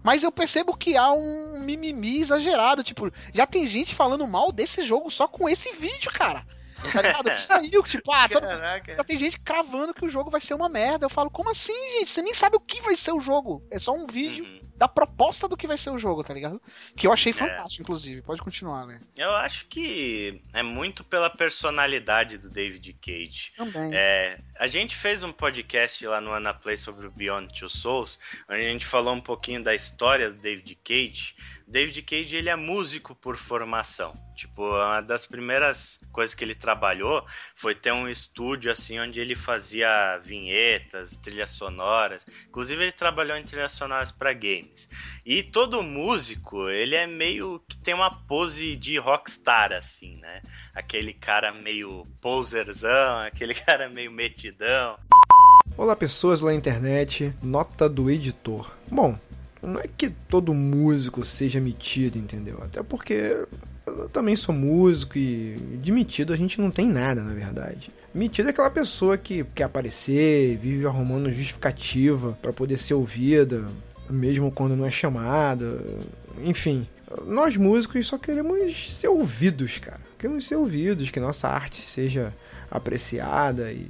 Mas eu percebo que há um mimimi exagerado, tipo, já tem gente falando mal desse jogo só com esse vídeo, cara. Tá ligado? Que saiu, tipo, ah, todo- já tem gente cravando que o jogo vai ser uma merda. Eu falo, como assim, gente? Você nem sabe o que vai ser o jogo. É só um vídeo Uhum. Da proposta do que vai ser o jogo, tá ligado? Que eu achei É. fantástico, inclusive. Pode continuar, né? Eu acho que é muito pela personalidade do David Cage. Também. É, a gente fez um podcast lá no Anaplay sobre o Beyond Two Souls, onde a gente falou um pouquinho da história do David Cage. David Cage, ele é músico por formação. Tipo, uma das primeiras coisas que ele trabalhou foi ter um estúdio assim onde ele fazia vinhetas, trilhas sonoras. Inclusive ele trabalhou em trilhas sonoras para E todo músico, ele é meio que tem uma pose de rockstar assim, né? Aquele cara meio poserzão, aquele cara meio metidão. Olá pessoas lá na internet, nota do editor. Bom, não é que todo músico seja metido, entendeu? Até porque Eu também sou músico e de metido a gente não tem nada, na verdade. Metido é aquela pessoa que quer aparecer, vive arrumando justificativa para poder ser ouvida, mesmo quando não é chamada. Enfim, nós músicos só queremos ser ouvidos, cara. Queremos ser ouvidos, que nossa arte seja apreciada e,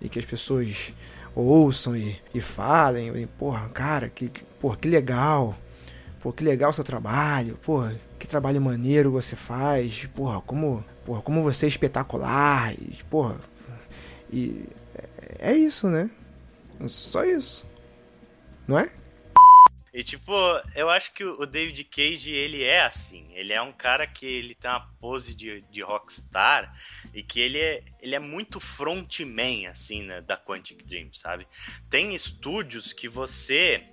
e que as pessoas ouçam e, e falem. E, porra, cara, que, que, porra, que legal. Pô, que legal o seu trabalho. Porra, que trabalho maneiro você faz. Porra, como, porra, como você é espetacular. E, porra, e é, é isso, né? Só isso. Não é? E tipo, eu acho que o David Cage, ele é assim. Ele é um cara que ele tem uma pose de, de rockstar e que ele é, ele é muito frontman, assim, né, da Quantic Dream, sabe? Tem estúdios que você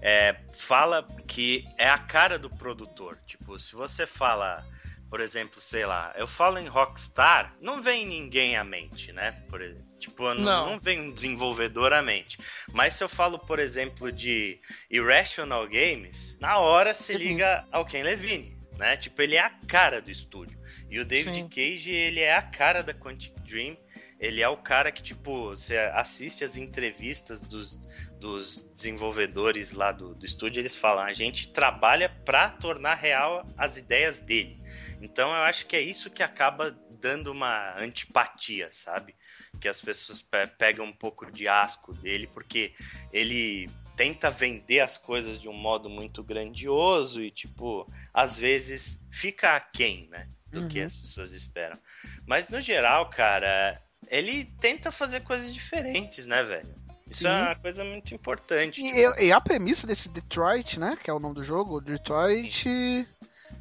é, fala que é a cara do produtor. Tipo, se você fala por exemplo, sei lá, eu falo em Rockstar, não vem ninguém à mente, né? Por, tipo, não. Não, não vem um desenvolvedor à mente. Mas se eu falo, por exemplo, de Irrational Games, na hora se liga ao Ken Levine, né? Tipo, ele é a cara do estúdio. E o David Sim. Cage, ele é a cara da Quantic Dream. Ele é o cara que, tipo, você assiste as entrevistas dos, dos desenvolvedores lá do, do estúdio, eles falam, a gente trabalha para tornar real as ideias dele. Então eu acho que é isso que acaba dando uma antipatia, sabe? Que as pessoas pe pegam um pouco de asco dele, porque ele tenta vender as coisas de um modo muito grandioso e, tipo, às vezes fica aquém, né? Do uhum. que as pessoas esperam. Mas no geral, cara, ele tenta fazer coisas diferentes, né, velho? Isso Sim. é uma coisa muito importante. E, tipo. e, a premissa desse Detroit, né? Que é o nome do jogo, Detroit.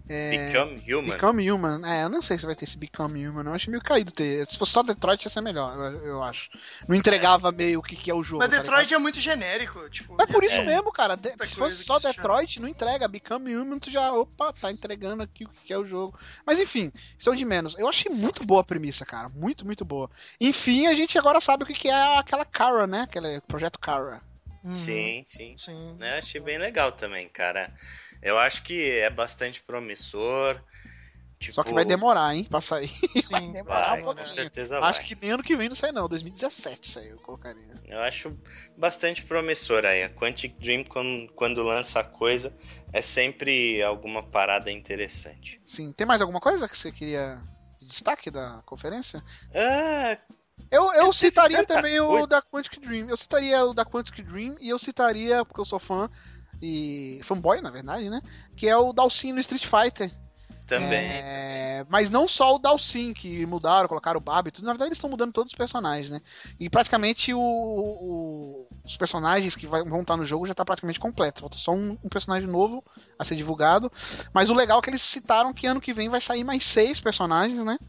É... Become Human. Become Human. É, eu não sei se vai ter esse Become Human. Eu acho meio caído ter. Se fosse só Detroit, ia ser melhor, eu, eu acho. Não entregava é. meio o que, que é o jogo. Mas tá Detroit é muito genérico. Tipo, Mas por isso é. mesmo, cara. De, se fosse só Detroit, chama. não entrega. Become Human, tu já, opa, tá entregando aqui o que é o jogo. Mas enfim, isso é o de menos. Eu achei muito boa a premissa, cara. Muito, muito boa. Enfim, a gente agora sabe o que, que é aquela Kara, né? Aquele projeto Kara. Uhum. Sim, sim. sim. Eu achei bem legal também, cara. Eu acho que é bastante promissor. Tipo... Só que vai demorar, hein, pra sair. Sim, vai demorar vai, um pouquinho. Com certeza acho vai. que nem ano que vem não sai, não. 2017 saiu, eu colocaria. Eu acho bastante promissor aí. A Quantic Dream, quando, quando lança coisa, é sempre alguma parada interessante. Sim. Tem mais alguma coisa que você queria destaque da conferência? Ah, eu, eu citaria também coisa. o da Quantic Dream. Eu citaria o da Quantic Dream e eu citaria, porque eu sou fã, e fanboy, na verdade, né? Que é o Dalsin no Street Fighter. Também. É, mas não só o Dalsin, que mudaram, colocaram o Bab e tudo. Na verdade, eles estão mudando todos os personagens, né? E praticamente o, o, os personagens que vai, vão estar no jogo já está praticamente completo. Falta só um, um, personagem novo a ser divulgado. Mas o legal é que eles citaram que ano que vem vai sair mais seis personagens, né?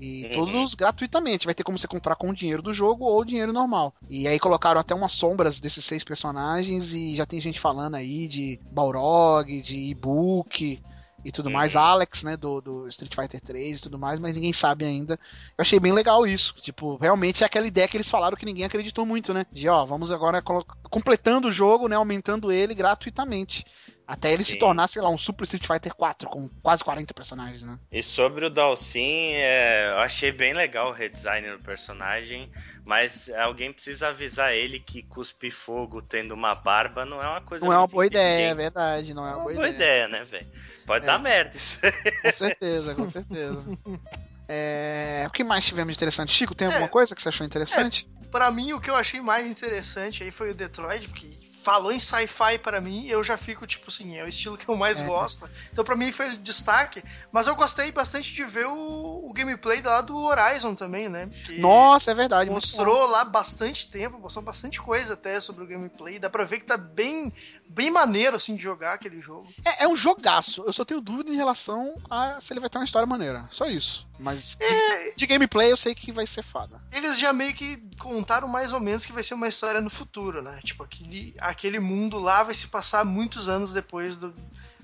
E uhum. todos gratuitamente. Vai ter como você comprar com o dinheiro do jogo ou dinheiro normal. E aí colocaram até umas sombras desses seis personagens e já tem gente falando aí de Balrog, de e-book e tudo uhum. mais. Alex, né, do, do Street Fighter 3 e tudo mais, mas ninguém sabe ainda. Eu achei bem legal isso. Tipo, realmente é aquela ideia que eles falaram que ninguém acreditou muito, né? De, ó, vamos agora completando o jogo, né, aumentando ele gratuitamente. Até ele Sim. se tornar, sei lá, um Super Street Fighter 4 com quase 40 personagens, né? E sobre o Dalsin, é, eu achei bem legal o redesign do personagem, mas alguém precisa avisar ele que cuspir fogo tendo uma barba não é uma coisa Não é uma boa ideia, é verdade, não é uma, não boa, boa ideia. ideia. né, velho? Pode é. dar merda isso. Com certeza, com certeza. É... O que mais tivemos de interessante? Chico, tem alguma é, coisa que você achou interessante? É, para mim, o que eu achei mais interessante aí foi o Detroit, porque falou em sci-fi para mim, eu já fico tipo assim, é o estilo que eu mais é. gosto. Então para mim foi destaque, mas eu gostei bastante de ver o, o gameplay lá do Horizon também, né? Que Nossa, é verdade. Mostrou lá bastante tempo, mostrou bastante coisa até sobre o gameplay. Dá pra ver que tá bem, bem maneiro assim de jogar aquele jogo. É, é um jogaço. Eu só tenho dúvida em relação a se ele vai ter uma história maneira. Só isso. Mas é... de, de gameplay eu sei que vai ser fada. Eles já meio que contaram mais ou menos que vai ser uma história no futuro, né? Tipo aquele aquele mundo lá vai se passar muitos anos depois do.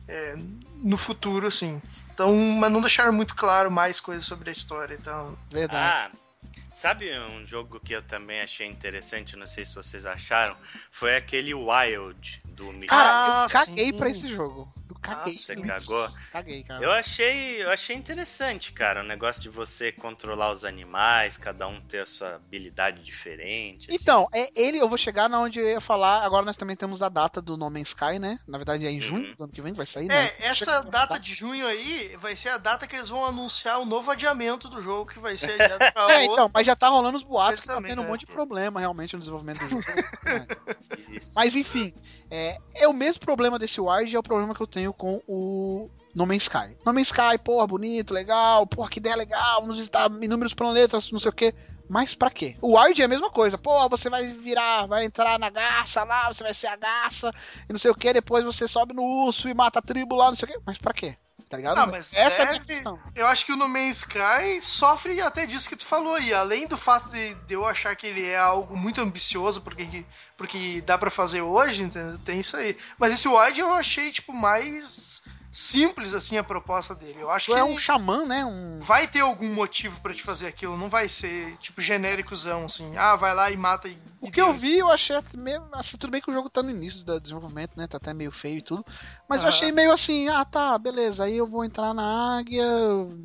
É, no futuro, assim. Então, mas não deixaram muito claro mais coisas sobre a história, então. Verdade. Ah, sabe um jogo que eu também achei interessante, não sei se vocês acharam? Foi aquele Wild do Cara, ah, eu caguei sim. pra esse jogo. Eu caguei. Você cagou? Caguei, cara. Eu achei, eu achei interessante, cara, o negócio de você controlar os animais, cada um ter a sua habilidade diferente. assim. Então, é ele, eu vou chegar na onde eu ia falar. Agora nós também temos a data do No Man's Sky, né? Na verdade é em junho Uhum. do ano que vem, vai sair, né? É, essa data de junho aí vai ser a data que eles vão anunciar o novo adiamento do jogo, que vai ser adiado pra É, outro. então, mas já tá rolando os boatos tá tendo um é. monte de problema realmente no desenvolvimento do jogo. É. Isso. Mas enfim, é, é o mesmo problema desse Wild, é o problema que eu tenho com o No Man's Sky. No Man's Sky, porra, bonito, legal, porra, que ideia legal, vamos visitar inúmeros planetas, não sei o que. Mas pra quê? O Wild é a mesma coisa. Pô, você vai virar, vai entrar na garça lá, você vai ser a garça, e não sei o que, depois você sobe no urso e mata a tribo lá, não sei o que. Mas pra quê? Tá ligado? Ah, mas Essa é a deve- questão. Eu acho que o No Man's Sky sofre até disso que tu falou aí. Além do fato de, de eu achar que ele é algo muito ambicioso porque, porque dá pra fazer hoje, entendeu? tem isso aí. Mas esse Wild eu achei, tipo, mais simples, assim, a proposta dele. Eu acho Tu que é um xamã, né? Um... vai ter algum motivo pra te fazer aquilo. Não vai ser, tipo, genéricozão, assim. Ah, vai lá e mata e... O e que eu vi, eu achei meio. Assim, tudo bem que o jogo tá no início do desenvolvimento, né? Tá até meio feio e tudo. Mas eu Aham. achei meio assim, ah tá, beleza. Aí eu vou entrar na águia,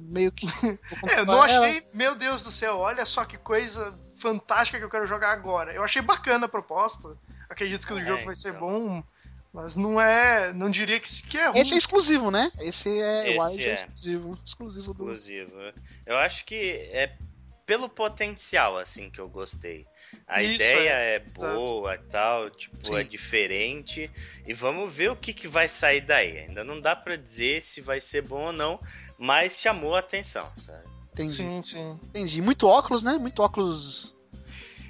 meio que. É, eu não controlar ela. achei, meu Deus do céu, olha só que coisa fantástica que eu quero jogar agora. Eu achei bacana a proposta. Acredito que o É, jogo vai ser então. bom, mas não é, não diria que isso que é ruim. Esse é exclusivo, né? Esse é Esse é. é. exclusivo. Exclusivo do. exclusivo. Eu acho que é pelo potencial, assim, que eu gostei. A Isso, ideia é. é, boa e tal, tipo, é Sim. diferente. E vamos ver o que, que vai sair daí. Ainda não dá pra dizer se vai ser bom ou não, mas chamou a atenção, sabe? Entendi. Sim, sim. Entendi. Muito óculos, né? Muito óculos.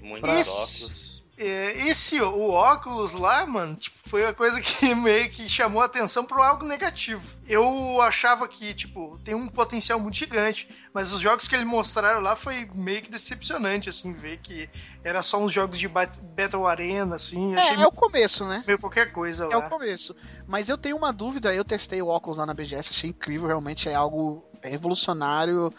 Muitos Esse- óculos. É, esse, o óculos lá, mano, tipo, foi a coisa que meio que chamou a atenção para algo negativo. Eu achava que, tipo, tem um potencial muito gigante, mas os jogos que eles mostraram lá foi meio que decepcionante, assim, ver que era só uns jogos de bat- Battle Arena, assim, achei É, é o começo, né? meio qualquer coisa É o lá. começo. Mas eu tenho uma dúvida, eu testei o óculos lá na BGS, achei incrível, realmente é algo revolucionário.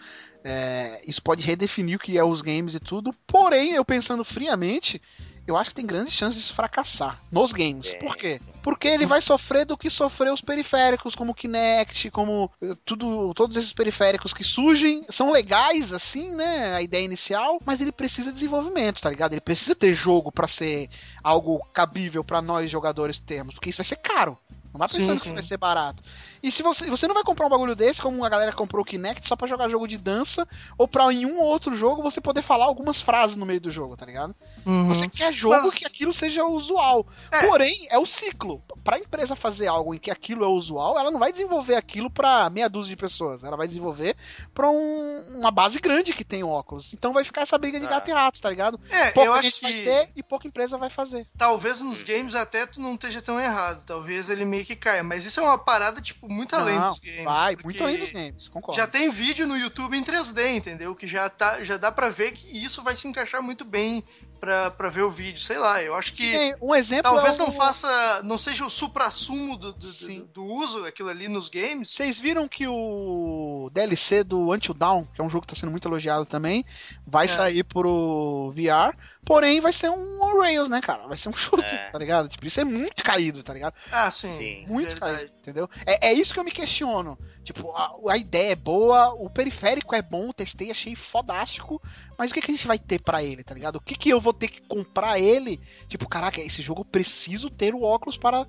é, isso pode redefinir o que é os games e tudo. Porém, eu pensando friamente, eu acho que tem grandes chances de fracassar nos games. É. Por quê? Porque ele vai sofrer do que sofreu os periféricos, como o Kinect, como eh, tudo, todos esses periféricos que surgem, são legais assim, né, a ideia inicial, mas ele precisa de desenvolvimento, tá ligado? Ele precisa ter jogo pra ser algo cabível pra nós jogadores termos, porque isso vai ser caro. Não vai pensando Sim, que isso vai ser barato. E se você, você não vai comprar um bagulho desse, como a galera comprou o Kinect, só pra jogar jogo de dança, ou pra em um ou outro jogo você poder falar algumas frases no meio do jogo, tá ligado? Uhum. Você quer jogo Mas- que aquilo seja usual. É. Porém, é o ciclo. Pra empresa fazer algo em que aquilo é usual, ela não vai desenvolver aquilo pra meia dúzia de pessoas. Ela vai desenvolver pra um- uma base grande que tem óculos. Então vai ficar essa briga de Ah. gato e rato, tá ligado? É, Pouca eu gente acho vai que ter e pouca empresa vai fazer. talvez nos games até tu não esteja tão errado. Talvez ele meio que caia. Mas isso é uma parada, tipo, muito além Não, dos games. Vai, muito além dos games, concordo. Já tem vídeo no YouTube em 3D, entendeu? Que já, tá, já dá pra ver que isso vai se encaixar muito bem pra, pra ver o vídeo. Sei lá, eu acho que. Tem um exemplo Talvez é o- não faça. Não seja o supra-sumo do, do, do, do uso, aquilo ali nos games. Vocês viram que o DLC do Until Dawn, que é um jogo que tá sendo muito elogiado também, vai É. sair pro VR, porém vai ser um on Rails, né, cara? Vai ser um chute, É. tá ligado? Tipo, isso é muito caído, tá ligado? Ah, sim. Sim. Muito verdade. caído, entendeu? É, é isso que eu me questiono. Tipo, a, a ideia é boa, o periférico é bom, testei, achei fodástico, mas o que, que a gente vai ter pra ele, tá ligado? O que, que eu vou ter que comprar ele? Tipo, caraca, esse jogo eu preciso ter o óculos para.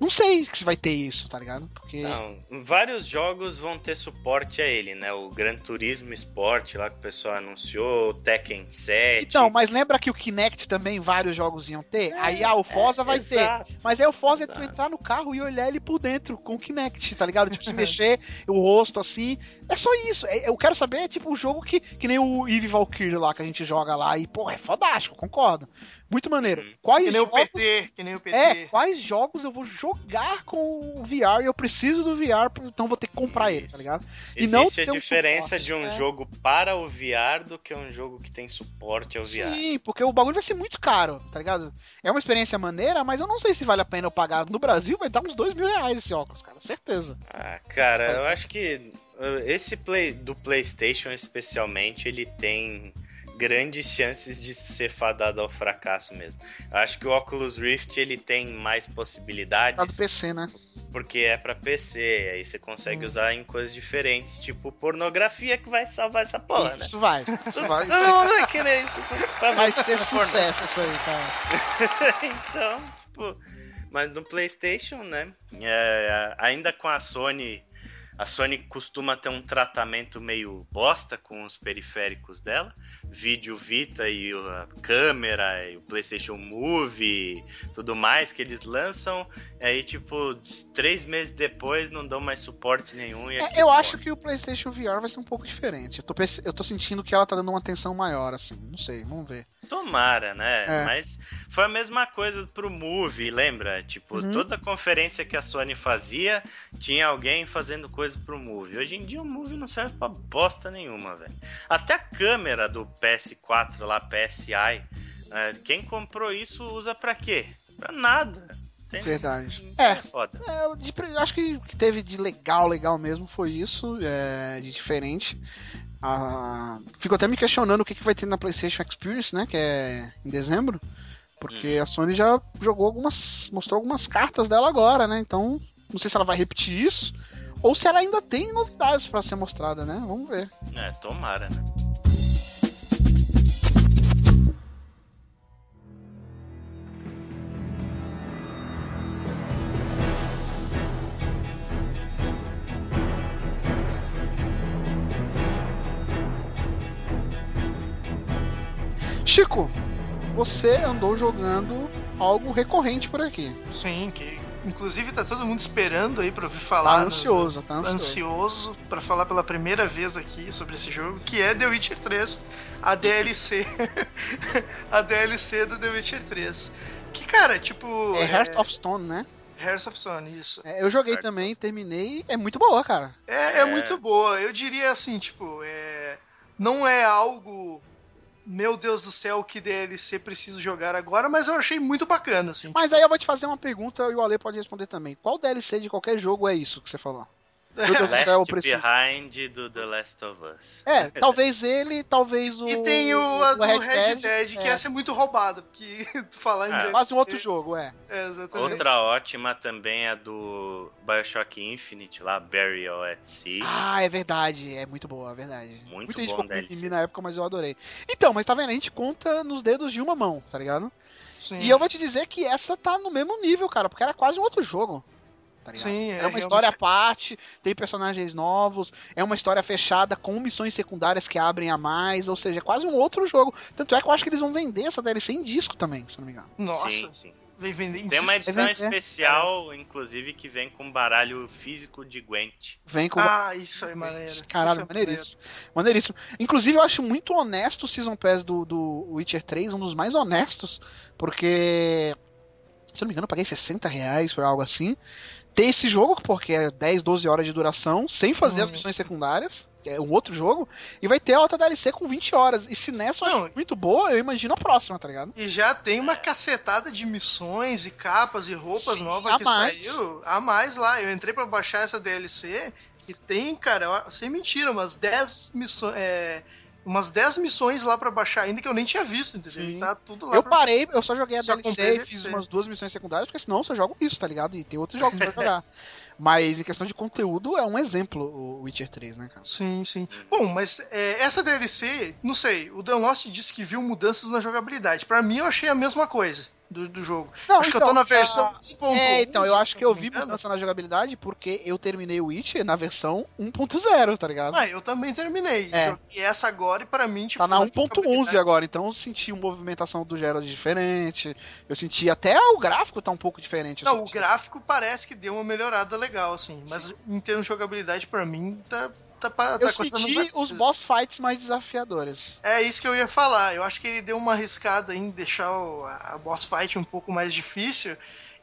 Não sei se vai ter isso, tá ligado? Porque. Não, vários jogos vão ter suporte a ele, né? O Gran Turismo Sport lá que o pessoal anunciou, o Tekken 7. Então, mas lembra que o Kinect também vários jogos iam ter? aí ah, o Forza vai ter. Exato. Mas aí o Forza é tu Exato. entrar no carro e olhar ele por dentro com o Kinect, tá ligado? Tipo, se mexer o rosto assim. É só isso. É- eu quero saber, tipo, um jogo que, que nem o Eve Valkyrie lá que a gente joga lá. E, pô, é fodástico, concordo. Muito maneiro. Uhum. Quais Que nem o jogos. PT, que nem o PT. É, quais jogos eu vou jogar com o VR e eu preciso do VR, então vou ter que comprar ele, tá Isso. ligado? E não Existe a ter um diferença suporte, de um é. jogo para o VR do que um jogo que tem suporte ao VR. Sim, porque o bagulho vai ser muito caro, tá ligado? É uma experiência maneira, mas eu não sei se vale a pena eu pagar. No Brasil vai dar uns dois mil reais esse óculos, cara, certeza. Ah, cara, eu acho que uh, esse play do PlayStation especialmente, ele tem grandes chances de ser fadado ao fracasso mesmo. Eu acho que o Oculus Rift ele tem mais possibilidades Tá do PC, né? porque é pra PC, aí você consegue usar em coisas diferentes, tipo pornografia que vai salvar essa porra, né? Isso vai. Isso vai. Todo mundo vai querer isso. Vai ser sucesso isso aí, cara. então, tipo, mas no PlayStation, né? é, ainda com a Sony, a Sony costuma ter um tratamento meio bosta com os periféricos dela, vídeo Vita e a câmera e o PlayStation Move, tudo mais que eles lançam, aí tipo três meses depois não dão mais suporte nenhum. E É, eu morre. acho que o PlayStation VR vai ser um pouco diferente. Eu tô, eu tô sentindo que ela tá dando uma atenção maior, assim. Não sei, vamos ver. Tomara, né? É. Mas foi a mesma coisa pro Move, lembra? Tipo, Uhum. toda conferência que a Sony fazia, tinha alguém fazendo coisa pro Move. Hoje em dia o Move não serve pra bosta nenhuma, velho. Até a câmera do PS4 lá, PSI, eh, quem comprou isso usa pra quê? Pra nada. Tem- Verdade. É É. foda. É, eu de- eu acho que o que teve de legal, legal mesmo foi isso, é, de diferente. Ah, fico até me questionando o que, que vai ter na PlayStation Experience, né? Que é em dezembro. Porque a Sony já jogou algumas. mostrou algumas cartas dela agora, né? Então, não sei se ela vai repetir isso. Ou se ela ainda tem novidades pra ser mostrada, né? Vamos ver. É, tomara, né? Chico, você andou jogando algo recorrente por aqui. Sim, que inclusive tá todo mundo esperando aí pra ouvir Tá falar. no- ansioso, tá ansioso. ansioso pra falar pela primeira vez aqui sobre esse jogo, que é The Witcher 3, a DLC. a DLC do The Witcher 3. Que, cara, tipo. É Heart of Stone, né? Hearts of Stone, isso. É, eu joguei também, terminei. É muito boa, cara. É, é É. muito boa. Eu diria assim, tipo, é... não é algo. Meu Deus do céu, que DLC preciso jogar agora, mas eu achei muito bacana, assim. Mas aí eu vou te fazer uma pergunta e o Ale pode responder também. Qual DLC de qualquer jogo é isso que você falou? Do Left. Behind do The Last of Us. É, talvez ele, talvez o. E tem o, a o do Red Dead, que é. essa é muito roubada, porque tu falar em DLC, Quase um outro jogo, é. É, exatamente. Outra ótima também é a do Bioshock Infinite, lá, Burial at Sea. Ah, é verdade. É muito boa, é verdade. Muito Muita gente bom ficou DLC. mimimi na época, mas eu adorei. Então, mas tá vendo? A gente conta nos dedos de uma mão, tá ligado? Sim. E eu vou te dizer que essa tá no mesmo nível, cara, porque era quase um outro jogo. Tá ligado? Sim, é, é, uma realmente história é. à parte, tem personagens novos, é uma história fechada com missões secundárias que abrem a mais, ou seja, é quase um outro jogo. Tanto é que eu acho que eles vão vender essa DLC em disco também, se não me engano. Nossa, Sim, sim. vem vender em Tem uma edição É, é. especial, inclusive, que vem com baralho físico de Gwent. Vem com. Ah, isso é maneiro. Caralho, é maneiríssimo. Maneiríssimo. Inclusive, eu acho muito honesto o Season Pass do, do Witcher 3, um dos mais honestos, porque. Se eu não me engano, eu paguei 60 reais, foi algo assim. Ter esse jogo, porque é 10, 12 horas de duração, sem fazer as Hum. missões secundárias, que é um outro jogo, e vai ter a outra DLC com 20 horas. E se nessa eu Não, acho muito boa, eu imagino a próxima, tá ligado? E já tem uma cacetada de missões e capas e roupas Sim, novas a que mais. saiu. A mais lá. Eu entrei pra baixar essa DLC e tem, cara, eu- sem mentira, umas 10 missões. É, umas 10 missões lá pra baixar ainda que eu nem tinha visto, entendeu? Tá tudo lá Eu pra- parei, eu só joguei a Só DLC e fiz umas duas missões secundárias, porque senão eu só jogo isso, tá ligado? E tem outros jogos pra jogar. Mas em questão de conteúdo, é um exemplo o Witcher 3, né, cara? Sim, sim. Bom, mas é, essa DLC, não sei, o Dan Lost disse que viu mudanças na jogabilidade. Pra mim, eu achei a mesma coisa do, do jogo. Não, acho que eu então, tô na versão ah, 1.1. É, então, eu acho que eu vi mudança na jogabilidade porque eu terminei o Witcher na versão 1.0, tá ligado? Ah, eu também terminei. É. Joguei essa agora e pra mim, tipo. Tá na na 1.11 jogabilidade- agora, então eu senti uma movimentação do Gerald diferente. Eu senti até o gráfico tá um pouco diferente. Não, o gráfico parece que deu uma melhorada legal, assim. Mas em termos de jogabilidade, pra mim, tá, tá, tá Eu senti os boss fights mais desafiadores. É isso que eu ia falar. Eu acho que ele deu uma arriscada em deixar o- a boss fight um pouco mais difícil.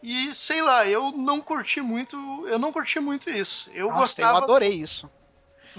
E sei lá, eu não curti muito. Eu não curti muito isso. Eu Nossa, gostava. eu adorei isso.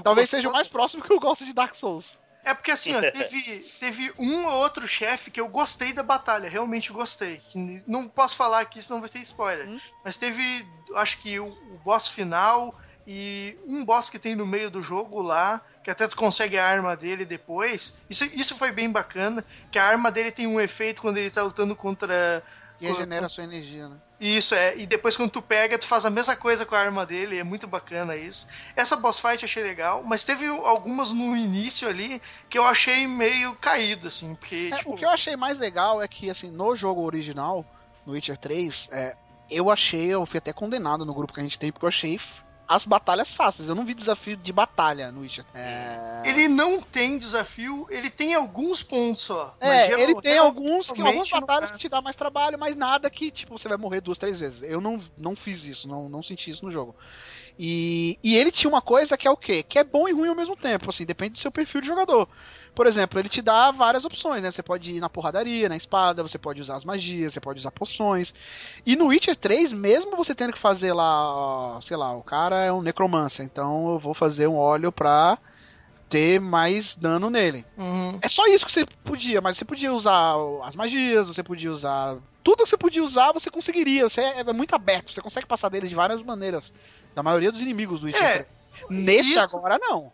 Talvez seja o mais próximo que eu gosto de Dark Souls. É porque assim, ó, teve, teve um ou outro chefe que eu gostei da batalha, realmente gostei. Não posso falar aqui, senão vai ser spoiler. Hum. Mas teve, acho que o, o boss final e um boss que tem no meio do jogo lá, que até tu consegue a arma dele depois. Isso, isso foi bem bacana, que a arma dele tem um efeito quando ele tá lutando contra E regenera sua energia, né? Isso, é. E depois quando tu pega, tu faz a mesma coisa com a arma dele. É muito bacana isso. Essa boss fight eu achei legal, mas teve algumas no início ali que eu achei meio caído, assim. Porque, É, tipo, O que eu achei mais legal é que, assim, no jogo original, no Witcher 3, é, eu achei, eu fui até condenado no grupo que a gente tem, porque eu achei as batalhas fáceis. Eu não vi desafio de batalha no Witcher. É, ele não tem desafio, ele tem alguns pontos só. É, ele tem alguns, que, algumas batalhas que te dá mais trabalho, mas nada que, tipo, você vai morrer duas, três vezes. Eu não, não fiz isso, não, não senti isso no jogo. E, e ele tinha uma coisa que é o quê? Que é bom e ruim ao mesmo tempo, assim, depende do seu perfil de jogador. Por exemplo, ele te dá várias opções, né? Você pode ir na porradaria, na espada, você pode usar as magias, você pode usar poções. E no Witcher 3, mesmo você tendo que fazer lá, sei lá, o cara é um necromancer, então eu vou fazer um óleo pra ter mais dano nele. Uhum. É só isso que você podia, mas você podia usar as magias, você podia usar. Tudo que você podia usar, você conseguiria. Você é, é muito aberto, você consegue passar deles de várias maneiras. Da maioria dos inimigos do Witcher É, 3. Nesse isso- agora, não.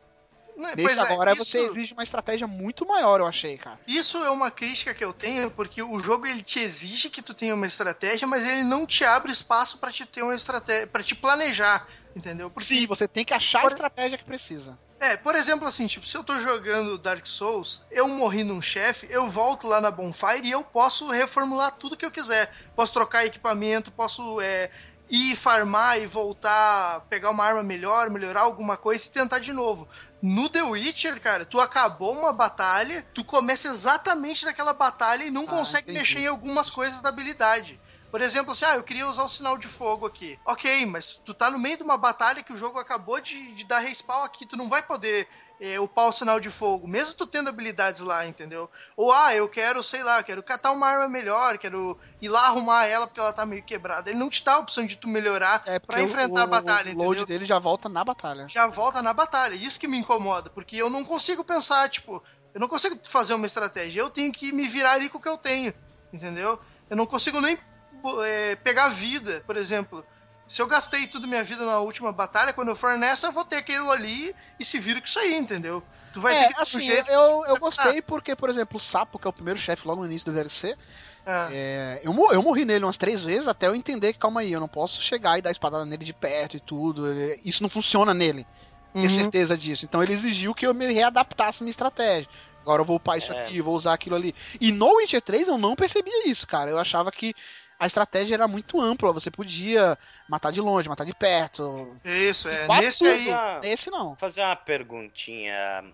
Nesse é, agora isso- você exige uma estratégia muito maior, eu achei, cara. Isso é uma crítica que eu tenho, porque o jogo ele te exige que tu tenha uma estratégia, mas ele não te abre espaço pra te ter uma estratégia, para te planejar, entendeu? Porque Sim, você tem que achar a Por- estratégia que precisa. É, por exemplo, assim, tipo, se eu tô jogando Dark Souls, eu morri num chefe, eu volto lá na Bonfire e eu posso reformular tudo que eu quiser. Posso trocar equipamento, posso é, ir farmar e voltar, pegar uma arma melhor, melhorar alguma coisa e tentar de novo. No The Witcher, cara, tu acabou uma batalha, tu começa exatamente naquela batalha e não Ah, consegue entendi. mexer em algumas coisas da habilidade. Por exemplo, assim, ah, eu queria usar o sinal de fogo aqui. Ok, mas tu tá no meio de uma batalha que o jogo acabou de, de dar respawn aqui, tu não vai poder upar o sinal de fogo, mesmo tu tendo habilidades lá, entendeu? Ou, ah, eu quero, sei lá, quero catar uma arma melhor, quero ir lá arrumar ela porque ela tá meio quebrada. Ele não te dá a opção de tu melhorar É pra enfrentar o, a batalha, o load entendeu? dele já volta na batalha. já volta na batalha. Isso que me incomoda, porque eu não consigo pensar, tipo, eu não consigo fazer uma estratégia. Eu tenho que me virar ali com o que eu tenho, entendeu? Eu não consigo nem é, pegar vida, por exemplo. Se eu gastei tudo minha vida na última batalha, quando eu for nessa, eu vou ter aquilo ali e se vira com isso aí, entendeu? Tu vai ter É, que dar um assim, jeito eu, eu gostei porque, por exemplo, o Sapo, que é o primeiro chefe logo no início do DLC, Ah, É, eu, eu morri nele umas três vezes até eu entender que, calma aí, eu não posso chegar e dar espadada nele de perto e tudo. é, Isso não funciona nele. Ter Uhum. certeza disso. Então ele exigiu que eu me readaptasse a minha estratégia. Agora eu vou upar isso É. aqui, vou usar aquilo ali. E no Witcher 3 eu não percebia isso, cara. Eu achava que a estratégia era muito ampla. Você podia matar de longe, matar de perto. Isso, é. Quase Nesse tudo. aí. Ah, Nesse não. Vou fazer uma perguntinha.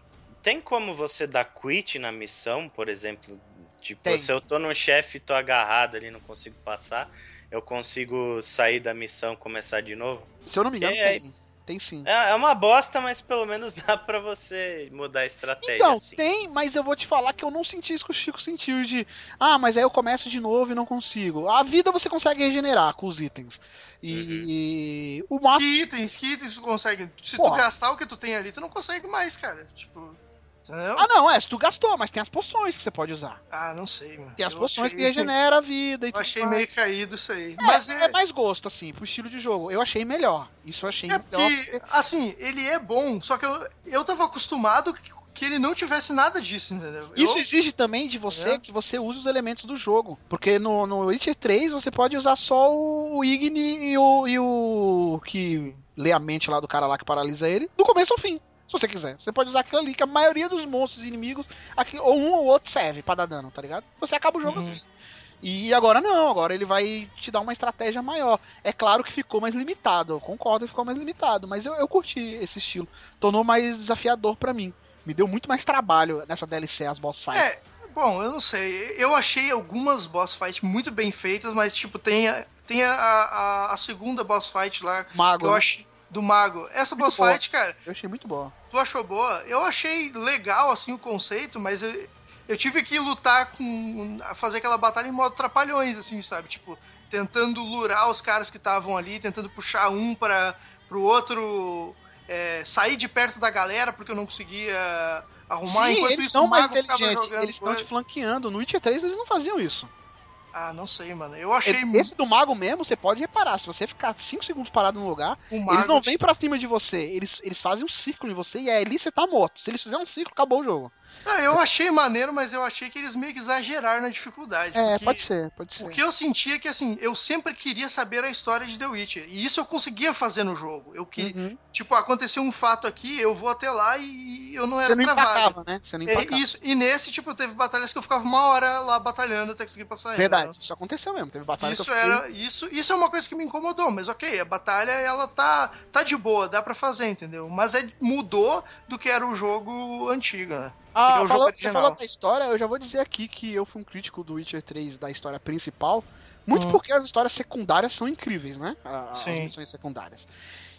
Tem como você dar quit na missão, por exemplo? Tipo, Tem. se eu tô no chefe e tô agarrado ali, não consigo passar, eu consigo sair da missão e começar de novo? Se eu não me engano, É, tem. Tem sim. É, é uma bosta, mas pelo menos dá pra você mudar a estratégia Então, assim. tem, mas eu vou te falar que eu não senti isso que o Chico sentiu de. Ah, mas aí eu começo de novo e não consigo. A vida você consegue regenerar com os itens. E o Que máximo. itens, que itens tu consegue? Se tu Porra. gastar o que tu tem ali, tu não consegue mais, cara. Tipo. Ah, não, é, se tu gastou, mas tem as poções que você pode usar. Ah, não sei, mano. Tem as Eu poções achei- que regeneram a vida e Eu tudo achei mais. meio caído isso aí. É, Mas é mais gosto, assim, pro estilo de jogo. Eu achei melhor. Isso eu achei É melhor. porque, assim, ele é bom, só que eu, eu tava acostumado que, que ele não tivesse nada disso, entendeu? Isso eu, exige também de você É. que você use os elementos do jogo. Porque no, no Witcher 3 você pode usar só o Igni e o, e o que lê a mente lá do cara lá que paralisa ele, do começo ao fim. Se você quiser. Você pode usar aquilo ali, que a maioria dos monstros inimigos, aqui, ou um ou outro serve pra dar dano, tá ligado? Você acaba o jogo Uhum. assim. E agora não, agora ele vai te dar uma estratégia maior. É claro que ficou mais limitado, eu concordo, ficou mais limitado, mas eu, eu curti esse estilo. Tornou mais desafiador pra mim. Me deu muito mais trabalho nessa DLC, as boss fights. É, bom, eu não sei. Eu achei algumas boss fights muito bem feitas, mas, tipo, tem a, tem a, a, a segunda boss fight lá, que Mago, eu né? achei. Do Mago. Essa Muito boss boa. fight, cara, eu achei muito boa. tu achou boa? Eu achei legal, assim, o conceito, mas eu, eu tive que lutar com. fazer aquela batalha em modo trapalhões, assim, sabe? Tipo, tentando lurar os caras que estavam ali, tentando puxar um para pro outro é, sair de perto da galera, porque eu não conseguia arrumar. Sim, Enquanto eles isso, são mais inteligentes, jogando eles estão te flanqueando. No Witcher 3 eles não faziam isso. Ah, não sei, mano. Eu achei Esse do mago mesmo, você pode reparar, se você ficar 5 segundos parado no lugar, eles não vêm pra cima de você, eles, eles fazem um círculo em você e é ali você tá morto. Se eles fizerem um círculo, acabou o jogo. Não, eu achei maneiro, mas eu achei que eles meio que exageraram na dificuldade. É, pode ser, pode ser. O que eu sentia é que, assim, eu sempre queria saber a história de The Witcher. E isso eu conseguia fazer no jogo. Eu queria. Uhum. Tipo, aconteceu um fato aqui, eu vou até lá e eu não era Você não travado. Empacava, né? Você não empacava. É, isso. E nesse, tipo, teve batalhas que eu ficava uma hora lá batalhando até conseguir passar. Verdade, isso aconteceu mesmo. Teve batalhas isso que eu era, isso, isso é uma coisa que me incomodou, mas ok, a batalha ela tá, tá de boa, dá para fazer, entendeu? Mas é, mudou do que era o jogo antigo, né? Ah, é falou, você falou da história, eu já vou dizer aqui que eu fui um crítico do Witcher 3 da história principal, muito hum. porque as histórias secundárias são incríveis, né? As Sim. missões secundárias.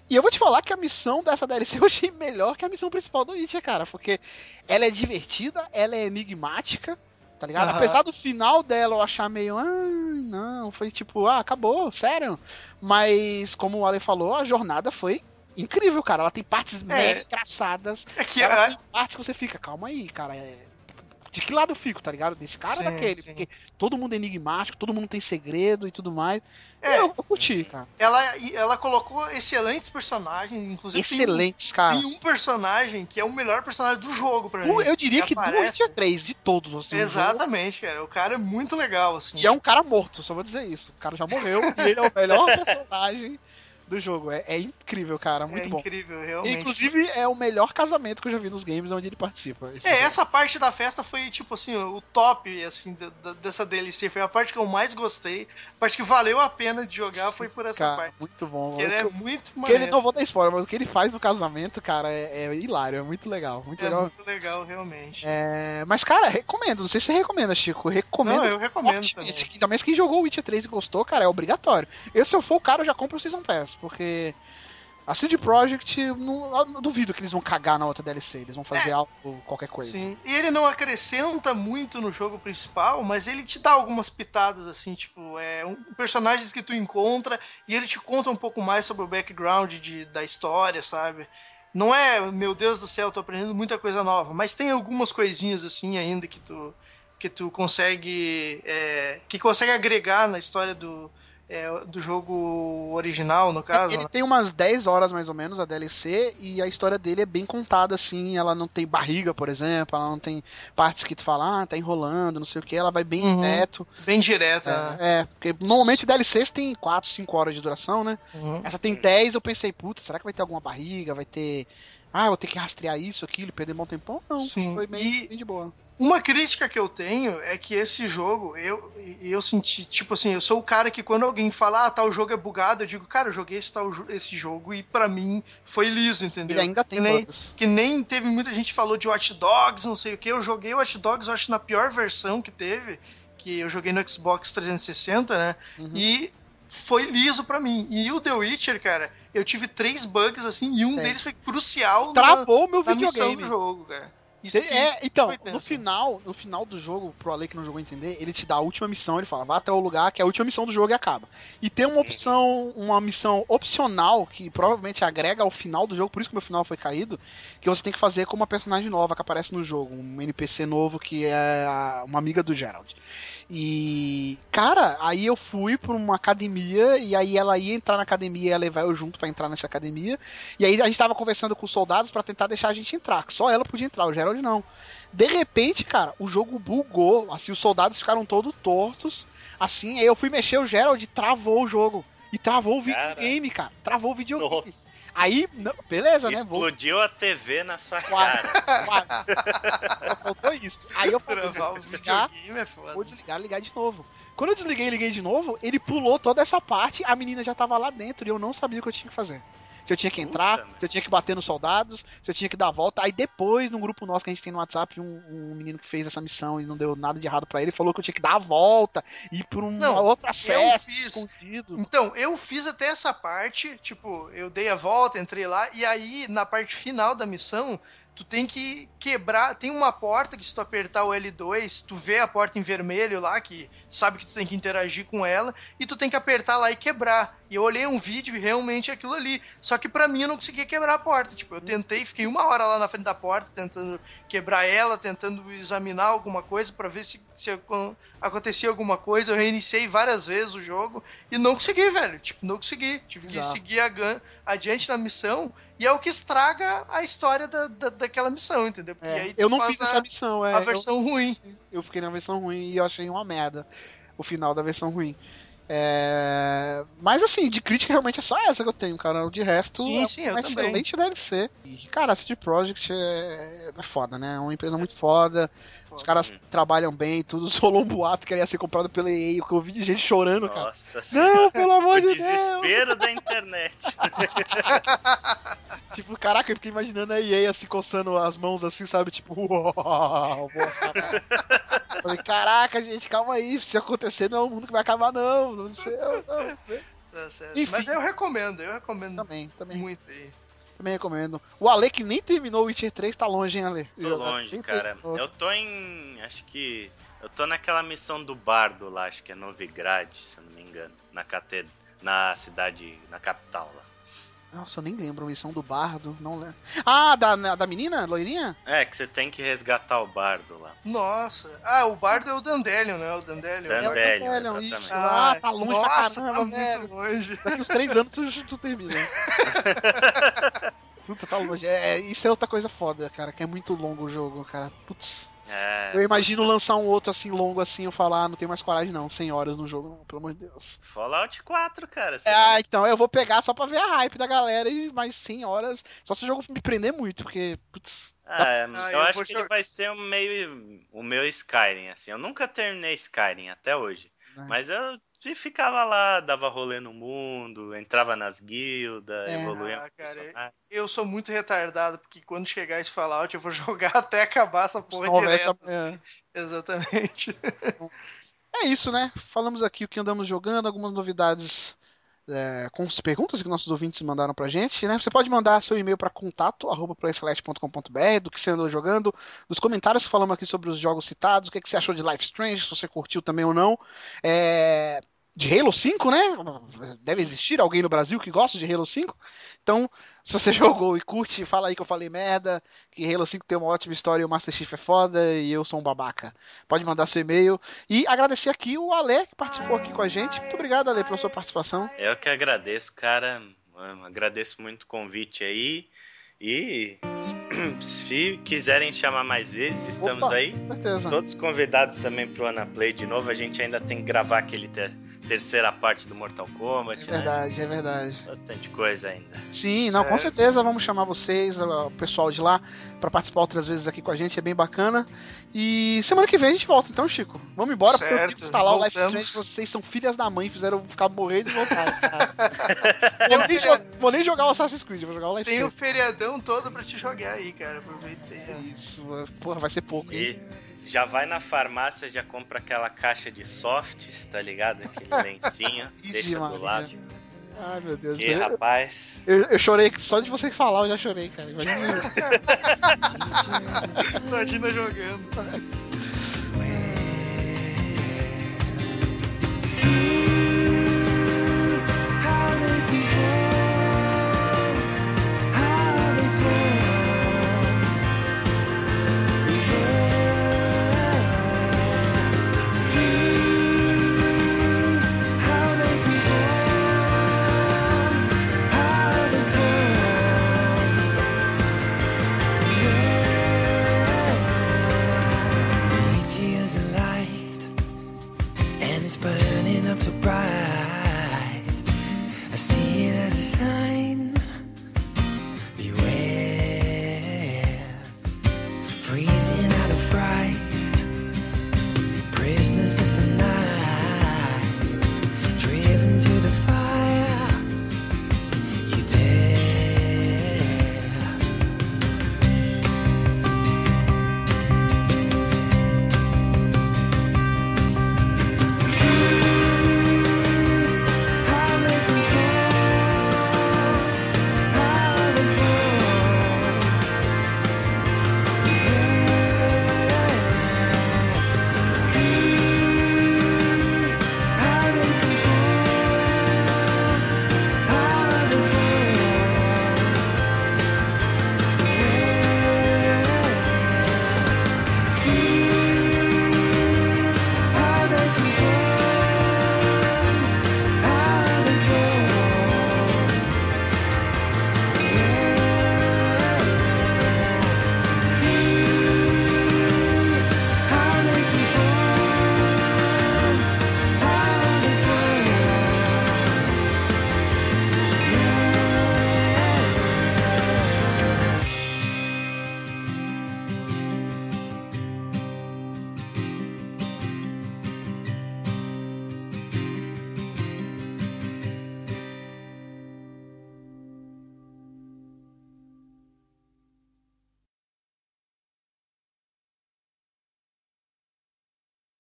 E eu vou te falar que a missão dessa DLC eu achei melhor que a missão principal do Witcher, cara, porque ela é divertida, ela é enigmática, tá ligado? Uhum. Apesar do final dela eu achar meio, ah, não, foi tipo, ah, acabou, sério. Mas, como o Ale falou, a jornada foi incrível, cara. Ela tem partes é. mega traçadas. É que ela é... tem partes que você fica, calma aí, cara. É... De que lado eu fico, tá ligado? Desse cara sim, ou daquele? Sim. Porque todo mundo é enigmático, todo mundo tem segredo e tudo mais. É, eu, eu curti, cara. Ela, ela colocou excelentes personagens, inclusive. Excelentes, um, cara. E um personagem que é o melhor personagem do jogo pra mim. Eu diria que, que do Witcher 3, de todos. Assim, Exatamente, cara. O cara é muito legal, assim. E é um cara morto, só vou dizer isso. O cara já morreu e ele é o melhor personagem do jogo. É, é incrível, cara. Muito é bom. É incrível, realmente. Inclusive, é o melhor casamento que eu já vi nos games onde ele participa. É, jogo. essa parte da festa foi, tipo assim, o top, assim, dessa DLC. Foi a parte que eu mais gostei. A parte que valeu a pena de jogar Sim, foi por essa cara, parte. Muito bom. Porque ele é muito maneiro. ele não vou dar spoiler, mas o que ele faz no casamento, cara, é, é hilário. É muito legal. Muito é legal. muito legal, realmente. É... Mas, cara, recomendo. Não sei se você recomenda, Chico. Recomendo. Não, eu recomendo também. Mais quem jogou o Witcher 3 e gostou, cara, é obrigatório. Eu, se eu for o cara, eu já compro o Season Pass, porque a CD Projekt, não, não, duvido que eles vão cagar na outra DLC, eles vão fazer é, algo, qualquer coisa. Sim, e ele não acrescenta muito no jogo principal, mas ele te dá algumas pitadas, assim, tipo, é, um, personagens que tu encontra e ele te conta um pouco mais sobre o background de, da história, sabe? Não é, meu Deus do céu, tô aprendendo muita coisa nova, mas tem algumas coisinhas, assim, ainda que tu, que tu consegue, é, que consegue agregar na história do, é, do jogo original, no caso. Ele né? tem umas 10 horas mais ou menos a DLC e a história dele é bem contada assim. Ela não tem barriga, por exemplo, ela não tem partes que tu fala, ah, tá enrolando, não sei o que. Ela vai bem uhum. direto. Bem direta. É, né? é, porque normalmente DLCs tem 4, 5 horas de duração, né? Uhum. Essa tem 10, eu pensei, puta, será que vai ter alguma barriga? Vai ter. Ah, vou ter que rastrear isso, aquilo, perder bom tempão? Não, Sim. foi bem, bem de boa. Uma crítica que eu tenho é que esse jogo, eu, eu senti, tipo assim, eu sou o cara que quando alguém fala, ah, tal jogo é bugado, eu digo, cara, eu joguei esse, tal, esse jogo e para mim foi liso, entendeu? Ele ainda tem que nem, que nem teve muita gente falou de Watch Dogs, não sei o que, eu joguei Watch Dogs, eu acho, na pior versão que teve, que eu joguei no Xbox 360, né? Uhum. E foi liso para mim. E o The Witcher, cara, eu tive três bugs assim, e um é. deles foi crucial Travou na, meu videogame. do jogo, cara. Isso é, então, no final, no final do jogo, pro Ale que não jogou entender, ele te dá a última missão, ele fala, vá até o lugar que é a última missão do jogo e acaba. E tem uma opção, uma missão opcional que provavelmente agrega ao final do jogo, por isso que o meu final foi caído, que você tem que fazer com uma personagem nova que aparece no jogo, um NPC novo que é uma amiga do Gerald. E, cara, aí eu fui pra uma academia e aí ela ia entrar na academia e ia levar eu junto para entrar nessa academia. E aí a gente tava conversando com os soldados para tentar deixar a gente entrar, que só ela podia entrar, o Gerald não. De repente, cara, o jogo bugou, assim, os soldados ficaram todos tortos, assim, aí eu fui mexer o Gerald travou o jogo. E travou o videogame, cara. Travou o videogame. Nossa. Aí, não, beleza, Explodiu né? Explodiu a TV na sua quase, cara. Quase. Só faltou isso. Aí eu falei, vou desligar, é vou desligar, ligar de novo. Quando eu desliguei e liguei de novo, ele pulou toda essa parte, a menina já tava lá dentro e eu não sabia o que eu tinha que fazer se eu tinha que entrar, Puta, se eu tinha que bater nos soldados, se eu tinha que dar a volta. Aí depois, no grupo nosso que a gente tem no WhatsApp, um, um menino que fez essa missão e não deu nada de errado para ele, falou que eu tinha que dar a volta, ir por um não, outro acesso escondido. Então, eu fiz até essa parte, tipo, eu dei a volta, entrei lá, e aí, na parte final da missão, tu tem que quebrar. Tem uma porta que se tu apertar o L2, tu vê a porta em vermelho lá, que sabe que tu tem que interagir com ela, e tu tem que apertar lá e quebrar. E eu olhei um vídeo e realmente é aquilo ali. Só que para mim eu não conseguia quebrar a porta. Tipo, eu tentei, fiquei uma hora lá na frente da porta tentando quebrar ela, tentando examinar alguma coisa para ver se, se acontecia alguma coisa. Eu reiniciei várias vezes o jogo e não consegui, velho. Tipo, não consegui. Tive que seguir a, adiante na missão e é o que estraga a história da, da daquela missão, entendeu? É, eu não fiz a, essa missão, é. A versão eu, ruim. Eu fiquei na versão ruim e eu achei uma merda o final da versão ruim. É... Mas assim, de crítica realmente é só essa que eu tenho, cara. De resto, sim, é sim, eu excelente também. DLC. E, cara, a CD Projekt é... é foda, né? É uma empresa muito foda. Os caras hum. trabalham bem, tudo. Rolou um boato que ia ser comprado pela EA, que eu vi de gente chorando, cara. Nossa Não, pelo amor de Deus! desespero da internet. tipo, caraca, eu fiquei imaginando a EA assim, coçando as mãos assim, sabe? Tipo, uau, Falei, caraca, gente, calma aí. Se acontecer, não é o mundo que vai acabar, não. Não sei. Não, não. Tá Enfim, Mas eu recomendo, eu recomendo. Também, também. Muito aí. Também recomendo. O Ale que nem terminou o Witcher 3 tá longe, hein, Ale? Tô longe, cara. Terminou. Eu tô em. Acho que. Eu tô naquela missão do bardo lá, acho que é Novigrad, se eu não me engano. Na catedra. Na cidade. Na capital lá. Nossa, eu nem lembro. Missão do bardo. Não lembro. Ah, da, da menina? Loirinha? É, que você tem que resgatar o bardo lá. Nossa. Ah, o bardo é o Dandelion, né? O Dandelion. Dandelion, é o Dandelion exatamente. Ah, ah, tá longe nossa, pra caramba, tá velho. muito longe. Daqui uns três anos tu, tu termina. Puta, tá longe. É, isso é outra coisa foda, cara, que é muito longo o jogo, cara. Putz. É, eu imagino lançar um outro assim longo assim, eu falar, ah, não tenho mais coragem não, 100 horas no jogo, não, pelo amor de Deus. Fallout 4, cara. Ah, então eu vou pegar só pra ver a hype da galera e mais 100 horas, só se o jogo me prender muito, porque, putz. Ah, é, ah, eu, eu acho que ele vai ser o meio o meu Skyrim, assim. Eu nunca terminei Skyrim até hoje. É. Mas eu ficava lá, dava rolê no mundo, entrava nas guildas, é. evoluía. Ah, cara, eu sou muito retardado, porque quando chegar esse Fallout eu vou jogar até acabar essa porra direto. Essa... Assim. É. Exatamente. É isso, né? Falamos aqui o que andamos jogando, algumas novidades é, com as perguntas que nossos ouvintes mandaram pra gente, né? Você pode mandar seu e-mail para contato arroba do que você andou jogando, dos comentários que falamos aqui sobre os jogos citados, o que, é que você achou de Life Strange, se você curtiu também ou não. É, de Halo 5, né? Deve existir alguém no Brasil que gosta de Halo 5. Então, se você jogou e curte, fala aí que eu falei merda, que Halo 5 tem uma ótima história e o Master Chief é foda e eu sou um babaca. Pode mandar seu e-mail. E agradecer aqui o Ale, que participou aqui com a gente. Muito obrigado, Ale, pela sua participação. Eu que agradeço, cara. agradeço muito o convite aí. E se quiserem chamar mais vezes, estamos Opa, aí. Certeza. Todos convidados também pro Ana Play de novo. A gente ainda tem que gravar aquele ter terceira parte do Mortal Kombat. É verdade, né? é verdade. Bastante coisa ainda. Sim, não, com certeza vamos chamar vocês, o pessoal de lá, para participar outras vezes aqui com a gente, é bem bacana. E semana que vem a gente volta, então, Chico. Vamos embora, certo. porque eu tenho que instalar Voltamos. o Life Strange. Vocês são filhas da mãe, fizeram ficar morrendo e voltar. vou, nem vou, nem jogar o Assassin's Creed, vou jogar o Life Tem Strange. o feriadão todo pra te jogar aí, cara. Aproveitei. Isso, porra, vai ser pouco, hein? E já vai na farmácia, já compra aquela caixa de softs, tá ligado? Aquele lencinho, deixa do lado. Ai, meu Deus. Que rapaz. Eu, eu, chorei, só de vocês falar eu já chorei, cara. Imagina. Imagina jogando.